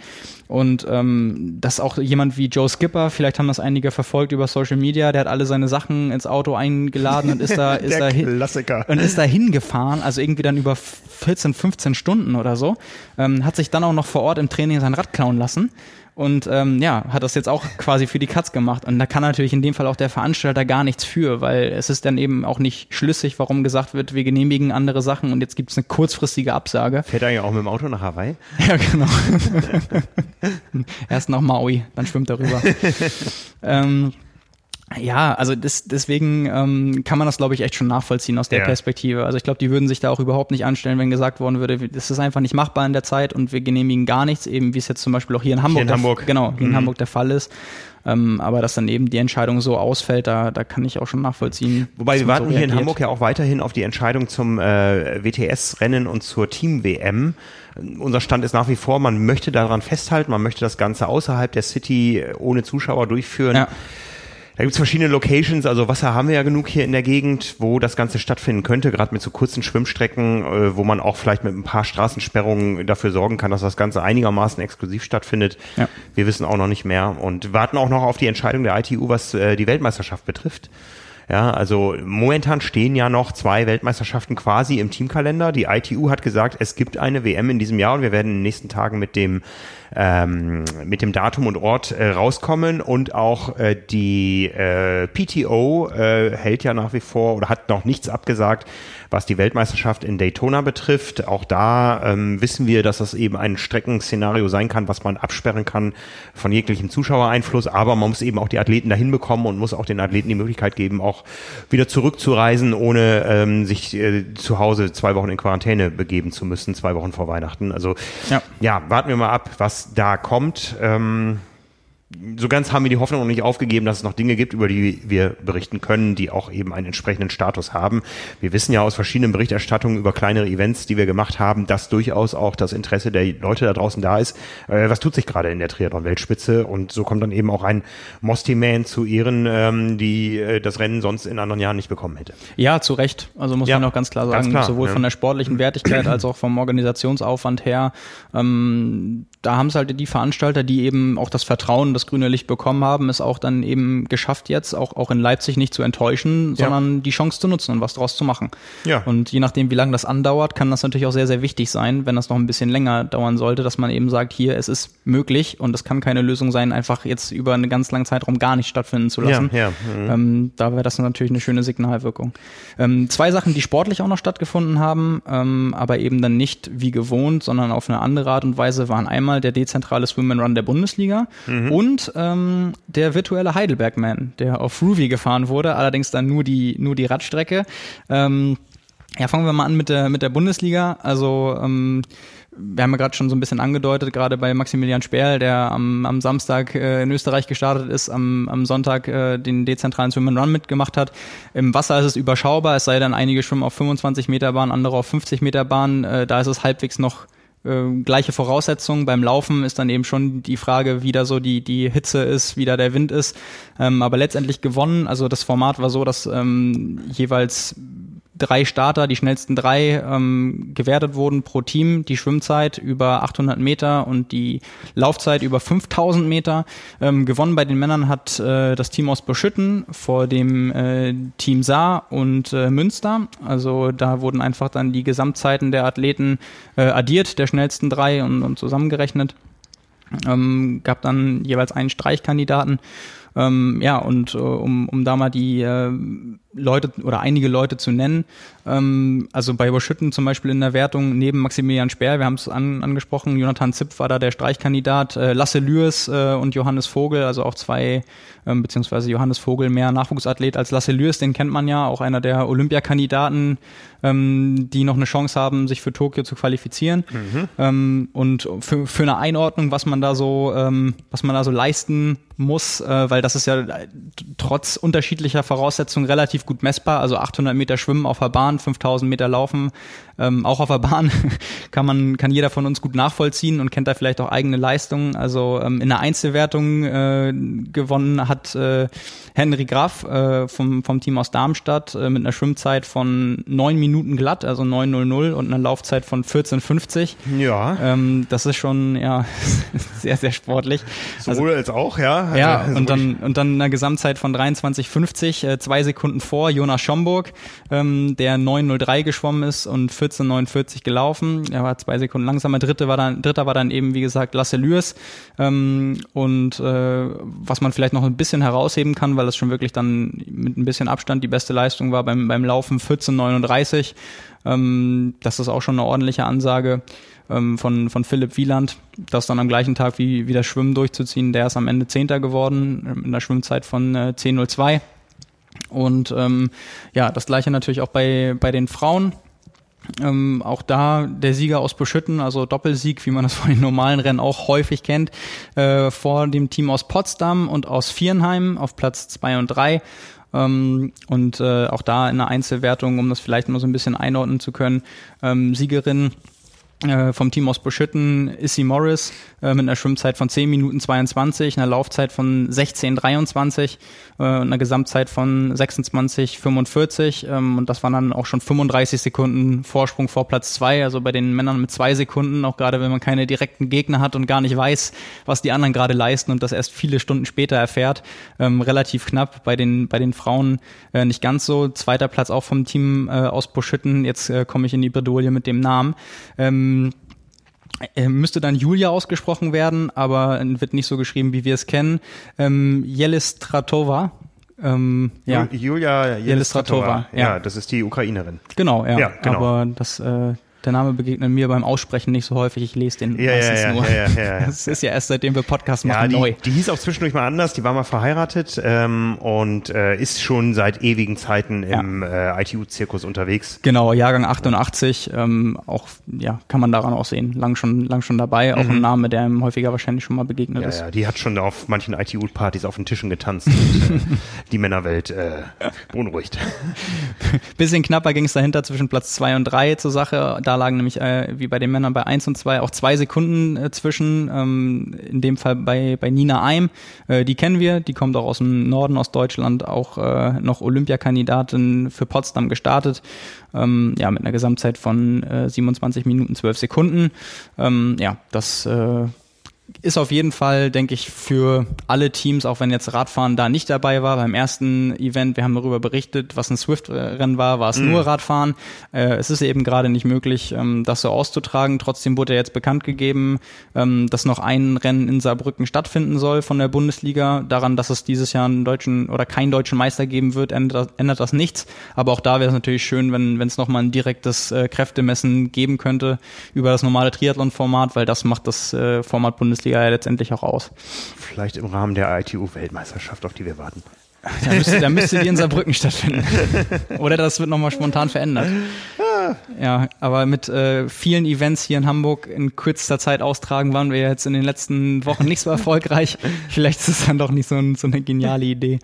Und ähm, dass auch jemand wie Joe Skipper, vielleicht haben das einige verfolgt über Social Media, der hat alle seine Sachen ins Auto eingeladen und ist da, ist da hin, und ist da hingefahren, also irgendwie dann über 14, 15 Stunden oder so, ähm, hat sich dann auch noch vor Ort im Training sein Rad klauen lassen und ähm, ja, hat das jetzt auch quasi für die Katz gemacht. Und da kann natürlich in dem Fall auch der Veranstalter gar nichts für, weil es ist dann eben auch nicht schlüssig, warum gesagt wird, wir genehmigen andere Sachen und jetzt gibt es eine kurzfristige Absage. Fährt er ja auch mit dem Auto nach Hawaii? Ja, genau. Erst nach Maui, dann schwimmt er rüber. ähm, ja, also das, deswegen ähm, kann man das, glaube ich, echt schon nachvollziehen aus der ja. Perspektive. Also ich glaube, die würden sich da auch überhaupt nicht anstellen, wenn gesagt worden würde, das ist einfach nicht machbar in der Zeit und wir genehmigen gar nichts, eben wie es jetzt zum Beispiel auch hier in Hamburg, hier in Hamburg. genau, hier mhm. in Hamburg der Fall ist. Ähm, aber dass dann eben die Entscheidung so ausfällt, da, da kann ich auch schon nachvollziehen. Wobei wir warten so hier in Hamburg ja auch weiterhin auf die Entscheidung zum äh, WTS-Rennen und zur Team-WM. Unser Stand ist nach wie vor, man möchte daran festhalten, man möchte das Ganze außerhalb der City ohne Zuschauer durchführen. Ja. Da gibt's verschiedene Locations, also Wasser haben wir ja genug hier in der Gegend, wo das Ganze stattfinden könnte, gerade mit so kurzen Schwimmstrecken, äh, wo man auch vielleicht mit ein paar Straßensperrungen dafür sorgen kann, dass das Ganze einigermaßen exklusiv stattfindet. Ja. Wir wissen auch noch nicht mehr und warten auch noch auf die Entscheidung der ITU, was äh, die Weltmeisterschaft betrifft. Ja, also momentan stehen ja noch zwei Weltmeisterschaften quasi im Teamkalender. Die ITU hat gesagt, es gibt eine WM in diesem Jahr und wir werden in den nächsten Tagen mit dem ähm, mit dem Datum und Ort äh, rauskommen und auch äh, die äh, PTO äh, hält ja nach wie vor oder hat noch nichts abgesagt, was die Weltmeisterschaft in Daytona betrifft. Auch da ähm, wissen wir, dass das eben ein Streckenszenario sein kann, was man absperren kann von jeglichem Zuschauereinfluss, aber man muss eben auch die Athleten dahin bekommen und muss auch den Athleten die Möglichkeit geben, auch wieder zurückzureisen, ohne ähm, sich äh, zu Hause zwei Wochen in Quarantäne begeben zu müssen, zwei Wochen vor Weihnachten. Also ja, ja warten wir mal ab, was da kommt. Ähm, so ganz haben wir die Hoffnung noch nicht aufgegeben, dass es noch Dinge gibt, über die wir berichten können, die auch eben einen entsprechenden Status haben. Wir wissen ja aus verschiedenen Berichterstattungen über kleinere Events, die wir gemacht haben, dass durchaus auch das Interesse der Leute da draußen da ist. Äh, was tut sich gerade in der Triathlon-Weltspitze? Und so kommt dann eben auch ein Mosty Man zu Ehren, ähm, die äh, das Rennen sonst in anderen Jahren nicht bekommen hätte. Ja, zu Recht. Also muss ja, man auch ganz klar sagen, ganz klar, sowohl ja. von der sportlichen Wertigkeit als auch vom Organisationsaufwand her. Ähm, da haben es halt die Veranstalter, die eben auch das Vertrauen, das grüne Licht bekommen haben, es auch dann eben geschafft jetzt, auch, auch in Leipzig nicht zu enttäuschen, sondern ja. die Chance zu nutzen und was draus zu machen. Ja. Und je nachdem, wie lange das andauert, kann das natürlich auch sehr, sehr wichtig sein, wenn das noch ein bisschen länger dauern sollte, dass man eben sagt, hier, es ist möglich und es kann keine Lösung sein, einfach jetzt über einen ganz langen Zeitraum gar nicht stattfinden zu lassen. Ja, ja. Mhm. Ähm, da wäre das natürlich eine schöne Signalwirkung. Ähm, zwei Sachen, die sportlich auch noch stattgefunden haben, ähm, aber eben dann nicht wie gewohnt, sondern auf eine andere Art und Weise, waren einmal einmal der dezentrale Swim and Run der Bundesliga mhm. und ähm, der virtuelle Heidelberg-Man, der auf Ruby gefahren wurde, allerdings dann nur die, nur die Radstrecke. Ähm, ja, fangen wir mal an mit der, mit der Bundesliga. Also ähm, wir haben ja gerade schon so ein bisschen angedeutet, gerade bei Maximilian Sperl, der am, am Samstag äh, in Österreich gestartet ist, am, am Sonntag äh, den dezentralen Swim and Run mitgemacht hat. Im Wasser ist es überschaubar, es sei denn, einige schwimmen auf 25 Meter Bahn, andere auf 50 Meter Bahn. Äh, da ist es halbwegs noch äh, gleiche Voraussetzungen. Beim Laufen ist dann eben schon die Frage, wie da so die, die Hitze ist, wie da der Wind ist. Ähm, aber letztendlich gewonnen. Also das Format war so, dass ähm, jeweils drei Starter, die schnellsten drei, ähm, gewertet wurden pro Team. Die Schwimmzeit über 800 Meter und die Laufzeit über 5000 Meter. Ähm, gewonnen bei den Männern hat äh, das Team aus Beschütten vor dem äh, Team Saar und äh, Münster. Also da wurden einfach dann die Gesamtzeiten der Athleten äh, addiert, der schnellsten drei und, und zusammengerechnet. Ähm, gab dann jeweils einen Streichkandidaten. Ähm, ja, und äh, um, um da mal die äh, Leute oder einige Leute zu nennen. Ähm, also bei Überschütten zum Beispiel in der Wertung neben Maximilian Sperr, wir haben es an, angesprochen, Jonathan Zipp war da der Streichkandidat, äh, Lasse Lürs äh, und Johannes Vogel, also auch zwei, ähm, beziehungsweise Johannes Vogel mehr Nachwuchsathlet als Lasse Lürs, den kennt man ja, auch einer der Olympiakandidaten, ähm, die noch eine Chance haben, sich für Tokio zu qualifizieren. Mhm. Ähm, und für, für eine Einordnung, was man da so, ähm, was man da so leisten muss, äh, weil das ist ja äh, trotz unterschiedlicher Voraussetzungen relativ relativ gut messbar. Also 800 Meter Schwimmen auf der Bahn, 5000 Meter Laufen, ähm, auch auf der Bahn kann man, kann jeder von uns gut nachvollziehen und kennt da vielleicht auch eigene Leistungen. Also ähm, in der Einzelwertung äh, gewonnen hat äh, Henry Graf äh, vom, vom Team aus Darmstadt äh, mit einer Schwimmzeit von neun Minuten glatt, also 9.00 und einer Laufzeit von 14.50. Ja. Ähm, das ist schon ja sehr, sehr sportlich. Sowohl also, als auch, ja. Also, ja, und dann, und dann eine Gesamtzeit von 23.50, äh, zwei Sekunden vor Jonas Schomburg, ähm, der 9.03 geschwommen ist und 14,49 gelaufen. Er war zwei Sekunden langsamer. Dritte war dann, dritter war dann eben, wie gesagt, Lasse Lürs. Ähm, und äh, was man vielleicht noch ein bisschen herausheben kann, weil es schon wirklich dann mit ein bisschen Abstand die beste Leistung war beim, beim Laufen 14,39. Ähm, das ist auch schon eine ordentliche Ansage ähm, von, von Philipp Wieland, das dann am gleichen Tag wie, wie das Schwimmen durchzuziehen. Der ist am Ende Zehnter geworden, in der Schwimmzeit von äh, 10.02. Und ähm, ja, das gleiche natürlich auch bei, bei den Frauen. Ähm, auch da der Sieger aus Beschütten, also Doppelsieg, wie man das von den normalen Rennen auch häufig kennt, äh, vor dem Team aus Potsdam und aus Vierenheim auf Platz zwei und drei. Ähm, und äh, auch da in der Einzelwertung, um das vielleicht mal so ein bisschen einordnen zu können, ähm, Siegerin vom Team aus Buschütten, Issy Morris, äh, mit einer Schwimmzeit von 10 Minuten 22, einer Laufzeit von 16,23 äh, einer Gesamtzeit von 26,45. Ähm, und das waren dann auch schon 35 Sekunden Vorsprung vor Platz 2. Also bei den Männern mit zwei Sekunden, auch gerade wenn man keine direkten Gegner hat und gar nicht weiß, was die anderen gerade leisten und das erst viele Stunden später erfährt. Ähm, relativ knapp. Bei den, bei den Frauen äh, nicht ganz so. Zweiter Platz auch vom Team äh, aus Buschütten. Jetzt äh, komme ich in die Bredouille mit dem Namen. Ähm, ähm, müsste dann Julia ausgesprochen werden, aber wird nicht so geschrieben, wie wir es kennen. Ähm, Jelistratova. Ähm, ja. Julia Jelistratova. Ja. ja, das ist die Ukrainerin. Genau, ja. ja genau. Aber das äh, Der Name begegnet mir beim Aussprechen nicht so häufig. Ich lese den Ja, meistens ja, ja, nur. ja, ja, ja. Das ist ja erst seitdem wir Podcast Ja, machen die, neu. die hieß auch zwischendurch mal anders, die war mal verheiratet ähm, und äh, ist schon seit ewigen Zeiten im äh, ITU-Zirkus unterwegs. Genau, Jahrgang 88, ähm, auch, ja, kann man daran auch sehen. Lang schon, lang schon dabei. Auch ein Name, der ihm häufiger wahrscheinlich schon mal begegnet Mhm. Ja, ist. ja, die hat schon auf manchen ITU-Partys auf den Tischen getanzt und äh, die Männerwelt äh, beunruhigt. Bisschen knapper ging es dahinter zwischen Platz zwei und drei zur Sache. Da lagen nämlich, äh, wie bei den Männern bei eins und zwei auch zwei Sekunden äh, zwischen. Ähm, in dem Fall bei, bei Nina Eim. Äh, die kennen wir, die kommt auch aus dem Norden, aus Deutschland, auch äh, noch Olympiakandidatin für Potsdam gestartet. Ähm, ja, mit einer Gesamtzeit von äh, 27 Minuten 12 Sekunden. Ähm, ja, das äh, ist auf jeden Fall, denke ich, für alle Teams, auch wenn jetzt Radfahren da nicht dabei war. Beim ersten Event, wir haben darüber berichtet, was ein Swift-Rennen war, war es nur Radfahren. Äh, es ist eben gerade nicht möglich, ähm, das so auszutragen. Trotzdem wurde ja jetzt bekannt gegeben, ähm, dass noch ein Rennen in Saarbrücken stattfinden soll von der Bundesliga. Daran, dass es dieses Jahr einen deutschen oder keinen deutschen Meister geben wird, ändert, ändert das nichts. Aber auch da wäre es natürlich schön, wenn wenn es nochmal ein direktes äh, Kräftemessen geben könnte über das normale Triathlon-Format, weil das macht das äh, Format Bundesliga ja letztendlich auch aus. Vielleicht im Rahmen der ITU-Weltmeisterschaft, auf die wir warten. Da müsste, da müsste die in Saarbrücken stattfinden. Oder das wird nochmal spontan verändert. Ja, aber mit äh, vielen Events hier in Hamburg in kürzester Zeit austragen waren wir jetzt in den letzten Wochen nicht so erfolgreich. Vielleicht ist es dann doch nicht so, ein, so eine geniale Idee.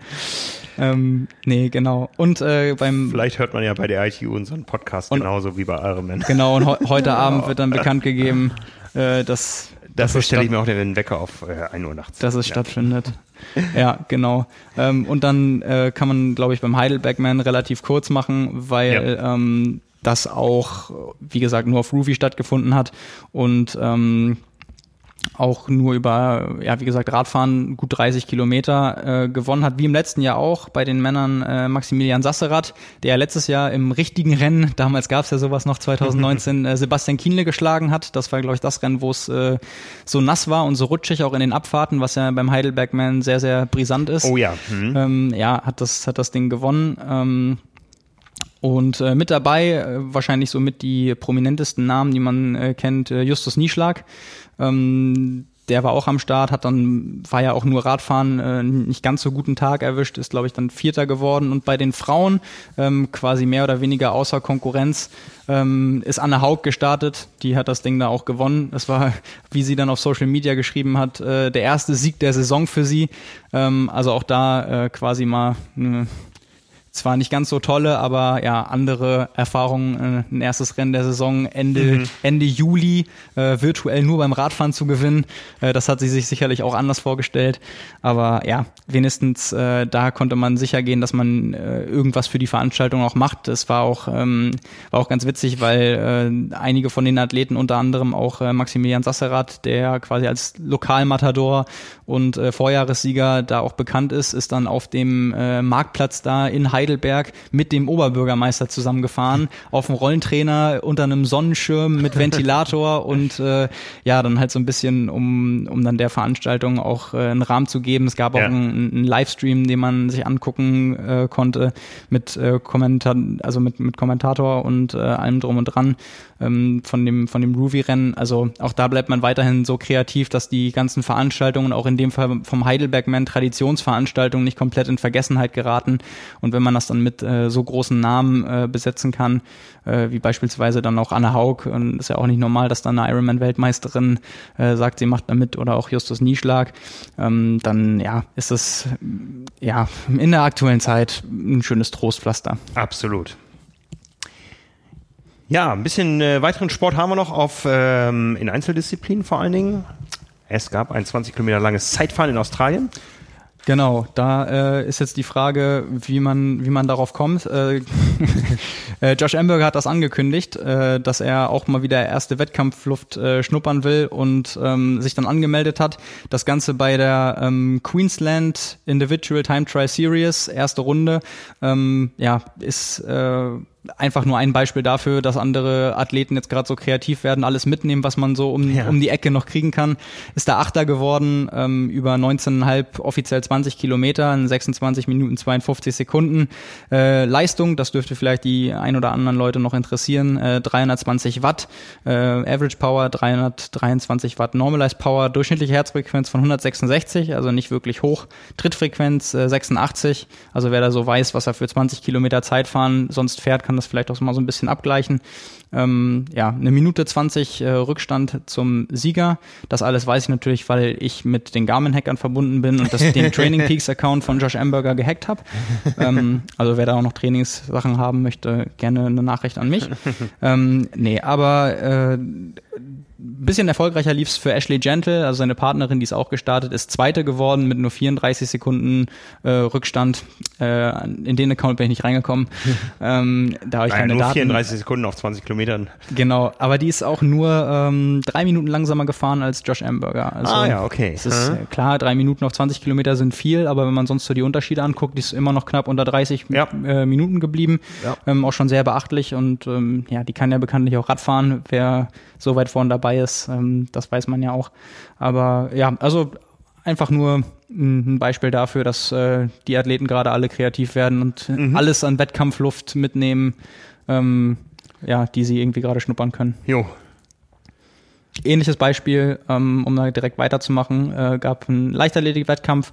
Ähm, nee, genau. Und äh, beim Vielleicht hört man ja bei der ITU unseren Podcast Und- genauso wie bei Ironman. genau und heu- heute Abend wird dann bekannt gegeben, äh, dass Dafür es stelle ich mir auch den Wecker auf äh, 1 Uhr nachts. dass es ja. stattfindet. Ja, genau. Ähm, und dann äh, kann man, glaube ich, beim Heidelbergman relativ kurz machen, weil ähm, das auch, wie gesagt, nur auf Ruby stattgefunden hat und ähm, auch nur über, ja, wie gesagt, Radfahren gut 30 Kilometer äh, gewonnen hat, wie im letzten Jahr auch bei den Männern äh, Maximilian Sasserath, der letztes Jahr im richtigen Rennen, damals gab es ja sowas noch 2019, äh, Sebastian Kienle geschlagen hat. Das war, glaube ich, das Rennen, wo es äh, so nass war und so rutschig auch in den Abfahrten, was ja beim Heidelbergman sehr, sehr brisant ist. Oh ja. Hm. Ähm, ja, hat das, hat das Ding gewonnen. Ähm, und äh, mit dabei, äh, wahrscheinlich so mit die prominentesten Namen, die man äh, kennt, äh, Justus Nieschlag. Ähm, der war auch am Start, hat dann, war ja auch nur Radfahren, äh, nicht ganz so guten Tag erwischt, ist, glaube ich, dann Vierter geworden. Und bei den Frauen, ähm, quasi mehr oder weniger außer Konkurrenz, ähm, ist Anne Haug gestartet. Die hat das Ding da auch gewonnen. Das war, wie sie dann auf Social Media geschrieben hat, äh, der erste Sieg der Saison für sie. Ähm, also auch da äh, quasi mal eine zwar nicht ganz so tolle, aber ja, andere Erfahrungen, äh, ein erstes Rennen der Saison Ende, Ende Juli, äh, virtuell nur beim Radfahren zu gewinnen. Äh, das hat sie sich sicherlich auch anders vorgestellt. Aber ja, wenigstens äh, da konnte man sicher gehen, dass man äh, irgendwas für die Veranstaltung auch macht. Es war auch, ähm, war auch ganz witzig, weil äh, einige von den Athleten, unter anderem auch äh, Maximilian Sasserath, der quasi als Lokalmatador und äh, Vorjahressieger da auch bekannt ist, ist dann auf dem äh, Marktplatz da in Heidelberg mit dem Oberbürgermeister zusammengefahren, auf dem Rollentrainer unter einem Sonnenschirm mit Ventilator und äh, ja, dann halt so ein bisschen, um, um dann der Veranstaltung auch äh, einen Rahmen zu geben. Es gab auch Ja. einen, einen Livestream, den man sich angucken äh, konnte mit äh, Kommentar, also mit, mit Kommentator und äh, allem drum und dran ähm, von dem von dem Ruby-Rennen. Also auch da bleibt man weiterhin so kreativ, dass die ganzen Veranstaltungen, auch in dem Fall vom Heidelbergman Traditionsveranstaltungen, nicht komplett in Vergessenheit geraten. Und wenn man das dann mit äh, so großen Namen äh, besetzen kann, äh, wie beispielsweise dann auch Anne Haug, und ist ja auch nicht normal, dass dann eine Ironman-Weltmeisterin äh, sagt, sie macht da mit, oder auch Justus Nieschlag, ähm, dann ja, ist das ja in der aktuellen Zeit ein schönes Trostpflaster. Absolut. Ja, ein bisschen äh, weiteren Sport haben wir noch auf ähm, in Einzeldisziplinen vor allen Dingen. Es gab ein 20 Kilometer langes Zeitfahren in Australien. Genau, da äh, ist jetzt die Frage, wie man, wie man darauf kommt. Äh, äh, Josh Amberger hat das angekündigt, äh, dass er auch mal wieder erste Wettkampfluft äh, schnuppern will und ähm, sich dann angemeldet hat. Das Ganze bei der ähm, Queensland Individual Time Trial Series, erste Runde, ähm, ja, ist äh, einfach nur ein Beispiel dafür, dass andere Athleten jetzt gerade so kreativ werden, alles mitnehmen, was man so um, Ja. um die Ecke noch kriegen kann. Ist der Achter geworden, ähm, über 19,5, offiziell 20 Kilometer in 26 Minuten 52 Sekunden. Äh, Leistung, das dürfte vielleicht die ein oder anderen Leute noch interessieren, äh, 320 Watt, äh, Average Power 323 Watt, Normalized Power, durchschnittliche Herzfrequenz von 166, also nicht wirklich hoch, Trittfrequenz äh, 86, also wer da so weiß, was er für 20 Kilometer Zeit fahren sonst fährt, kann das vielleicht auch mal so ein bisschen abgleichen. Ähm, ja, eine Minute 20 äh, Rückstand zum Sieger. Das alles weiß ich natürlich, weil ich mit den Garmin-Hackern verbunden bin und das, den Training Peaks-Account von Josh Amberger gehackt habe. ähm, also wer da auch noch Trainingssachen haben möchte, gerne eine Nachricht an mich. ähm, nee, aber äh, bisschen erfolgreicher lief's für Ashley Gentle, also seine Partnerin, die ist auch gestartet, ist Zweite geworden mit nur 34 Sekunden äh, Rückstand. Äh, in den Account bin ich nicht reingekommen. ähm, da habe ich Naja, keine nur Daten. 34 Sekunden auf 20 Kilometern. Genau, aber die ist auch nur ähm, drei Minuten langsamer gefahren als Josh Amberger. Also, Ah ja, okay. Es ist Hm. klar, drei Minuten auf 20 Kilometer sind viel, aber wenn man sonst so die Unterschiede anguckt, die ist immer noch knapp unter 30 Ja. äh, Minuten geblieben. Ja. Ähm, auch schon sehr beachtlich und ähm, ja, die kann ja bekanntlich auch Radfahren. Wer so weit vorn dabei ist, ähm, das weiß man ja auch. Aber ja, also einfach nur ein Beispiel dafür, dass äh, die Athleten gerade alle kreativ werden und Mhm. alles an Wettkampfluft mitnehmen, ähm, ja, die sie irgendwie gerade schnuppern können. Jo. Ähnliches Beispiel, ähm, um da direkt weiterzumachen, äh, gab einen Leichtathletik-Wettkampf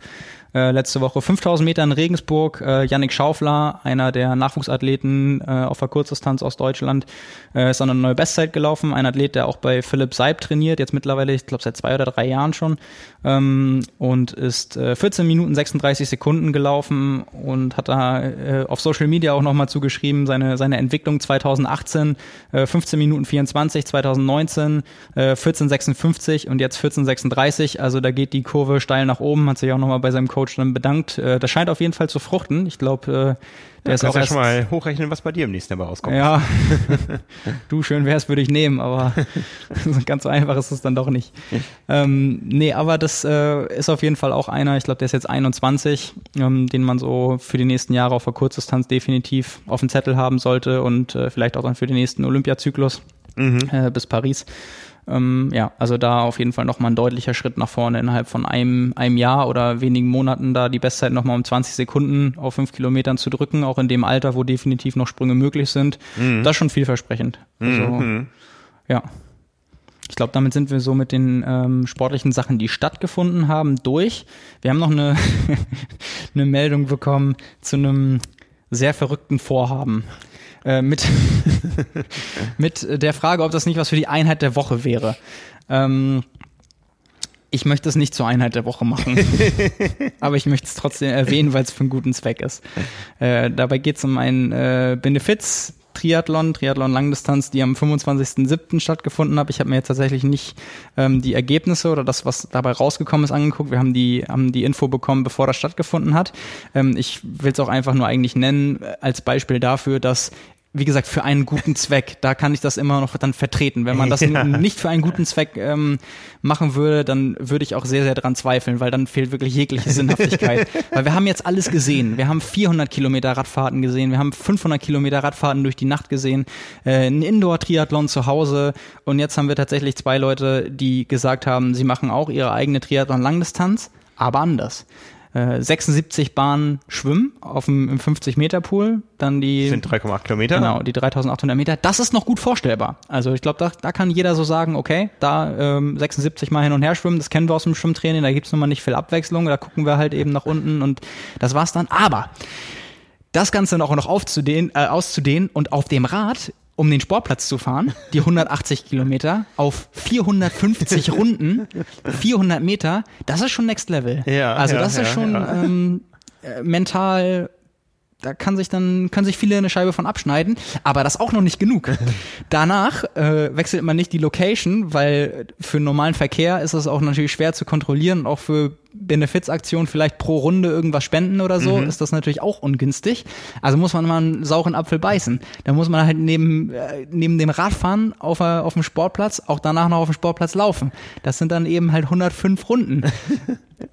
äh, letzte Woche 5000 Meter in Regensburg. Äh, Yannick Schaufler, einer der Nachwuchsathleten äh, auf der Kurzdistanz aus Deutschland, äh, ist an eine neue Bestzeit gelaufen. Ein Athlet, der auch bei Philipp Seib trainiert, jetzt mittlerweile, ich glaube, seit zwei oder drei Jahren schon, ähm, und ist äh, 14 Minuten 36 Sekunden gelaufen und hat da äh, auf Social Media auch nochmal zugeschrieben, seine, seine Entwicklung 2018, äh, 15 Minuten 24, 2019, äh, 14,56 und jetzt 14,36. Also da geht die Kurve steil nach oben, hat sich auch nochmal bei seinem Coach dann bedankt. Äh, das scheint auf jeden Fall zu fruchten. Ich glaube, äh, der ist Kannst auch ja erst, schon mal hochrechnen, was bei dir im nächsten Jahr rauskommt. ja, du schön wär's, würde ich nehmen, aber ganz so einfach ist es dann doch nicht. Ähm, nee, aber das äh, ist auf jeden Fall auch einer, ich glaube, der ist jetzt 21, ähm, den man so für die nächsten Jahre auf der Kurzdistanz definitiv auf dem Zettel haben sollte und äh, vielleicht auch dann für den nächsten Olympiazyklus äh, bis Paris. Ähm, ja, also da auf jeden Fall nochmal ein deutlicher Schritt nach vorne innerhalb von einem, einem Jahr oder wenigen Monaten da die Bestzeit nochmal um 20 Sekunden auf fünf Kilometern zu drücken, auch in dem Alter, wo definitiv noch Sprünge möglich sind. Das ist schon vielversprechend. Also, ja. Ich glaube, damit sind wir so mit den ähm, sportlichen Sachen, die stattgefunden haben, durch. Wir haben noch eine, eine Meldung bekommen zu einem sehr verrückten Vorhaben. Äh, mit, mit der Frage, ob das nicht was für die Einheit der Woche wäre. Ähm, ich möchte es nicht zur Einheit der Woche machen, aber ich möchte es trotzdem erwähnen, weil es für einen guten Zweck ist. Äh, dabei geht es um einen äh, Benefiz. Triathlon, Triathlon Langdistanz, die am 25.07. stattgefunden hat. Ich habe mir jetzt tatsächlich nicht ähm, die Ergebnisse oder das, was dabei rausgekommen ist, angeguckt. Wir haben die, haben die Info bekommen, bevor das stattgefunden hat. Ähm, ich will es auch einfach nur eigentlich nennen äh, als Beispiel dafür, dass wie gesagt, für einen guten Zweck, da kann ich das immer noch dann vertreten. Wenn man das Ja. nicht für einen guten Zweck ähm, machen würde, dann würde ich auch sehr, sehr dran zweifeln, weil dann fehlt wirklich jegliche Sinnhaftigkeit. weil wir haben jetzt alles gesehen. Wir haben 400 Kilometer Radfahrten gesehen, wir haben 500 Kilometer Radfahrten durch die Nacht gesehen, äh, ein Indoor-Triathlon zu Hause und jetzt haben wir tatsächlich zwei Leute, die gesagt haben, sie machen auch ihre eigene Triathlon-Langdistanz, aber anders. Äh, 76 Bahnen schwimmen auf dem im 50-Meter-Pool, dann die Das sind 3,8 Kilometer. Genau, die 3800 Meter. Das ist noch gut vorstellbar. Also ich glaube, da, da kann jeder so sagen, okay, da ähm, 76 Mal hin und her schwimmen, das kennen wir aus dem Schwimmtraining, da gibt's nun mal nicht viel Abwechslung, da gucken wir halt eben nach unten und das war's dann. Aber das Ganze noch, noch aufzudehnen, äh, auszudehnen und auf dem Rad um den Sportplatz zu fahren, die 180 Kilometer auf 450 Runden, 400 Meter, das ist schon Next Level. Ja, also ja, das ist ja, schon ja. Ähm, äh, mental da kann sich dann können sich viele eine Scheibe von abschneiden, aber das auch noch nicht genug. Danach äh, wechselt man nicht die Location, weil für normalen Verkehr ist es auch natürlich schwer zu kontrollieren. Auch für Benefizaktionen vielleicht pro Runde irgendwas spenden oder so ist das natürlich auch ungünstig. Also muss man mal einen sauren Apfel beißen. Da muss man halt neben äh, neben dem Radfahren auf auf dem Sportplatz auch danach noch auf dem Sportplatz laufen. Das sind dann eben halt 105 Runden.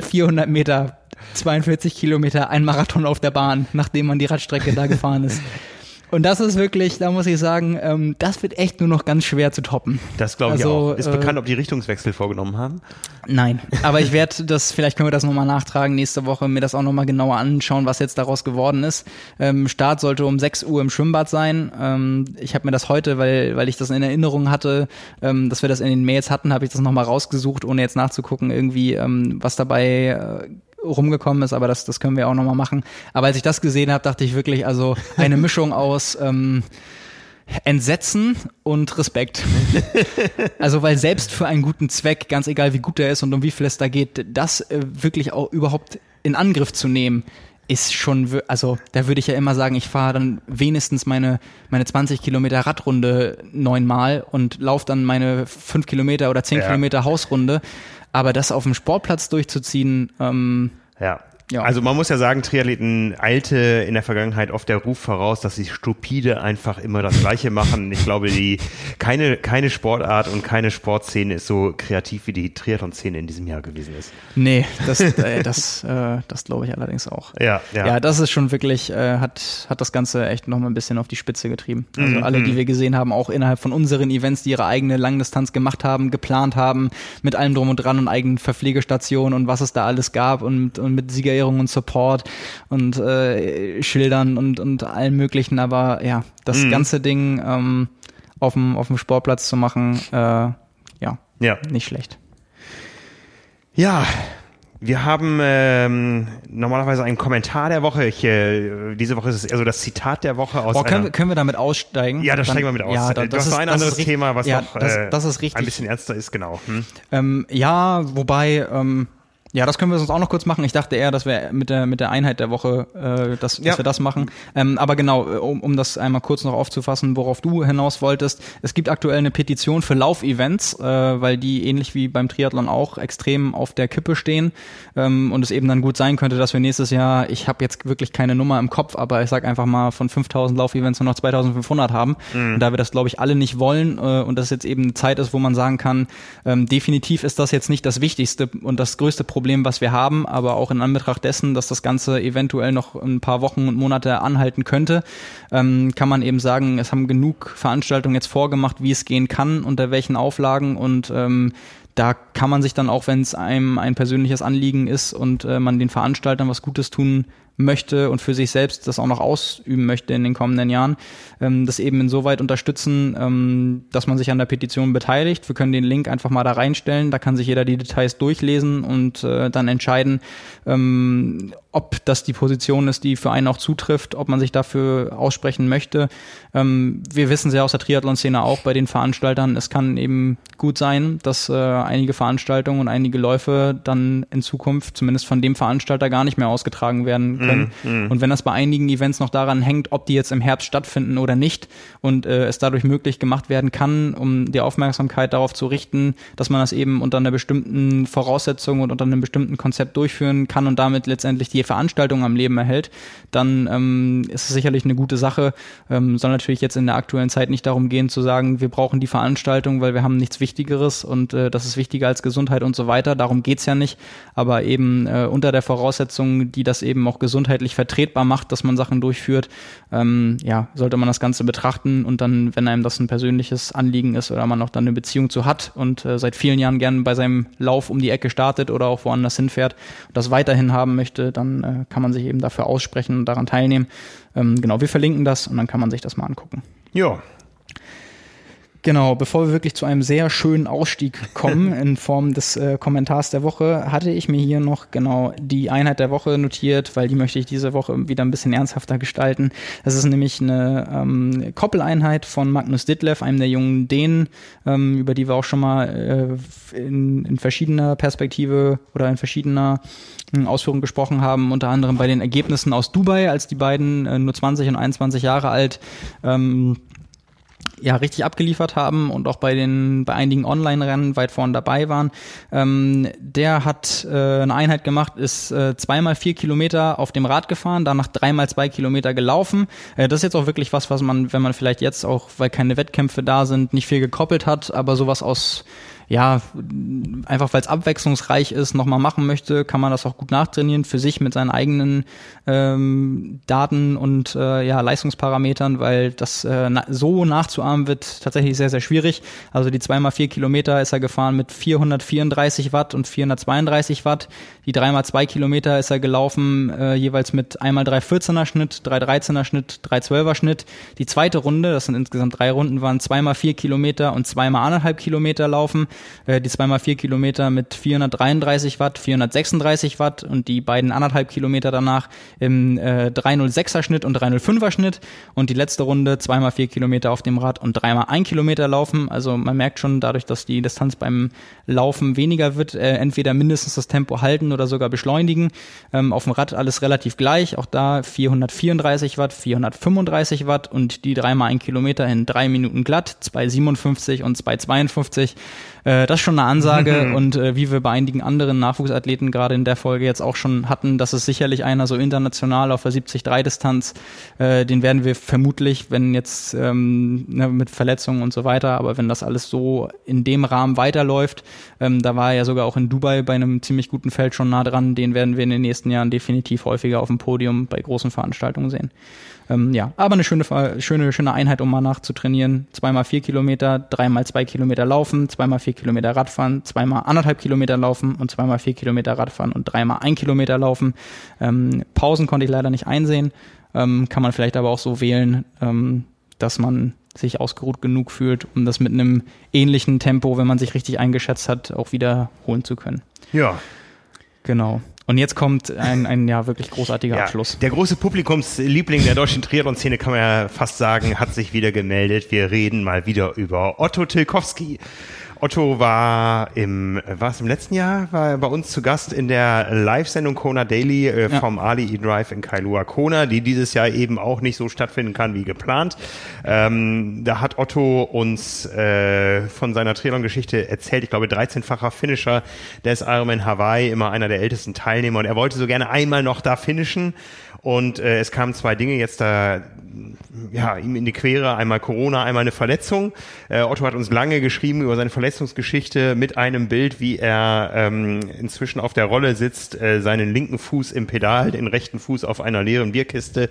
400 Meter, 42 Kilometer, ein Marathon auf der Bahn, nachdem man die Radstrecke da gefahren ist. Und das ist wirklich, da muss ich sagen, ähm, das wird echt nur noch ganz schwer zu toppen. Das glaube ich also, auch. Ist äh, bekannt, ob die Richtungswechsel vorgenommen haben? Nein, aber ich werde das, vielleicht können wir das nochmal nachtragen nächste Woche, mir das auch nochmal genauer anschauen, was jetzt daraus geworden ist. Ähm, Start sollte um 6 Uhr im Schwimmbad sein. Ähm, ich habe mir das heute, weil, weil ich das in Erinnerung hatte, ähm, dass wir das in den Mails hatten, habe ich das nochmal rausgesucht, ohne jetzt nachzugucken, irgendwie, ähm, was dabei äh, rumgekommen ist, aber das, das können wir auch nochmal machen. Aber als ich das gesehen habe, dachte ich wirklich, also eine Mischung aus ähm, Entsetzen und Respekt. also, weil selbst für einen guten Zweck, ganz egal wie gut er ist und um wie viel es da geht, das äh, wirklich auch überhaupt in Angriff zu nehmen, ist schon, also da würde ich ja immer sagen, ich fahre dann wenigstens meine, meine 20 Kilometer Radrunde neunmal und laufe dann meine fünf Kilometer oder zehn ja. Kilometer Hausrunde. Aber das auf dem Sportplatz durchzuziehen, ähm, ja. Ja. Also man muss ja sagen, Triathleten eilte in der Vergangenheit oft der Ruf voraus, dass sie stupide einfach immer das Gleiche machen. Ich glaube, die keine keine Sportart und keine Sportszene ist so kreativ wie die Triathlon-Szene in diesem Jahr gewesen ist. Nee, das äh, das äh, das glaube ich allerdings auch. Ja, ja. Ja, das ist schon wirklich äh, hat hat das Ganze echt noch mal ein bisschen auf die Spitze getrieben. Also mhm. alle, die wir gesehen haben, auch innerhalb von unseren Events, die ihre eigene Langdistanz gemacht haben, geplant haben, mit allem drum und dran und eigenen Verpflegestationen und was es da alles gab und und mit Sieger Aufklärung und Support und äh, Schildern und, und allem möglichen, aber ja, das mhm. ganze Ding ähm, auf dem auf dem Sportplatz zu machen, äh, ja, ja, nicht schlecht. Ja, wir haben ähm, normalerweise einen Kommentar der Woche. Ich, äh, diese Woche ist es eher so das Zitat der Woche aus. Boah, können, wir, können wir damit aussteigen? Ja, da steigen wir mit aus. Ja, da, das, ist ein anderes Thema, was ja, noch das, das ist richtig. ein bisschen ernster ist, genau. Hm? Ähm, ja, wobei ähm, ja, das können wir sonst auch noch kurz machen. Ich dachte eher, dass wir mit der mit der Einheit der Woche, äh, dass, ja. dass wir das machen. Ähm, aber genau, äh, um, um das einmal kurz noch aufzufassen, worauf du hinaus wolltest: Es gibt aktuell eine Petition für Laufevents, äh, weil die ähnlich wie beim Triathlon auch extrem auf der Kippe stehen ähm, und es eben dann gut sein könnte, dass wir nächstes Jahr, ich habe jetzt wirklich keine Nummer im Kopf, aber ich sag einfach mal von 5000 Laufevents nur noch 2500 haben. Mhm. Und da wir das glaube ich alle nicht wollen äh, und das jetzt eben eine Zeit ist, wo man sagen kann, ähm, definitiv ist das jetzt nicht das Wichtigste und das größte Problem Problem, was wir haben, aber auch in Anbetracht dessen, dass das Ganze eventuell noch ein paar Wochen und Monate anhalten könnte, ähm, kann man eben sagen, es haben genug Veranstaltungen jetzt vorgemacht, wie es gehen kann, unter welchen Auflagen und ähm, da kann man sich dann auch, wenn es einem ein persönliches Anliegen ist und äh, man den Veranstaltern was Gutes tun möchte und für sich selbst das auch noch ausüben möchte in den kommenden Jahren, ähm, das eben insoweit unterstützen, ähm, dass man sich an der Petition beteiligt. Wir können den Link einfach mal da reinstellen, da kann sich jeder die Details durchlesen und äh, dann entscheiden, ähm, ob das die Position ist, die für einen auch zutrifft, ob man sich dafür aussprechen möchte. Ähm, wir wissen sehr aus der Triathlon-Szene auch bei den Veranstaltern, es kann eben gut sein, dass äh, einige Veranstaltungen und einige Läufe dann in Zukunft zumindest von dem Veranstalter gar nicht mehr ausgetragen werden können. Mm, mm. Und wenn das bei einigen Events noch daran hängt, ob die jetzt im Herbst stattfinden oder nicht und äh, es dadurch möglich gemacht werden kann, um die Aufmerksamkeit darauf zu richten, dass man das eben unter einer bestimmten Voraussetzung und unter einem bestimmten Konzept durchführen kann und damit letztendlich die Veranstaltung am Leben erhält, dann ähm, ist es sicherlich eine gute Sache. Ähm, soll natürlich jetzt in der aktuellen Zeit nicht darum gehen zu sagen, wir brauchen die Veranstaltung, weil wir haben nichts Wichtigeres und äh, das ist wichtiger als Gesundheit und so weiter. Darum geht's ja nicht. Aber eben äh, unter der Voraussetzung, die das eben auch gesundheitlich vertretbar macht, dass man Sachen durchführt, ähm, ja, sollte man das Ganze betrachten und dann, wenn einem das ein persönliches Anliegen ist oder man auch dann eine Beziehung zu hat und äh, seit vielen Jahren gerne bei seinem Lauf um die Ecke startet oder auch woanders hinfährt und das weiterhin haben möchte, dann äh, kann man sich eben dafür aussprechen und daran teilnehmen. Ähm, genau, wir verlinken das und dann kann man sich das mal angucken. Ja, Genau, bevor wir wirklich zu einem sehr schönen Ausstieg kommen in Form des äh, Kommentars der Woche, hatte ich mir hier noch genau die Einheit der Woche notiert, weil die möchte ich diese Woche wieder ein bisschen ernsthafter gestalten. Das ist nämlich eine ähm, Koppeleinheit von Magnus Ditlev, einem der jungen Dänen, ähm, über die wir auch schon mal äh, in, in verschiedener Perspektive oder in verschiedener äh, Ausführung gesprochen haben, unter anderem bei den Ergebnissen aus Dubai, als die beiden äh, nur 20 und 21 Jahre alt ähm, ja richtig abgeliefert haben und auch bei den bei einigen Online-Rennen weit vorn dabei waren. Ähm, der hat äh, eine Einheit gemacht, ist äh, zweimal vier Kilometer auf dem Rad gefahren, danach dreimal zwei Kilometer gelaufen. Äh, das ist jetzt auch wirklich was, was man, wenn man vielleicht jetzt auch, weil keine Wettkämpfe da sind, nicht viel gekoppelt hat, aber sowas aus ja, einfach weil es abwechslungsreich ist, nochmal machen möchte, kann man das auch gut nachtrainieren für sich mit seinen eigenen ähm, Daten und äh, ja, Leistungsparametern, weil das äh, na so nachzuahmen wird tatsächlich sehr, sehr schwierig. Also die zweimal vier Kilometer ist er gefahren mit 434 Watt und 432 Watt. Die dreimal zwei Kilometer ist er gelaufen, äh, jeweils mit einmal 314er Schnitt, 313er Schnitt, 312er Schnitt. Die zweite Runde, das sind insgesamt drei Runden, waren zweimal vier Kilometer und zweimal anderthalb Kilometer laufen. Äh, die zweimal vier Kilometer mit 433 Watt, 436 Watt und die beiden anderthalb Kilometer danach im äh, 306er Schnitt und 305er Schnitt. Und die letzte Runde zweimal vier Kilometer auf dem Rad und dreimal ein Kilometer laufen. Also man merkt schon dadurch, dass die Distanz beim Laufen weniger wird, äh, entweder mindestens das Tempo halten oder sogar beschleunigen. Ähm, auf dem Rad alles relativ gleich. Auch da 434 Watt, 435 Watt und die dreimal ein Kilometer in drei Minuten glatt, 2,57 und 2,52. Äh, das ist schon eine Ansage mhm. und äh, wie wir bei einigen anderen Nachwuchsathleten gerade in der Folge jetzt auch schon hatten, das ist sicherlich einer so international auf der 70-3-Distanz. Äh, den werden wir vermutlich, wenn jetzt ähm, ne, mit Verletzungen und so weiter, aber wenn das alles so in dem Rahmen weiterläuft, ähm, da war er ja sogar auch in Dubai bei einem ziemlich guten Feld schon nah dran, den werden wir in den nächsten Jahren definitiv häufiger auf dem Podium bei großen Veranstaltungen sehen. Ähm, ja, aber eine schöne, schöne, schöne Einheit, um mal nachzutrainieren. Zweimal vier Kilometer, dreimal zwei Kilometer laufen, zweimal vier Kilometer Radfahren, zweimal anderthalb Kilometer laufen und zweimal vier Kilometer Radfahren und dreimal ein Kilometer laufen. Ähm, Pausen konnte ich leider nicht einsehen. Ähm, kann man vielleicht aber auch so wählen, ähm, dass man sich ausgeruht genug fühlt, um das mit einem ähnlichen Tempo, wenn man sich richtig eingeschätzt hat, auch wiederholen zu können. Ja. Genau. Und jetzt kommt ein, ein ja wirklich großartiger ja, Abschluss. Der große Publikumsliebling der deutschen Triathlon-Szene, kann man ja fast sagen, hat sich wieder gemeldet. Wir reden mal wieder über Otto Tilkowski. Otto war im, war es im letzten Jahr, war er bei uns zu Gast in der Live-Sendung Kona Daily äh, ja. vom Ali E-Drive in Kailua Kona, die dieses Jahr eben auch nicht so stattfinden kann wie geplant. Ähm, da hat Otto uns äh, von seiner Triathlon-Geschichte erzählt. Ich glaube, 13-facher Finisher des Ironman Hawaii, immer einer der ältesten Teilnehmer. Und er wollte so gerne einmal noch da finishen. Und äh, es kamen zwei Dinge jetzt da ja, ihm in die Quere. Einmal Corona, einmal eine Verletzung. Äh, Otto hat uns lange geschrieben über seine Verletzungsgeschichte mit einem Bild, wie er ähm, inzwischen auf der Rolle sitzt, äh, seinen linken Fuß im Pedal, den rechten Fuß auf einer leeren Bierkiste.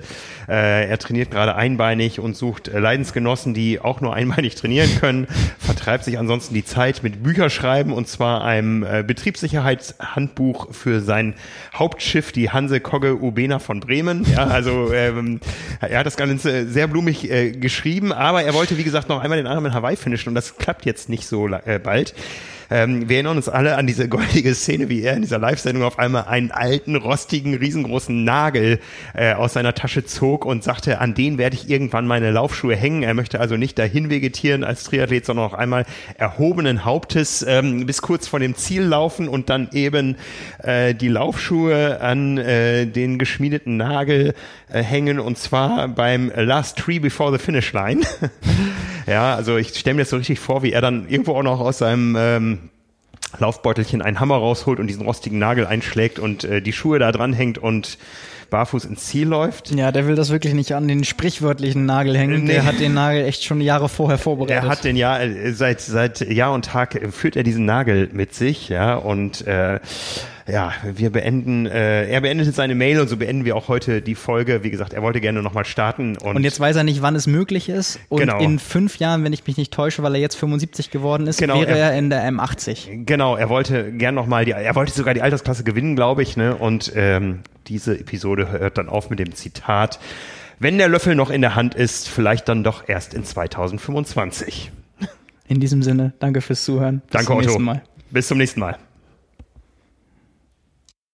Äh, er trainiert gerade einbeinig und sucht äh, Leidensgenossen, die auch nur einbeinig trainieren können. Vertreibt sich ansonsten die Zeit mit Bücherschreiben und zwar einem äh, Betriebssicherheitshandbuch für sein Hauptschiff, die Hanse Kogge Ubena von Bremen. Ja, also ähm, er hat das Ganze sehr blumig äh, geschrieben, aber er wollte, wie gesagt, noch einmal den Ironman Hawaii finishen und das klappt jetzt nicht so äh, bald. Ähm, wir erinnern uns alle an diese goldige Szene, wie er in dieser Live-Sendung auf einmal einen alten, rostigen, riesengroßen Nagel äh, aus seiner Tasche zog und sagte, an den werde ich irgendwann meine Laufschuhe hängen. Er möchte also nicht dahin vegetieren als Triathlet, sondern auch einmal erhobenen Hauptes ähm, bis kurz vor dem Ziel laufen und dann eben äh, die Laufschuhe an äh, den geschmiedeten Nagel äh, hängen und zwar beim Last Tree Before the Finish Line. ja, also ich stelle mir das so richtig vor, wie er dann irgendwo auch noch aus seinem ähm, Laufbeutelchen einen Hammer rausholt und diesen rostigen Nagel einschlägt und äh, die Schuhe da dranhängt und barfuß ins Ziel läuft. Ja, der will das wirklich nicht an den sprichwörtlichen Nagel hängen. Nee. Der hat den Nagel echt schon Jahre vorher vorbereitet. Er hat den Jahr äh, seit seit Jahr und Tag führt er diesen Nagel mit sich, ja und äh, ja, wir beenden, äh, er beendete seine Mail und so beenden wir auch heute die Folge. Wie gesagt, er wollte gerne nochmal starten. Und, und jetzt weiß er nicht, wann es möglich ist. Und genau. in fünf Jahren, wenn ich mich nicht täusche, weil er jetzt 75 geworden ist, genau, wäre er, er in der M80. Genau, er wollte gern nochmal die, er wollte sogar die Altersklasse gewinnen, glaube ich, ne? Und ähm, diese Episode hört dann auf mit dem Zitat. Wenn der Löffel noch in der Hand ist, vielleicht dann doch erst in 2025. In diesem Sinne, danke fürs Zuhören. Bis danke, Otto. Bis zum nächsten Mal.